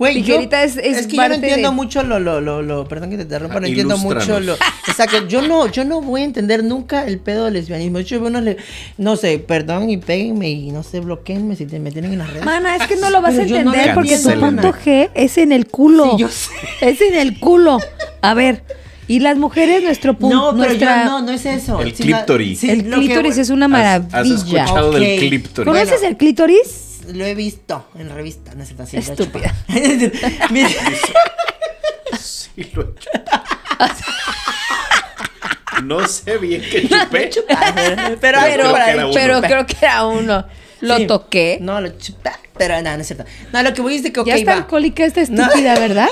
Speaker 3: Güey, yo-
Speaker 2: tijerita es, es,
Speaker 3: que yo no
Speaker 2: parte
Speaker 3: entiendo
Speaker 2: de-
Speaker 3: mucho lo, lo, lo, lo, perdón que te interrumpa,
Speaker 1: Ah,
Speaker 3: no entiendo mucho lo, o sea, que yo no, yo no voy a entender nunca el pedo del lesbianismo, de hecho, bueno, le, no sé, perdón y péguenme y no sé, bloqueenme si te me tienen en las redes.
Speaker 2: Mana, es que no lo vas a
Speaker 3: Pero yo no
Speaker 2: entender
Speaker 1: lo
Speaker 2: porque tu punto G es en el culo.
Speaker 3: Sí, yo sé.
Speaker 2: Es en el culo. A ver, y las mujeres, nuestro punto.
Speaker 3: no, pero
Speaker 2: nuestra...
Speaker 3: yo no, no es eso.
Speaker 1: El clítoris.
Speaker 3: sí,
Speaker 2: el
Speaker 3: lo que-
Speaker 2: clítoris es una
Speaker 1: ¿Has-
Speaker 2: maravilla.
Speaker 1: ¿Has escuchado
Speaker 3: Ok.
Speaker 1: del clíptoris?
Speaker 2: ¿Conoces
Speaker 3: Bueno.
Speaker 2: el clítoris?
Speaker 3: Lo he visto en la revista, no es cierto, así, lo he
Speaker 2: Estúpida.
Speaker 3: Mira,
Speaker 1: Sí, lo he hecho. No sé bien qué chupé.
Speaker 3: pero,
Speaker 1: Pero
Speaker 3: algo
Speaker 1: creo
Speaker 3: por
Speaker 1: que
Speaker 3: ahí
Speaker 1: era uno.
Speaker 2: Pero creo que era uno. Lo
Speaker 3: Sí.
Speaker 2: toqué.
Speaker 3: No, lo chupé, pero no, no es cierto. No, lo que voy es de que, ok,
Speaker 2: ya está
Speaker 3: va.
Speaker 2: alcohólica esta
Speaker 3: No.
Speaker 2: estúpida, ¿verdad?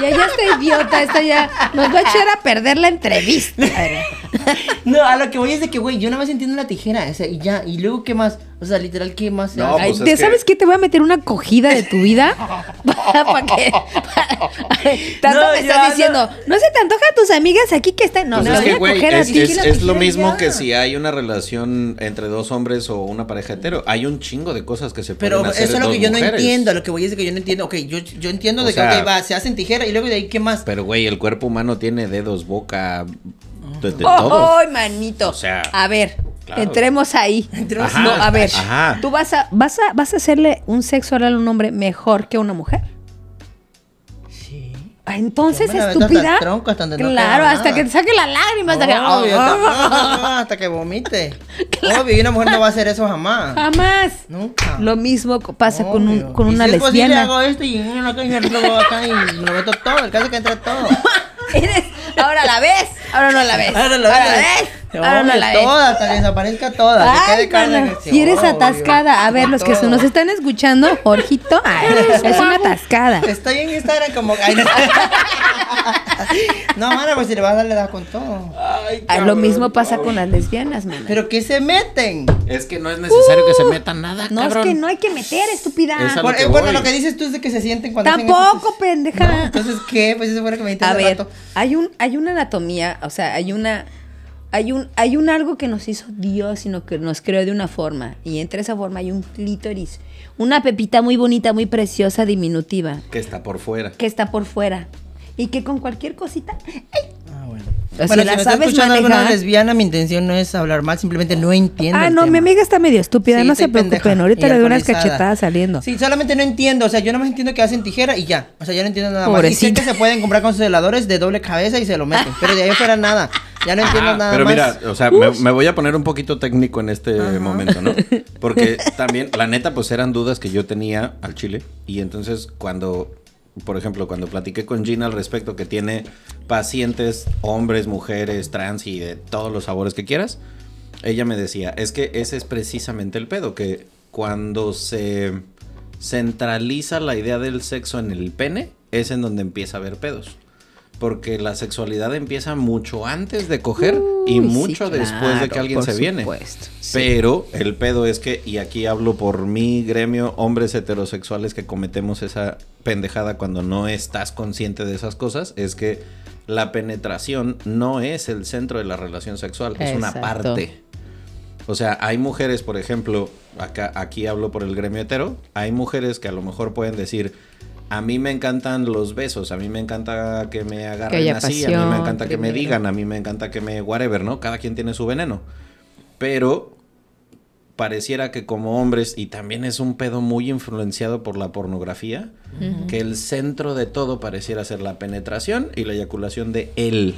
Speaker 2: Ya, ya está idiota, esta ya nos va a echar a perder la entrevista.
Speaker 3: No, a lo que voy es de que, güey, yo nada más entiendo la tijera, o sea, y ya, y luego, ¿qué más? O sea, literal, ¿qué más? se
Speaker 1: No?
Speaker 2: Ay,
Speaker 1: pues
Speaker 2: ¿te
Speaker 1: es que-
Speaker 2: sabes qué? Te voy a meter una cogida de tu vida. ¿Para qué? Tanto
Speaker 3: No,
Speaker 2: me estás
Speaker 3: no.
Speaker 2: diciendo, no. se te antoja a tus amigas aquí que están. No,
Speaker 1: Pues
Speaker 2: me
Speaker 1: es
Speaker 2: voy
Speaker 1: que,
Speaker 2: a
Speaker 1: güey,
Speaker 2: coger a
Speaker 1: es,
Speaker 2: ti.
Speaker 1: es- lo mismo
Speaker 3: ya.
Speaker 1: que si hay una relación entre dos hombres o una pareja hetero. Hay un chingo de cosas que se pueden
Speaker 3: Pero
Speaker 1: hacer
Speaker 3: eso es lo que yo no entiendo, lo que voy es de que yo no entiendo, ok, yo, yo entiendo
Speaker 1: O
Speaker 3: de que,
Speaker 1: sea-
Speaker 3: ok, va, se hacen tijera, y luego de ahí, ¿qué más?
Speaker 1: Pero, güey, el cuerpo humano tiene dedos, boca, de, de
Speaker 2: ¡Oh,
Speaker 1: todo.
Speaker 2: ¡Ay, manito!
Speaker 1: O sea,
Speaker 2: a ver,
Speaker 1: claro.
Speaker 2: entremos ahí.
Speaker 3: Entremos-
Speaker 1: Ajá,
Speaker 2: no, a ver,
Speaker 1: ajá.
Speaker 2: tú vas a, vas a, vas a hacerle un sexo oral a un hombre mejor que a una mujer.
Speaker 3: Sí.
Speaker 2: Ah, Entonces,
Speaker 3: hasta
Speaker 2: estúpida.
Speaker 3: el tronco, hasta no
Speaker 2: claro,
Speaker 3: queda
Speaker 2: hasta
Speaker 3: nada.
Speaker 2: que te saque la lágrima, hasta que.
Speaker 3: Obvio, hasta, hasta que vomite. Obvio, y una mujer no va a hacer eso jamás.
Speaker 2: Jamás.
Speaker 3: Nunca.
Speaker 2: Lo mismo pasa con, un,
Speaker 3: Obvio.
Speaker 2: con
Speaker 3: Y
Speaker 2: una
Speaker 3: si es posible,
Speaker 2: lesbiana.
Speaker 3: hago esto y en una caja y luego acá y me lo meto todo, el caso es que entra todo.
Speaker 2: Eres- Ahora la ves, ahora no la ves.
Speaker 3: Ahora la ves.
Speaker 2: Ahora no la ves.
Speaker 3: Toda, hasta desaparezca toda.
Speaker 2: Ay,
Speaker 3: que-
Speaker 2: si eres
Speaker 3: obvio.
Speaker 2: atascada. A ver, los que nos están escuchando, Jorgito, ay, es una atascada.
Speaker 3: Estoy en Instagram como. Ay, no. no, mana, pues si le vas a dar, le das con todo.
Speaker 2: Ah, Lo mismo pasa con las lesbianas, mana.
Speaker 3: Pero que se meten.
Speaker 1: Es que no es necesario que se metan nada,
Speaker 2: no
Speaker 1: cabrón.
Speaker 2: es que no hay que meter, estúpida.
Speaker 3: Por-
Speaker 1: que
Speaker 3: eh, bueno,
Speaker 1: voy.
Speaker 3: lo que dices tú es de que se sienten cuando
Speaker 2: Tampoco, pendeja.
Speaker 3: No, entonces, ¿qué? Pues eso fue lo que me dijiste
Speaker 2: A ver,
Speaker 3: rato.
Speaker 2: hay un, hay una anatomía, o sea, hay una, hay un, hay un algo que nos hizo Dios, sino que nos creó de una forma. Y entre esa forma hay un clítoris. Una pepita muy bonita, muy preciosa, diminutiva,
Speaker 1: Que está por fuera.
Speaker 2: que está por fuera. Y que con cualquier cosita, ¡ay!
Speaker 3: Bueno.
Speaker 2: Si la sabes
Speaker 3: escuchando alguna
Speaker 2: manejar.
Speaker 3: lesbiana, mi intención no es hablar mal, simplemente no entiendo.
Speaker 2: Ah,
Speaker 3: el
Speaker 2: no, mi amiga está medio estúpida,
Speaker 3: Sí,
Speaker 2: no se preocupen.
Speaker 3: pendeja
Speaker 2: Ahorita le doy unas cachetadas saliendo.
Speaker 3: Sí, solamente no entiendo. O sea, yo no me entiendo que hacen tijera y ya. O sea, yo no entiendo nada más. Y sé
Speaker 2: Pobrecita.
Speaker 3: que se pueden comprar con sus heladores de doble cabeza y se lo meten. Pero de ahí fuera nada. Ya no entiendo
Speaker 1: Ah,
Speaker 3: nada
Speaker 1: pero
Speaker 3: más.
Speaker 1: mira, o sea, me, me voy a poner un poquito técnico en este momento, ¿no? Porque también, la neta, pues eran dudas que yo tenía al chile. Y entonces, cuando, por ejemplo, cuando platiqué con Gina al respecto, que tiene pacientes, hombres, mujeres, trans y de todos los sabores que quieras, ella me decía, es que ese es precisamente el pedo, que cuando se centraliza la idea del sexo en el pene, es en donde empieza a haber pedos. Porque la sexualidad empieza mucho antes de coger y mucho
Speaker 2: sí,
Speaker 1: después de que alguien se viene.
Speaker 2: supuesto, sí.
Speaker 1: Pero el pedo es que, y aquí hablo por mi gremio, hombres heterosexuales que cometemos esa pendejada cuando no estás consciente de esas cosas, es que la penetración no es el centro de la relación sexual, es una parte. O sea, hay mujeres, por ejemplo, acá, aquí hablo por el gremio hetero, hay mujeres que a lo mejor pueden decir, a mí me encantan los besos, a mí me encanta que me agarren así, a mí me encanta que me digan, a mí me encanta que me whatever, ¿no? Cada quien tiene su veneno. Pero pareciera que como hombres, y también es un pedo muy influenciado por la pornografía, que el centro de todo pareciera ser la penetración y la eyaculación de él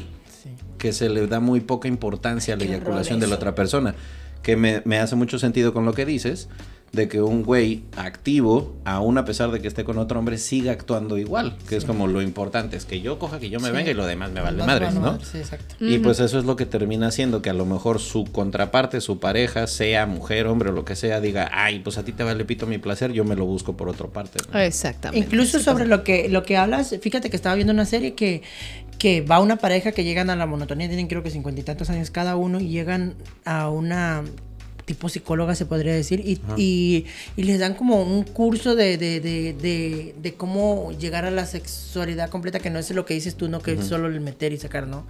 Speaker 1: que se le da muy poca importancia a la
Speaker 3: Qué
Speaker 1: eyaculación de la otra persona. Que me, me hace mucho sentido con lo que dices, de que un güey activo, aún a pesar de que esté con otro hombre, siga actuando igual. Que es como lo importante, es que yo coja, que yo me
Speaker 3: Sí.
Speaker 1: venga y lo demás me vale
Speaker 3: Más
Speaker 1: madres, ¿no?
Speaker 3: Sí, exacto.
Speaker 1: Y pues eso es lo que termina haciendo que a lo mejor su contraparte, su pareja, sea mujer, hombre o lo que sea, diga, ay, pues a ti te vale pito mi placer, yo me lo busco por otra parte. ¿no?
Speaker 2: Exactamente.
Speaker 3: Incluso sobre lo que, lo que hablas, fíjate que estaba viendo una serie que, que va una pareja que llegan a la monotonía, tienen creo que cincuenta y tantos años cada uno y llegan a una tipo psicóloga se podría decir y, y, y les dan como un curso de, de, de, de, de cómo llegar a la sexualidad completa que no es lo que dices tú, no que es solo el meter y sacar, ¿no?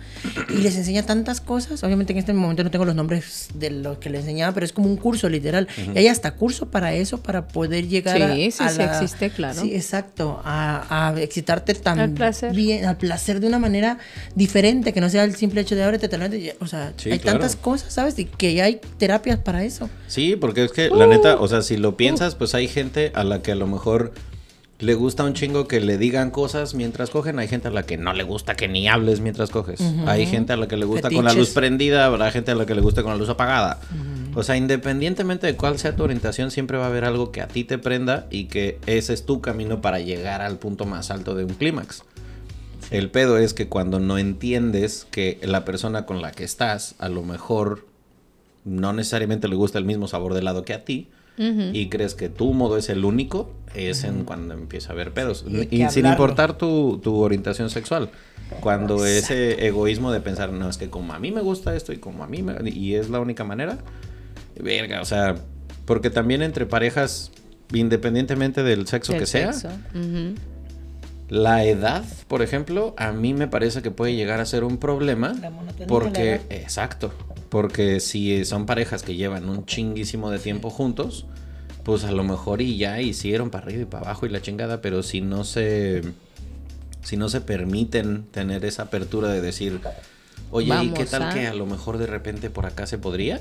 Speaker 3: Y les enseña tantas cosas, obviamente en este momento no tengo los nombres de lo que les enseñaba, pero es como un curso literal y hay hasta curso para eso, para poder llegar a,
Speaker 2: Sí, sí,
Speaker 3: a
Speaker 2: sí
Speaker 3: la-
Speaker 2: existe, claro.
Speaker 3: Sí, exacto. A, a excitarte tan
Speaker 2: Al placer.
Speaker 3: bien, al placer de una manera diferente, que no sea el simple hecho de ábrete, te O sea,
Speaker 1: Sí,
Speaker 3: hay
Speaker 1: claro.
Speaker 3: tantas cosas, ¿sabes? Y que ya hay terapias para eso.
Speaker 1: Sí, porque es que la neta, o sea, si lo piensas, pues hay gente a la que a lo mejor le gusta un chingo que le digan cosas mientras cogen, hay gente a la que no le gusta que ni hables mientras coges. Hay gente a la que le gusta con la luz prendida, habrá gente a la que le gusta con la luz apagada. O sea, independientemente de cuál sea tu orientación, siempre va a haber algo que a ti te prenda y que ese es tu camino para llegar al punto más alto de un clímax. El pedo es que cuando no entiendes que la persona con la que estás a lo mejor no necesariamente le gusta el mismo sabor de helado que a ti y crees que tu modo es el único, es en cuando empieza a haber pedos.
Speaker 3: Y
Speaker 1: sin
Speaker 3: hablarlo.
Speaker 1: importar tu, tu orientación sexual. Cuando ese egoísmo de pensar, no, es que como a mí me gusta esto y como a mí me... Y es la única manera. Verga, o sea, porque también entre parejas, independientemente del sexo
Speaker 2: Del
Speaker 1: que sea. La edad, por ejemplo, a mí me parece que puede llegar a ser un problema.
Speaker 3: La monotonía la
Speaker 1: Porque,
Speaker 3: edad.
Speaker 1: exacto, porque si son parejas que llevan un chinguísimo de tiempo juntos, pues a lo mejor y ya hicieron para arriba y para abajo y la chingada, pero si no se, si no se permiten tener esa apertura de decir, oye, ¿y qué tal que a lo mejor de repente por acá se podría?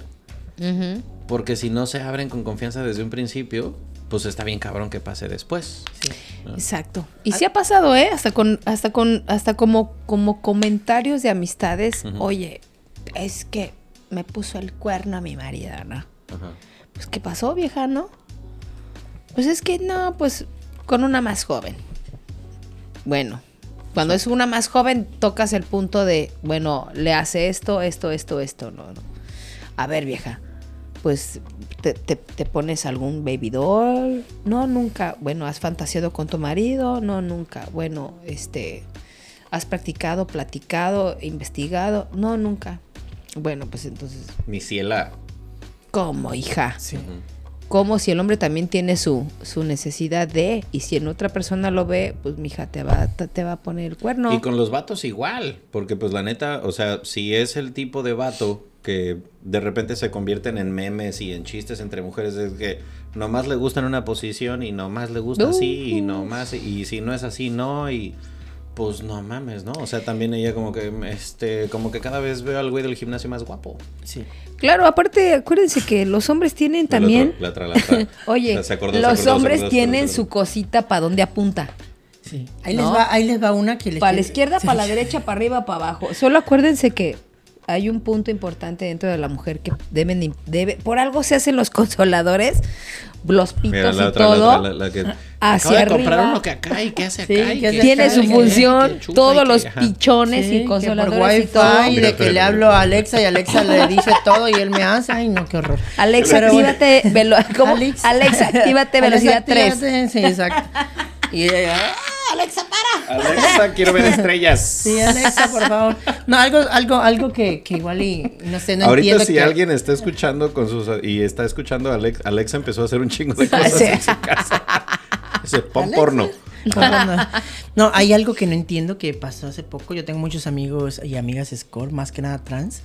Speaker 1: Porque si no se abren con confianza desde un principio, pues está bien cabrón que pase después.
Speaker 2: Exacto. Y sí ha pasado, ¿eh? Hasta con, hasta con, hasta como, como comentarios de amistades. Oye, es que me puso el cuerno a mi marido, ¿no?
Speaker 1: Ajá.
Speaker 2: Pues, ¿qué pasó, vieja, no? Pues es que no, pues con una más joven. Bueno, cuando es una más joven, tocas el punto de, bueno, le hace esto, esto, esto, esto, no, no. A ver, vieja, pues te, te- te pones algún baby doll. No, nunca. Bueno, has fantaseado con tu marido. No, nunca. Bueno, este, has practicado, platicado, investigado. No, nunca. Bueno, pues entonces,
Speaker 1: Mi ciela.
Speaker 2: ¿cómo, hija?
Speaker 3: Sí.
Speaker 2: como si el hombre también tiene su, su necesidad de, y si en otra persona lo ve, pues mija, te va, te, te va a poner el cuerno.
Speaker 1: Y con los vatos igual, porque pues la neta, o sea, si es el tipo de vato que de repente se convierten en memes y en chistes entre mujeres, es que nomás le gusta en una posición y nomás le gusta así y nomás, y si no es así, no, y pues no mames, ¿no? O sea, también ella como que, este, como que cada vez veo al güey del gimnasio más guapo.
Speaker 3: Sí.
Speaker 2: Claro, aparte, acuérdense que los hombres tienen también.
Speaker 1: La otra, la otra.
Speaker 2: Oye,
Speaker 1: O sea, se acordó, se
Speaker 2: los
Speaker 1: acordó,
Speaker 2: hombres
Speaker 1: acordó,
Speaker 2: tienen su cosita para donde apunta.
Speaker 3: Sí. Ahí,
Speaker 2: ¿No?
Speaker 3: les va, ahí les va una que les
Speaker 2: Para la izquierda,
Speaker 3: Sí.
Speaker 2: para la derecha, para arriba, para abajo. Solo acuérdense que hay un punto importante dentro de la mujer que deben, de- debe, por algo se hacen los consoladores, los pitos
Speaker 1: Mira, la
Speaker 2: y
Speaker 1: otra, la
Speaker 2: todo.
Speaker 1: otra, la, la que...
Speaker 2: hacia
Speaker 1: acabo de comprar
Speaker 2: arriba.
Speaker 1: uno que acá y que hace
Speaker 3: Sí,
Speaker 1: acá y
Speaker 3: que hace
Speaker 2: Tiene
Speaker 3: acá
Speaker 2: su función,
Speaker 1: que
Speaker 2: todos
Speaker 1: que-
Speaker 2: los pichones
Speaker 3: Sí,
Speaker 2: y
Speaker 3: que por
Speaker 2: consoladores y
Speaker 3: wifi
Speaker 2: todo.
Speaker 3: y de que le hablo a. Alexa y Alexa le dice todo y él me hace. Ay, no, qué horror.
Speaker 2: Alexa,
Speaker 3: Pero bueno.
Speaker 2: actívate, velo- ¿cómo?
Speaker 3: Alex-
Speaker 2: Alexa, actívate velocidad
Speaker 3: Alexa,
Speaker 2: 3.
Speaker 3: actívate, Sí, exacto. Y ella, "Ah, Alexa, para.
Speaker 1: Alexa, quiero ver estrellas.
Speaker 3: Sí, Alexa, por favor. No, algo, algo, algo que, que igual y no sé, no
Speaker 1: Ahorita
Speaker 3: entiendo
Speaker 1: si
Speaker 3: que-
Speaker 1: alguien está escuchando con sus y está escuchando a Alex, Alexa empezó a hacer un chingo de cosas
Speaker 2: Sí.
Speaker 1: en su casa. Ese pon porno.
Speaker 3: No, no. No, hay algo que no entiendo que pasó hace poco. Yo tengo muchos amigos y amigas score, más que nada trans.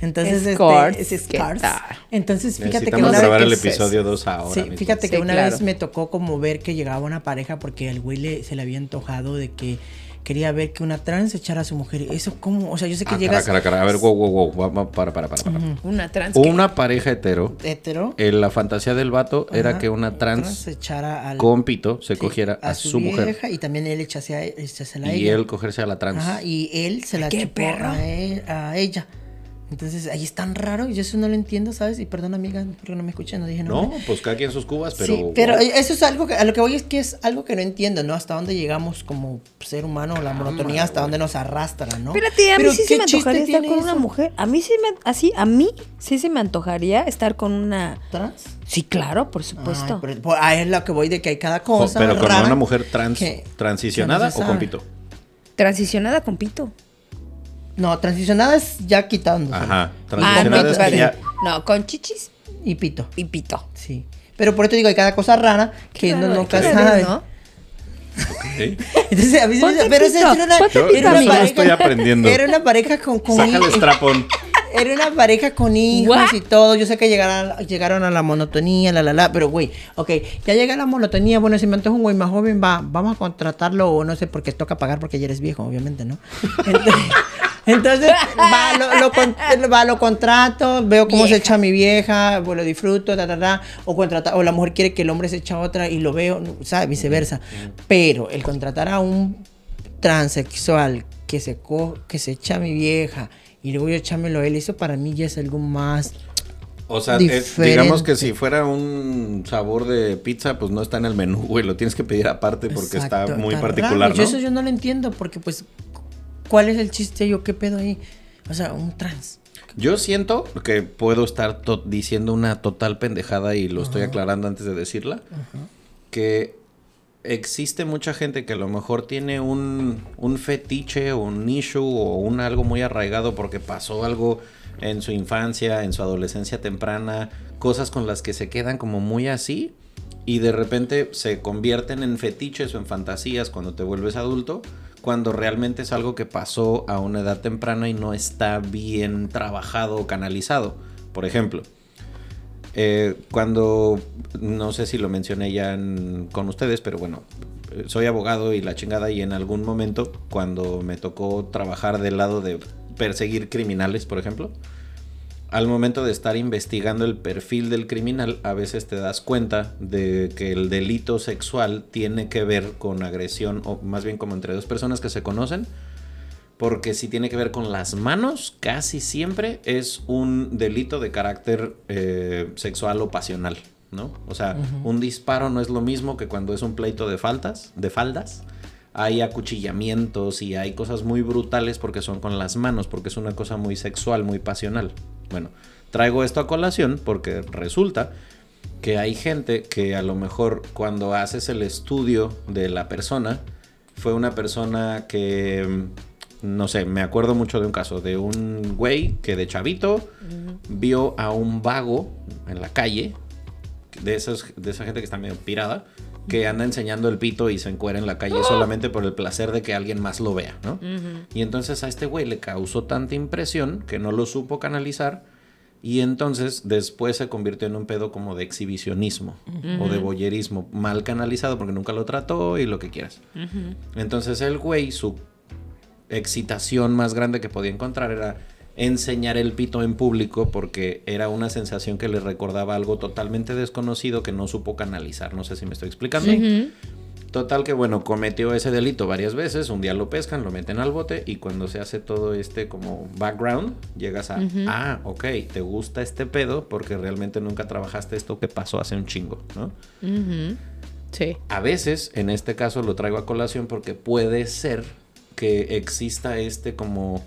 Speaker 3: Entonces,
Speaker 2: Escorts,
Speaker 3: este, es
Speaker 2: ¿qué
Speaker 3: Scars. Entonces, fíjate que una
Speaker 1: grabar
Speaker 3: vez
Speaker 1: el
Speaker 3: que-
Speaker 1: episodio dos ahora.
Speaker 3: Sí,
Speaker 1: mismo.
Speaker 3: fíjate que
Speaker 2: Sí,
Speaker 3: una
Speaker 2: claro.
Speaker 3: vez me tocó como ver que llegaba una pareja porque al güey le, se le había antojado de que quería ver que una trans echara a su mujer. Eso como, o sea, yo sé que
Speaker 1: Ah,
Speaker 3: llegas
Speaker 1: cara, cara, cara. A ver, wow, wow, wow. Para, para, para. para.
Speaker 2: Una trans. que-
Speaker 1: Una pareja hetero.
Speaker 3: hetero.
Speaker 1: eh, la fantasía del vato era
Speaker 3: ajá,
Speaker 1: que una trans
Speaker 3: echara al,
Speaker 1: con pito se
Speaker 3: sí,
Speaker 1: cogiera a, su, mujer.
Speaker 3: vieja y también él echase a, echásela a
Speaker 1: Y
Speaker 3: ella.
Speaker 1: él cogerse a la trans.
Speaker 3: Ajá, y él se la
Speaker 2: ¿Qué
Speaker 3: chupó
Speaker 2: perro?
Speaker 3: a, él- a ella. Entonces, ahí es tan raro, yo eso no lo entiendo, ¿sabes? Y perdón, amiga, porque no me escuché, no dije
Speaker 1: no,
Speaker 3: nombre.
Speaker 1: pues cada quien sus cubas, pero.
Speaker 3: sí, pero
Speaker 1: wow.
Speaker 3: eso es algo que, a lo que voy es que es algo que no entiendo, ¿no? Hasta dónde llegamos como ser humano, la monotonía, hasta dónde nos arrastra, ¿no?
Speaker 2: Espérate, a mí
Speaker 3: Pero
Speaker 2: sí
Speaker 3: ¿qué
Speaker 2: se me antojaría estar con una mujer. A mí sí me, así, a mí sí se me antojaría estar con una.
Speaker 3: ¿Trans?
Speaker 2: Sí, claro, por supuesto.
Speaker 3: Ay, pero, por- ahí es lo que voy de que hay cada
Speaker 1: Co-
Speaker 3: cosa.
Speaker 1: pero con una mujer trans
Speaker 3: que-
Speaker 1: transicionada
Speaker 3: que no
Speaker 1: o con pito.
Speaker 2: Transicionada con pito.
Speaker 3: No, transicionada es ya quitándose.
Speaker 1: Ajá.
Speaker 2: Ah,
Speaker 1: Transicionada es que ya.
Speaker 2: no, con chichis
Speaker 3: Y pito.
Speaker 2: y pito.
Speaker 3: Sí. Pero por eso te digo, hay cada cosa rara que
Speaker 2: Claro,
Speaker 3: no nunca
Speaker 2: ¿qué
Speaker 3: sabe.
Speaker 2: no?
Speaker 1: Ok.
Speaker 3: Entonces, a mí se me dice, pero esa era una,
Speaker 1: Yo-
Speaker 3: era una
Speaker 1: solo
Speaker 2: amiga.
Speaker 1: estoy aprendiendo.
Speaker 3: Era una pareja con, con
Speaker 1: Saca el strapón.
Speaker 3: Era una pareja con hijos
Speaker 2: What?
Speaker 3: y todo. Yo sé que llegaron, a- llegaron a la monotonía, la la la, pero güey, ok, ya llega la monotonía. Bueno, si me antoja un güey más joven, va, vamos a contratarlo o no sé, porque toca pagar porque ya eres viejo, obviamente, ¿no? Entonces, entonces, va, lo, lo con- va, lo contrato, veo cómo se echa mi vieja, pues lo disfruto, ta, ta, ta, o contrata, o la mujer quiere que el hombre se echa a otra y lo veo, ¿sabes? Viceversa. Pero el contratar a un transexual que se, co que se echa a mi vieja y luego yo echármelo a él, eso para mí ya es algo más.
Speaker 1: O sea, es- digamos que si fuera un sabor de pizza, pues no está en el menú, güey. Lo tienes que pedir aparte porque
Speaker 3: Exacto,
Speaker 1: está muy particular. ¿no?
Speaker 3: Yo eso yo no lo entiendo porque pues, ¿cuál es el chiste? Yo, ¿qué pedo ahí? O sea, un trans.
Speaker 1: Yo siento que puedo estar diciendo una total pendejada y lo estoy aclarando antes de decirla. Que existe mucha gente que a lo mejor tiene un, un fetiche o un issue o un algo muy arraigado porque pasó algo en su infancia, en su adolescencia temprana, cosas con las que se quedan como muy así y de repente se convierten en fetiches o en fantasías cuando te vuelves adulto, cuando realmente es algo que pasó a una edad temprana y no está bien trabajado o canalizado. Por ejemplo, eh, cuando, no sé si lo mencioné ya con ustedes, pero bueno, soy abogado y la chingada y en algún momento cuando me tocó trabajar del lado de perseguir criminales, por ejemplo, al momento de estar investigando el perfil del criminal, a veces te das cuenta de que el delito sexual tiene que ver con agresión, o más bien como entre dos personas que se conocen, porque si tiene que ver con las manos, casi siempre es un delito de carácter eh, sexual o pasional, ¿no? O sea, un disparo no es lo mismo que cuando es un pleito de faltas, de faldas. Hay acuchillamientos y hay cosas muy brutales porque son con las manos, porque es una cosa muy sexual, muy pasional. Bueno, traigo esto a colación porque resulta que hay gente que a lo mejor cuando haces el estudio de la persona, fue una persona que, mm, no sé, me acuerdo mucho de un caso de un güey que de chavito vio a un vago en la calle, de, esos, de esa gente que está medio pirada, que anda enseñando el pito y se encuera en la calle solamente por el placer de que alguien más lo vea, ¿no? Y entonces a este güey le causó tanta impresión que no lo supo canalizar Y entonces después se convirtió en un pedo como de exhibicionismo o de boyerismo, mal canalizado porque nunca lo trató y lo que quieras. Entonces el güey, su excitación más grande que podía encontrar era enseñar el pito en público porque era una sensación que le recordaba algo totalmente desconocido que no supo canalizar. No sé si me estoy explicando. Total que bueno, cometió ese delito varias veces, un día lo pescan, lo meten al bote y cuando se hace todo este como background, llegas a, ah, ok, te gusta este pedo porque realmente nunca trabajaste esto que pasó hace un chingo, ¿no?
Speaker 2: Sí.
Speaker 1: A veces, en este caso lo traigo a colación porque puede ser que exista este como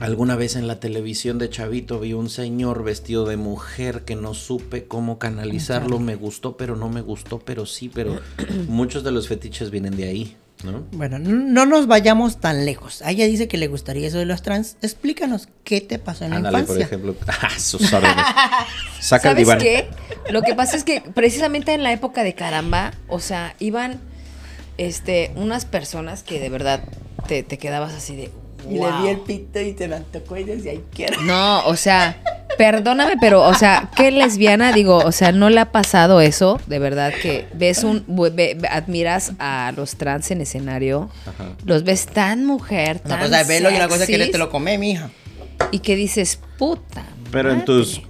Speaker 1: Alguna vez en la televisión de Chavito vi un señor vestido de mujer que no supe cómo canalizarlo. Me gustó, pero no me gustó, pero sí, pero muchos de los fetiches vienen de ahí, ¿no?
Speaker 3: Bueno, no nos vayamos tan lejos. Ella dice que le gustaría eso de los trans. Explícanos qué te pasó en la infancia.
Speaker 1: por ejemplo. Ah, sus órdenes.
Speaker 2: Saca ¿Sabes qué? Lo que pasa es que precisamente en la época de caramba, o sea, iban este, unas personas que de verdad te, te quedabas así de,
Speaker 3: y le vi el pito y te lo tocó y decía, ay, quiero.
Speaker 2: No, o sea, perdóname, pero, o sea, ¿qué lesbiana? Digo, o sea, ¿no le ha pasado eso? De verdad que ves un, admiras a los trans en escenario, los ves tan mujer, tan
Speaker 3: Una cosa y una cosa que te lo come, mija.
Speaker 2: Y que dices, puta.
Speaker 1: Pero en tus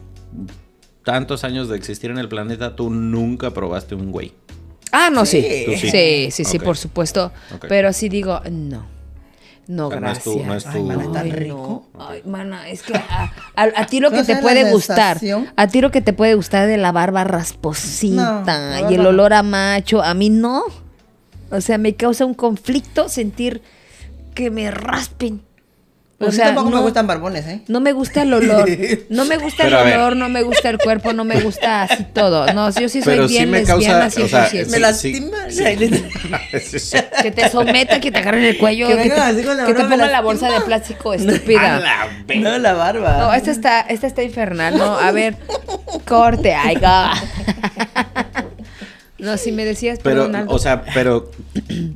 Speaker 1: tantos años de existir en el planeta, tú nunca probaste un güey.
Speaker 2: Ah, no, sí. Sí, sí, sí, por supuesto. Pero sí digo, no. No, gracias.
Speaker 1: No es tu,
Speaker 3: no tan rico.
Speaker 2: Ay, mana, es que a, ti lo que te puede gustar, a ti lo que te puede gustar de la barba rasposita y el olor a macho, a mí no. O sea, me causa un conflicto sentir que me raspen.
Speaker 3: O sea, tampoco no, me gustan barbones, ¿eh?
Speaker 2: No me gusta el olor. No me gusta el olor, no me gusta el cuerpo, no me gusta así todo. No, yo sí soy bien me lesbiana, causa, o sea, sí,
Speaker 3: Me lastima.
Speaker 2: que te someta, que te agarren el cuello, que, te, pongan la bolsa de plástico estúpida.
Speaker 3: no, la barba.
Speaker 2: No, esta está, esta está infernal, ¿no? A ver, corte, ay, No, si me decías,
Speaker 1: pero, o sea, pero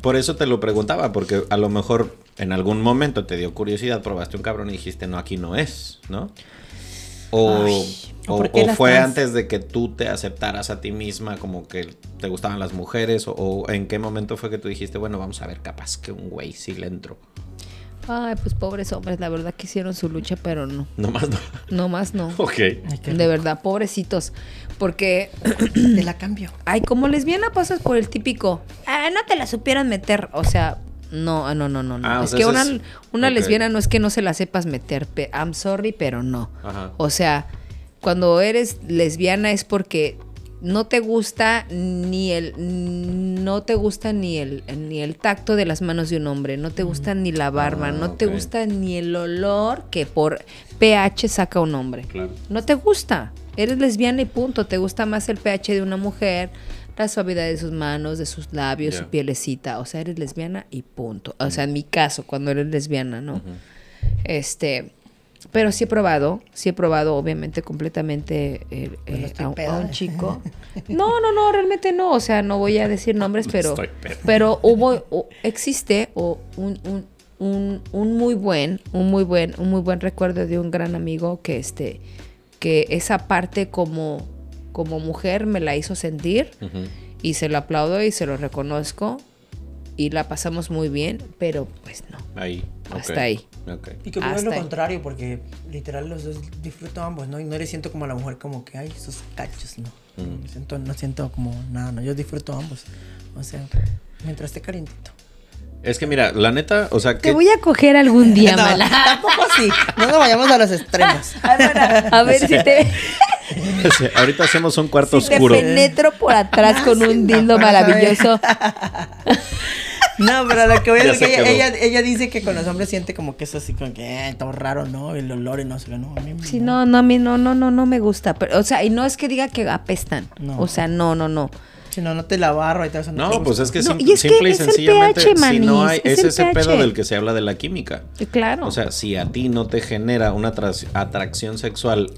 Speaker 1: por eso te lo preguntaba, porque a lo mejor en algún momento te dio curiosidad, probaste un cabrón y dijiste, no, aquí no es, ¿no? O, fue antes de que tú te aceptaras a ti misma como que te gustaban las mujeres, o, en qué momento fue que tú dijiste, bueno, vamos a ver, capaz que un güey sí le entró.
Speaker 2: Ay, pues pobres hombres, la verdad que hicieron su lucha, pero no.
Speaker 1: No más no.
Speaker 2: No más no.
Speaker 1: Ok.
Speaker 2: De verdad, pobrecitos. Porque.
Speaker 3: Te la cambio.
Speaker 2: Ay, como lesbiana pasas por el típico. Ah, no te la supieran meter. O sea, no, no, no, no. no. Ah, es que una, una lesbiana no es que no se la sepas meter. I'm sorry, pero no. Ajá. O sea, cuando eres lesbiana es porque no te gusta ni el no te gusta ni el ni el tacto de las manos de un hombre, no te gusta ni la barba, ah, no te gusta ni el olor que por pH saca un hombre. No te gusta. Eres lesbiana y punto, te gusta más el pH de una mujer, la suavidad de sus manos, de sus labios, su pielecita, o sea, eres lesbiana y punto. O sea, en mi caso, cuando eres lesbiana, ¿no? Este, pero sí he probado, sí he probado, obviamente, completamente eh, eh, a, un chico. No, no, no, realmente no. O sea, no voy a decir nombres, pero, pero hubo, existe un, un, un, un, muy buen, un muy buen, un muy buen recuerdo de un gran amigo que este, que esa parte como, como mujer me la hizo sentir y se lo aplaudo y se lo reconozco y la pasamos muy bien, pero pues no.
Speaker 1: Ahí.
Speaker 2: Hasta ahí.
Speaker 3: Y que es lo contrario, porque literal los dos disfruto ambos, ¿no? Y no le siento como a la mujer como que, ay, esos cachos, ¿no? Mm. No, siento, no siento como nada, no, yo disfruto ambos. O sea, mientras esté calientito.
Speaker 1: Es que mira, la neta, o sea que...
Speaker 2: Te voy a coger algún día,
Speaker 3: no,
Speaker 2: mala.
Speaker 3: Tampoco así. No nos vayamos a los extremos.
Speaker 2: a ver si te...
Speaker 1: ahorita hacemos un cuarto
Speaker 2: si
Speaker 1: oscuro.
Speaker 2: Te penetro por atrás con un dildo maravilloso.
Speaker 3: No, pero lo que voy a decir que ella, ella, dice que con los hombres siente como que eso así como que eh, todo raro, ¿no? El olor y no sé, no. A mí,
Speaker 2: sí, no, no, a mí no, no, no, no me gusta. Pero, o sea, y no es que diga que apestan. No. O sea, no, no, no.
Speaker 3: Si no, no te la barro y te vas a
Speaker 1: No, pues es que simple y, sencillamente, si no hay, es, ese pedo del que se habla de la química.
Speaker 2: Claro.
Speaker 1: O sea, si a ti no te genera una atracción sexual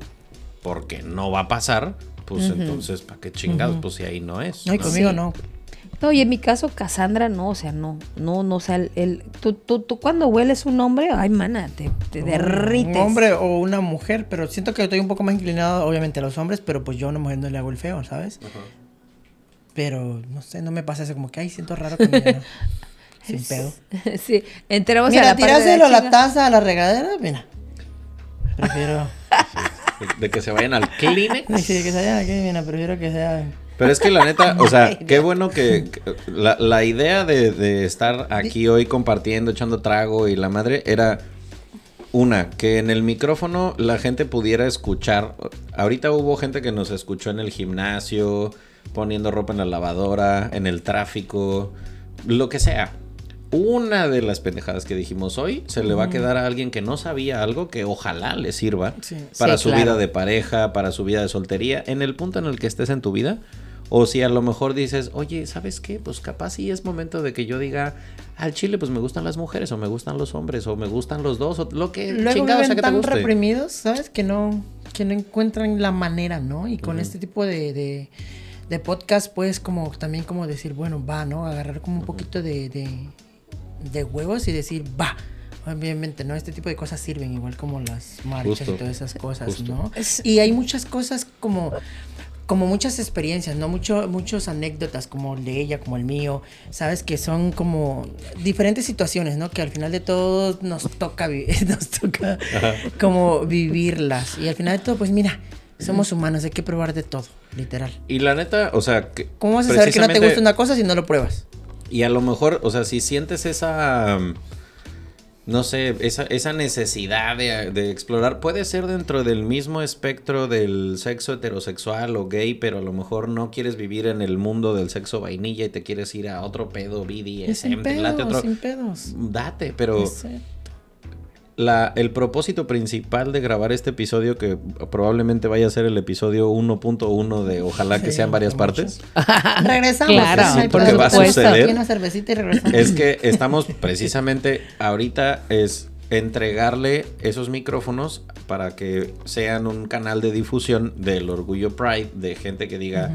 Speaker 1: porque no va a pasar, pues entonces, ¿para qué chingados? Pues si ahí no es.
Speaker 3: No, y conmigo no.
Speaker 2: No, y en mi caso, Cassandra, no, o sea, no, no, no, o sea, el, el- tú, tú, tú cuando hueles un hombre, ay, mana, te, te derrites.
Speaker 3: Un hombre o una mujer, pero siento que estoy un poco más inclinado, obviamente, a los hombres, pero pues yo a una mujer no le hago el feo, ¿sabes? Pero, no sé, no me pasa eso, como que, ay, siento raro con ella, ¿no? Sin pedo.
Speaker 2: sí, entramos a
Speaker 3: Mira,
Speaker 2: la de
Speaker 3: tirárselo a la taza, a la regadera, mira. Prefiero...
Speaker 1: De, de que se vayan al Kleenex.
Speaker 3: Sí, que sea aquí, mira, prefiero que sea...
Speaker 1: Pero es que la neta, o sea, qué bueno que, que la, la idea de, de estar aquí hoy compartiendo, echando trago y la madre era una, que en el micrófono la gente pudiera escuchar. Ahorita hubo gente que nos escuchó en el gimnasio, poniendo ropa en la lavadora, en el tráfico, lo que sea. Una de las pendejadas que dijimos hoy se le va a quedar a alguien que no sabía algo que ojalá le sirva
Speaker 3: Sí.
Speaker 1: para
Speaker 2: Sí,
Speaker 1: su
Speaker 2: claro.
Speaker 1: vida de pareja, para su vida de soltería, en el punto en el que estés en tu vida. O si a lo mejor dices, oye, ¿sabes qué? Pues capaz sí es momento de que yo diga, al chile pues me gustan las mujeres, o me gustan los hombres, o me gustan los dos, o lo que
Speaker 3: Luego
Speaker 1: chingado sea
Speaker 3: viven
Speaker 1: que te
Speaker 3: tan
Speaker 1: guste.
Speaker 3: reprimidos, ¿sabes? Que no, que no encuentran la manera, ¿no? Y con este tipo de, de, de podcast, pues, como también como decir, bueno, va, ¿no? Agarrar como un poquito de, de, de huevos y decir, va. Obviamente, ¿no? Este tipo de cosas sirven, igual como las marchas
Speaker 1: Justo.
Speaker 3: y todas esas cosas,
Speaker 1: Justo.
Speaker 3: ¿no? Y hay muchas cosas como como muchas experiencias, ¿no? Mucho, muchas anécdotas como el de ella, como el mío, ¿sabes? Que son como diferentes situaciones, ¿no? Que al final de todo nos toca, vi- nos toca como vivirlas. Y al final de todo, pues mira, somos humanos, hay que probar de todo, literal.
Speaker 1: Y la neta, o sea, que
Speaker 3: ¿Cómo vas a saber que no te gusta una cosa si no lo pruebas?
Speaker 1: Y a lo mejor, o sea, si sientes esa, um, no sé, esa, esa necesidad de, de explorar, puede ser dentro del mismo espectro del sexo heterosexual o gay, pero a lo mejor no quieres vivir en el mundo del sexo vainilla y te quieres ir a otro pedo, BDSM,
Speaker 3: sin pedos,
Speaker 1: otro...
Speaker 3: sin pedos.
Speaker 1: Date, pero
Speaker 3: Sí.
Speaker 1: La, el propósito principal de grabar este episodio, que probablemente vaya a ser el episodio 1.1 de ojalá que sean varias partes,
Speaker 3: Regresamos.
Speaker 2: Claro,
Speaker 1: porque va a suceder.
Speaker 3: aquí Una cervecita y regresamos.
Speaker 1: es que estamos precisamente ahorita es entregarle esos micrófonos para que sean un canal de difusión del orgullo Pride de gente que diga,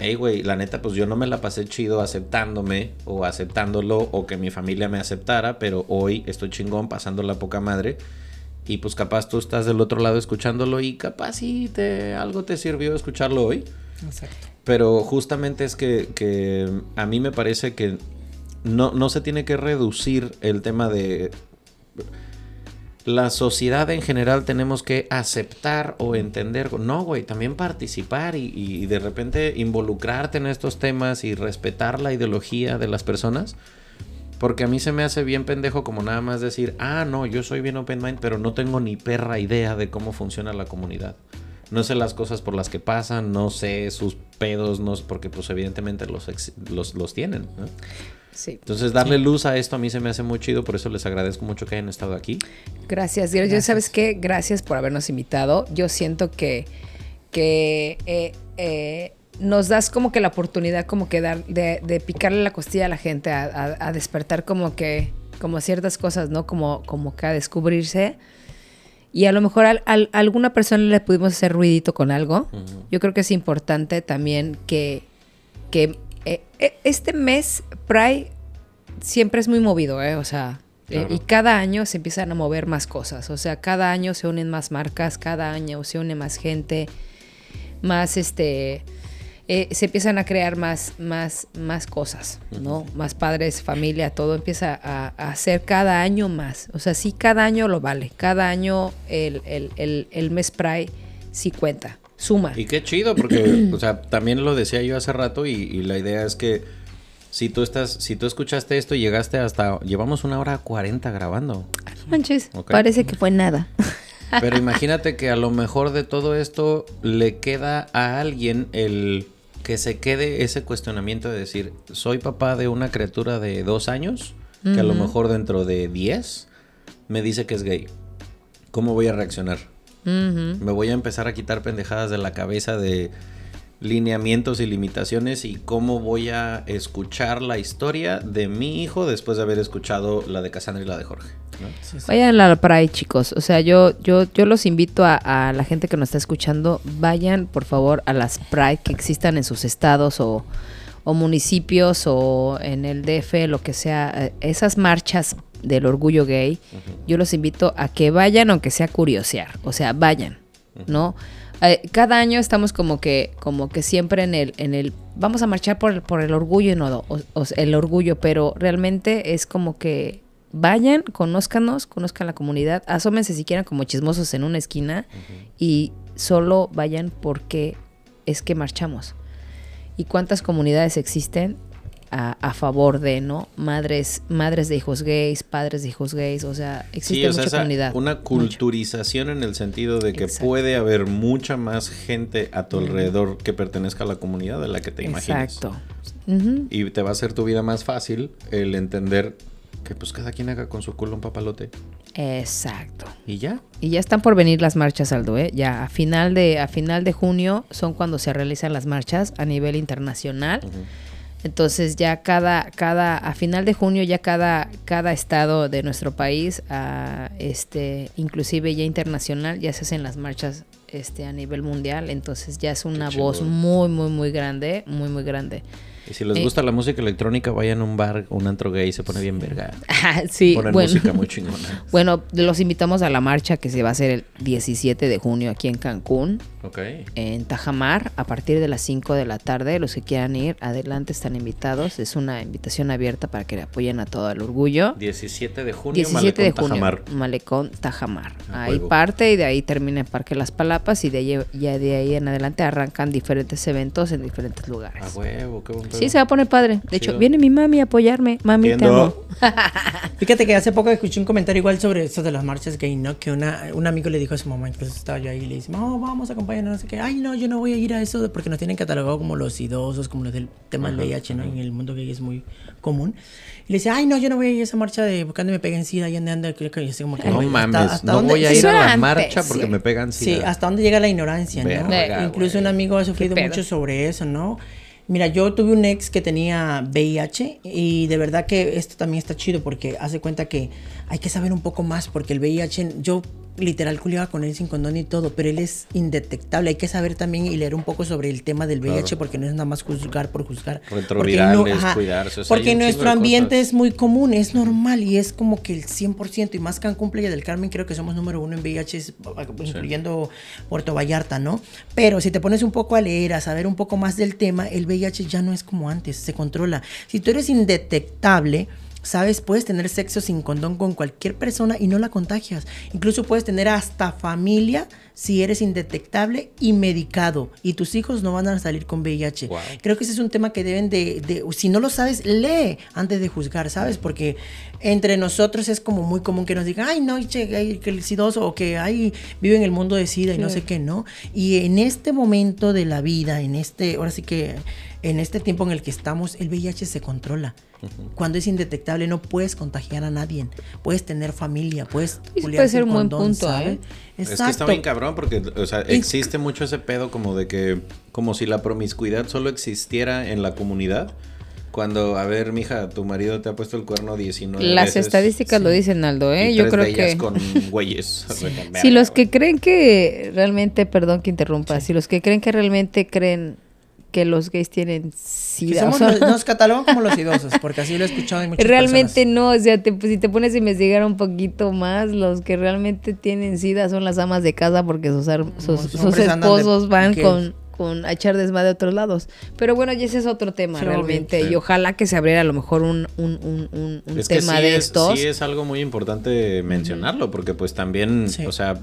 Speaker 1: hey güey, la neta pues yo no me la pasé chido aceptándome o aceptándolo o que mi familia me aceptara, pero hoy estoy chingón pasando la poca madre. Y pues capaz tú estás del otro lado escuchándolo y capaz sí te, algo te sirvió escucharlo hoy.
Speaker 3: Exacto.
Speaker 1: Pero justamente es que, que a mí me parece que no, no se tiene que reducir el tema de... La sociedad en general tenemos que aceptar o entender. No, güey, también participar y, de repente involucrarte en estos temas y respetar la ideología de las personas. Porque a mí se me hace bien pendejo como nada más decir, ah, no, yo soy bien open mind, pero no tengo ni perra idea de cómo funciona la comunidad. No sé las cosas por las que pasan, no sé sus pedos, no, porque pues evidentemente los, los, tienen.
Speaker 2: Sí.
Speaker 1: Entonces darle luz a esto a mí se me hace muy chido, por eso les agradezco mucho que hayan estado aquí.
Speaker 2: Gracias, Dios. Yo, ¿sabes qué? Gracias por habernos invitado. Yo siento que, que eh, eh, nos das como que la oportunidad como que dar, de, de picarle la costilla a la gente, a, a- a despertar como que, como ciertas cosas, ¿no? Como, como que a descubrirse. Y a lo mejor a alguna persona le pudimos hacer ruidito con algo. Yo creo que es importante también que, que eh, eh, este mes Pride siempre es muy movido, ¿eh? O sea, eh, y cada año se empiezan a mover más cosas. O sea, cada año se unen más marcas, cada año se une más gente, más este. eh, se empiezan a crear más, más, más cosas, ¿no? Más padres, familia, todo empieza a, a hacer cada año más. O sea, sí, cada año lo vale. Cada año el, el, el, el mes Pride sí cuenta, suma.
Speaker 1: Y qué chido, porque, o sea, también lo decía yo hace rato y, y la idea es que si tú estás, si tú escuchaste esto y llegaste hasta, llevamos una hora cuarenta grabando.
Speaker 2: No manches, parece que fue nada.
Speaker 1: Pero imagínate que a lo mejor de todo esto le queda a alguien el que se quede ese cuestionamiento de decir, soy papá de una criatura de dos años, que a lo mejor dentro de diez me dice que es gay. ¿Cómo voy a reaccionar? Me voy a empezar a quitar pendejadas de la cabeza de lineamientos y limitaciones y cómo voy a escuchar la historia de mi hijo después de haber escuchado la de Cassandra y la de Jorge. ¿no?
Speaker 3: Sí, sí.
Speaker 2: Vayan a la Pride, chicos. O sea, yo, yo, yo los invito a, a la gente que nos está escuchando, vayan por favor a las Pride que existan en sus estados o, o municipios o en el DF, lo que sea, eh, esas marchas del orgullo gay, yo los invito a que vayan, aunque sea curiosear, o sea, vayan, ¿no? Eh, cada año estamos como que, como que siempre en el, en el, vamos a marchar por el, por el orgullo, no, o- o- el orgullo, pero realmente es como que vayan, conózcanos, conozcan la comunidad, asómense si quieren como chismosos en una esquina y solo vayan porque es que marchamos. ¿Y cuántas comunidades existen a, a favor de, ¿no? Madres, madres de hijos gays, padres de hijos gays, o sea, existe
Speaker 1: Sí, o
Speaker 2: mucha
Speaker 1: sea,
Speaker 2: comunidad.
Speaker 1: una
Speaker 2: mucho.
Speaker 1: culturización en el sentido de que
Speaker 2: Exacto.
Speaker 1: puede haber mucha más gente a tu alrededor que pertenezca a la comunidad de la que te imaginas.
Speaker 2: Exacto.
Speaker 1: Y te va a hacer tu vida más fácil el entender que pues cada quien haga con su culo un papalote.
Speaker 2: Exacto.
Speaker 1: Y ya.
Speaker 2: Y ya están por venir las marchas, Aldo, ¿eh? Ya a final de, a final de junio son cuando se realizan las marchas a nivel internacional. Entonces ya cada, cada, a final de junio ya cada, cada estado de nuestro país, ah, este, inclusive ya internacional, ya se hacen las marchas este, a nivel mundial. Entonces ya es una voz muy, muy, muy grande, muy, muy grande.
Speaker 1: Y si les
Speaker 2: Eh.
Speaker 1: gusta la música electrónica, vayan a un bar, un antro gay, se pone bien verga.
Speaker 2: Sí,
Speaker 1: Ponen
Speaker 2: bueno.
Speaker 1: música muy chingona.
Speaker 2: Bueno, los invitamos a la marcha que se va a hacer el 17 de junio aquí en Cancún. En Tajamar a partir de las 5 de la tarde. Los que quieran ir, adelante están invitados. Es una invitación abierta para que apoyen a todo el orgullo.
Speaker 1: 17 de junio,
Speaker 2: 17 de
Speaker 1: Malecón,
Speaker 2: junio,
Speaker 1: Tajamar.
Speaker 2: Malecón Tajamar.
Speaker 1: A
Speaker 2: Ahí
Speaker 1: huevo.
Speaker 2: parte y de ahí termina el Parque Las Palapas y de ahí, ya de ahí en adelante arrancan diferentes eventos en diferentes lugares.
Speaker 1: A huevo, qué buen.
Speaker 2: Sí, se va a poner padre. De hecho, viene mi mami a apoyarme. Mami, te amo.
Speaker 3: Fíjate que hace poco escuché un comentario igual sobre esto de las marchas gay, ¿no? Que una, un amigo le dijo a su mamá, incluso estaba yo ahí, y le dice, no, vamos a no sé qué. Ay, no, yo no voy a ir a eso porque nos tienen catalogado como los idosos, como los del tema del VIH, ¿no? En el mundo gay es muy común. Y le dice, ay, no, yo no voy a ir a esa marcha de buscando me peguen sida y ande, ande, creo que así como que...
Speaker 1: No
Speaker 3: ¿hasta-
Speaker 1: mames,
Speaker 3: hasta
Speaker 1: no
Speaker 3: dónde-
Speaker 1: voy a
Speaker 3: sí,
Speaker 1: ir a la
Speaker 2: antes,
Speaker 1: marcha porque
Speaker 2: sí.
Speaker 1: me pegan
Speaker 3: Sí,
Speaker 1: sida.
Speaker 3: hasta dónde llega la ignorancia, ¿no? Incluso un amigo ha sufrido mucho sobre eso, ¿no? Mira, yo tuve un ex que tenía VIH y de verdad que esto también está chido porque hace cuenta que hay que saber un poco más porque el VIH, yo literal culiaba con él sin condón y todo, pero él es indetectable. Hay que saber también y leer un poco sobre el tema del VIH
Speaker 1: Claro.
Speaker 3: porque no es nada más juzgar por juzgar. Porque no- ajá,
Speaker 1: cuidarse, o sea, hay
Speaker 3: porque nuestro ambiente es muy común, es normal y es como que el 100% y más Cancún Playa del Carmen creo que somos número uno en VIH, incluyendo Puerto Vallarta, ¿no? Pero si te pones un poco a leer, a saber un poco más del tema, el VIH ya no es como antes, se controla. Si tú eres indetectable, ¿Sabes? Puedes tener sexo sin condón con cualquier persona y no la contagias. Incluso puedes tener hasta familia si eres indetectable y medicado. Y tus hijos no van a salir con VIH.
Speaker 1: Wow.
Speaker 3: Creo que ese es un tema que deben de, de- si no lo sabes, lee antes de juzgar, ¿sabes? Porque entre nosotros es como muy común que nos digan, ay, no, che, ay, que el sidoso, o que ay, vive en el mundo de SIDA y no sé qué, ¿no? Y en este momento de la vida, en este, ahora sí que en este tiempo en el que estamos, el VIH se controla. Cuando es indetectable no puedes contagiar a nadie, puedes tener familia, puedes
Speaker 2: puede ser un buen
Speaker 3: condón,
Speaker 2: punto,
Speaker 3: ¿sabes?
Speaker 2: ¿eh?
Speaker 1: Es que está bien cabrón porque, o sea, existe mucho ese pedo como de que, como si la promiscuidad solo existiera en la comunidad. Cuando, a ver, mija, tu marido te ha puesto el cuerno 19
Speaker 2: Las
Speaker 1: veces.
Speaker 2: estadísticas lo dicen, Aldo, ¿eh?
Speaker 1: y
Speaker 2: Yo
Speaker 1: tres
Speaker 2: creo
Speaker 1: de ellas
Speaker 2: que...
Speaker 1: con güeyes.
Speaker 2: Si los que creen que realmente, perdón que interrumpa, si los que creen que realmente creen que los gays tienen sida,
Speaker 3: somos
Speaker 2: o sea,
Speaker 3: los- nos catalogan como los idosos, porque así lo he escuchado en muchas
Speaker 2: realmente
Speaker 3: personas.
Speaker 2: no, o sea, te- pues, si te pones a investigar un poquito más, los que realmente tienen sida son las amas de casa porque sus, ar- sus,
Speaker 3: de
Speaker 2: esposos van con, con a echar desmadre a otros lados. Pero bueno, ya ese es otro tema
Speaker 3: Sí,
Speaker 2: realmente.
Speaker 1: Sí.
Speaker 2: Y ojalá que se abriera a lo mejor un, un, un, un- un
Speaker 1: Es que
Speaker 2: tema
Speaker 1: sí
Speaker 2: de
Speaker 1: es,
Speaker 2: estos.
Speaker 1: sí es algo muy importante mencionarlo, porque pues también,
Speaker 3: Sí.
Speaker 1: o sea,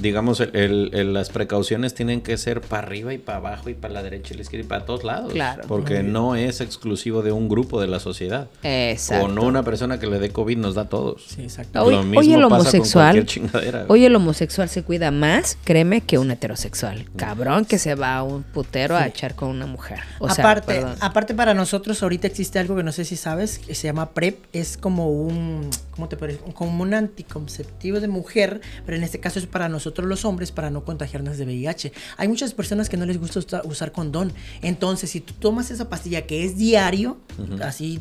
Speaker 1: digamos, el- el- el- las precauciones tienen que ser para arriba y para abajo y para la derecha y la izquierda y para todos lados.
Speaker 2: Claro.
Speaker 1: Porque no es exclusivo de un grupo de la sociedad.
Speaker 2: Exacto.
Speaker 1: O no una persona que le dé COVID nos da a todos.
Speaker 3: Sí, exacto.
Speaker 2: Hoy,
Speaker 1: Lo
Speaker 2: hoy
Speaker 1: mismo
Speaker 2: el
Speaker 1: pasa con
Speaker 2: homosexual,
Speaker 1: cualquier chingadera.
Speaker 2: hoy el homosexual se cuida más, créeme, que un heterosexual. Cabrón que se va a un putero a echar con una mujer. O sea,
Speaker 3: aparte,
Speaker 2: perdón.
Speaker 3: aparte para nosotros ahorita existe algo que no sé si sabes, que se llama PrEP, es como un, ¿cómo te parece? Como un anticonceptivo de mujer, pero en este caso es para nosotros los hombres para no contagiarnos de VIH. Hay muchas personas que no les gusta usa- usar condón, entonces si tú tomas esa pastilla que es diario, así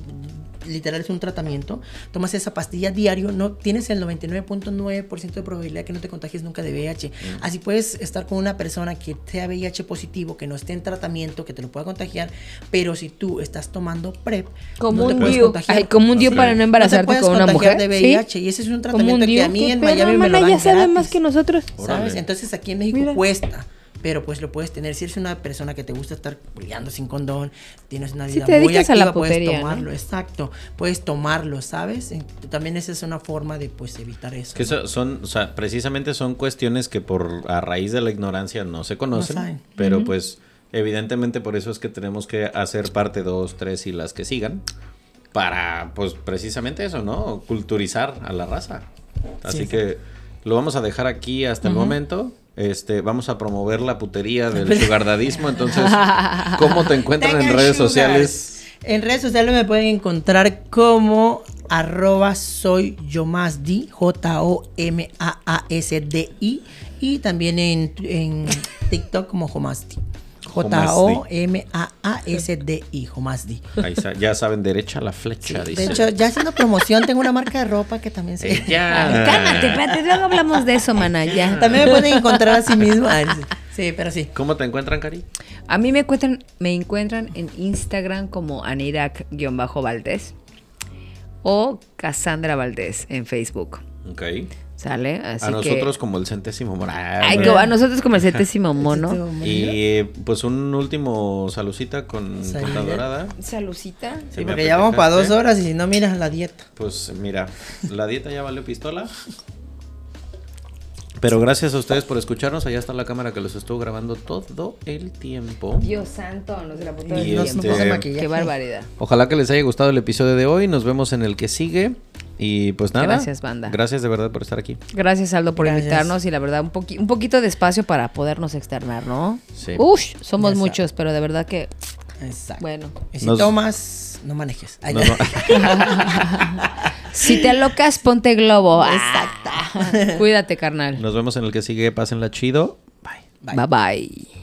Speaker 3: literal es un tratamiento, tomas esa pastilla diario, no tienes el 99.9% de probabilidad que no te contagies nunca de VIH. Mm. Así puedes estar con una persona que sea VIH positivo, que no esté en tratamiento, que te lo pueda contagiar, pero si tú estás tomando PrEP,
Speaker 2: como un dio, como un dio para no embarazarte con una mujer
Speaker 3: de VIH y ese es un tratamiento que a mí en Miami me lo dan
Speaker 2: ya sabe más que nosotros.
Speaker 3: ¿Sabes? Entonces aquí en México cuesta pero pues lo puedes tener. Si eres una persona que te gusta estar brillando sin condón, tienes una vida muy activa, puedes tomarlo, exacto, puedes tomarlo, ¿sabes? También esa es una forma de pues evitar eso.
Speaker 1: Que son, o sea, precisamente son cuestiones que por a raíz de la ignorancia no se conocen, pero pues evidentemente por eso es que tenemos que hacer parte dos, tres y las que sigan para pues precisamente eso, ¿no? Culturizar a la raza. Así que lo vamos a dejar aquí hasta el momento. Este, vamos a promover la putería del sugardadismo. Entonces, ¿cómo te encuentran en redes sociales?
Speaker 3: En redes sociales me pueden encontrar como arroba soy Yomasdi, J-O-M-A-A-S-D-I, y también en, en TikTok como Jomasdi. J-O-M-A-A-S-D-I, Jomasdi.
Speaker 1: Ahí ya saben, derecha la flecha.
Speaker 3: De hecho, ya haciendo promoción, tengo una marca de ropa que también se.
Speaker 2: Ya. Cálmate, espérate, luego hablamos de eso, mana. Ya.
Speaker 3: También me pueden encontrar a sí misma. Sí, pero sí.
Speaker 1: ¿Cómo te encuentran, Cari?
Speaker 2: A mí me encuentran, me encuentran en Instagram como Anirak-Valdés o Cassandra Valdés en Facebook.
Speaker 1: Ok.
Speaker 2: ¿Sale?
Speaker 1: a nosotros como el centésimo mono.
Speaker 2: a nosotros como el centésimo mono.
Speaker 1: y pues un último salucita con, la dorada.
Speaker 2: Salucita.
Speaker 3: Sí, porque ya vamos para dos horas y si no, miras la dieta.
Speaker 1: Pues mira, la dieta ya valió pistola. Pero gracias a ustedes por escucharnos. Allá está la cámara que los estuvo grabando todo el tiempo.
Speaker 2: Dios santo, nos grabó todo el este, Qué barbaridad.
Speaker 1: Ojalá que les haya gustado el episodio de hoy. Nos vemos en el que sigue. Y pues nada.
Speaker 2: Gracias, banda.
Speaker 1: Gracias de verdad por estar aquí.
Speaker 2: Gracias, Aldo, por invitarnos y la verdad, un, un poquito de espacio para podernos externar, ¿no? Sí. Ush, somos muchos, pero de verdad que.
Speaker 3: Exacto. Bueno. Y si tomas, no manejes.
Speaker 2: si te alocas, ponte globo. Exacto. Cuídate, carnal.
Speaker 1: Nos vemos en el que sigue. Pásenla chido.
Speaker 2: Bye, bye. bye.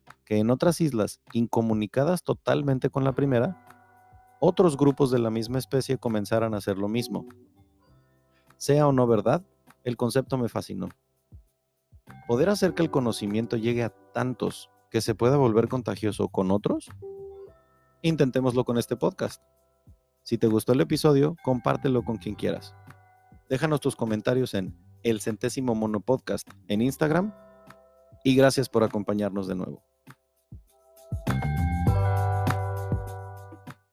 Speaker 1: que en otras islas, incomunicadas totalmente con la primera, otros grupos de la misma especie comenzaran a hacer lo mismo. Sea o no verdad, el concepto me fascinó. ¿Poder hacer que el conocimiento llegue a tantos que se pueda volver contagioso con otros? Intentémoslo con este podcast. Si te gustó el episodio, compártelo con quien quieras. Déjanos tus comentarios en el centésimo mono podcast en Instagram y gracias por acompañarnos de nuevo.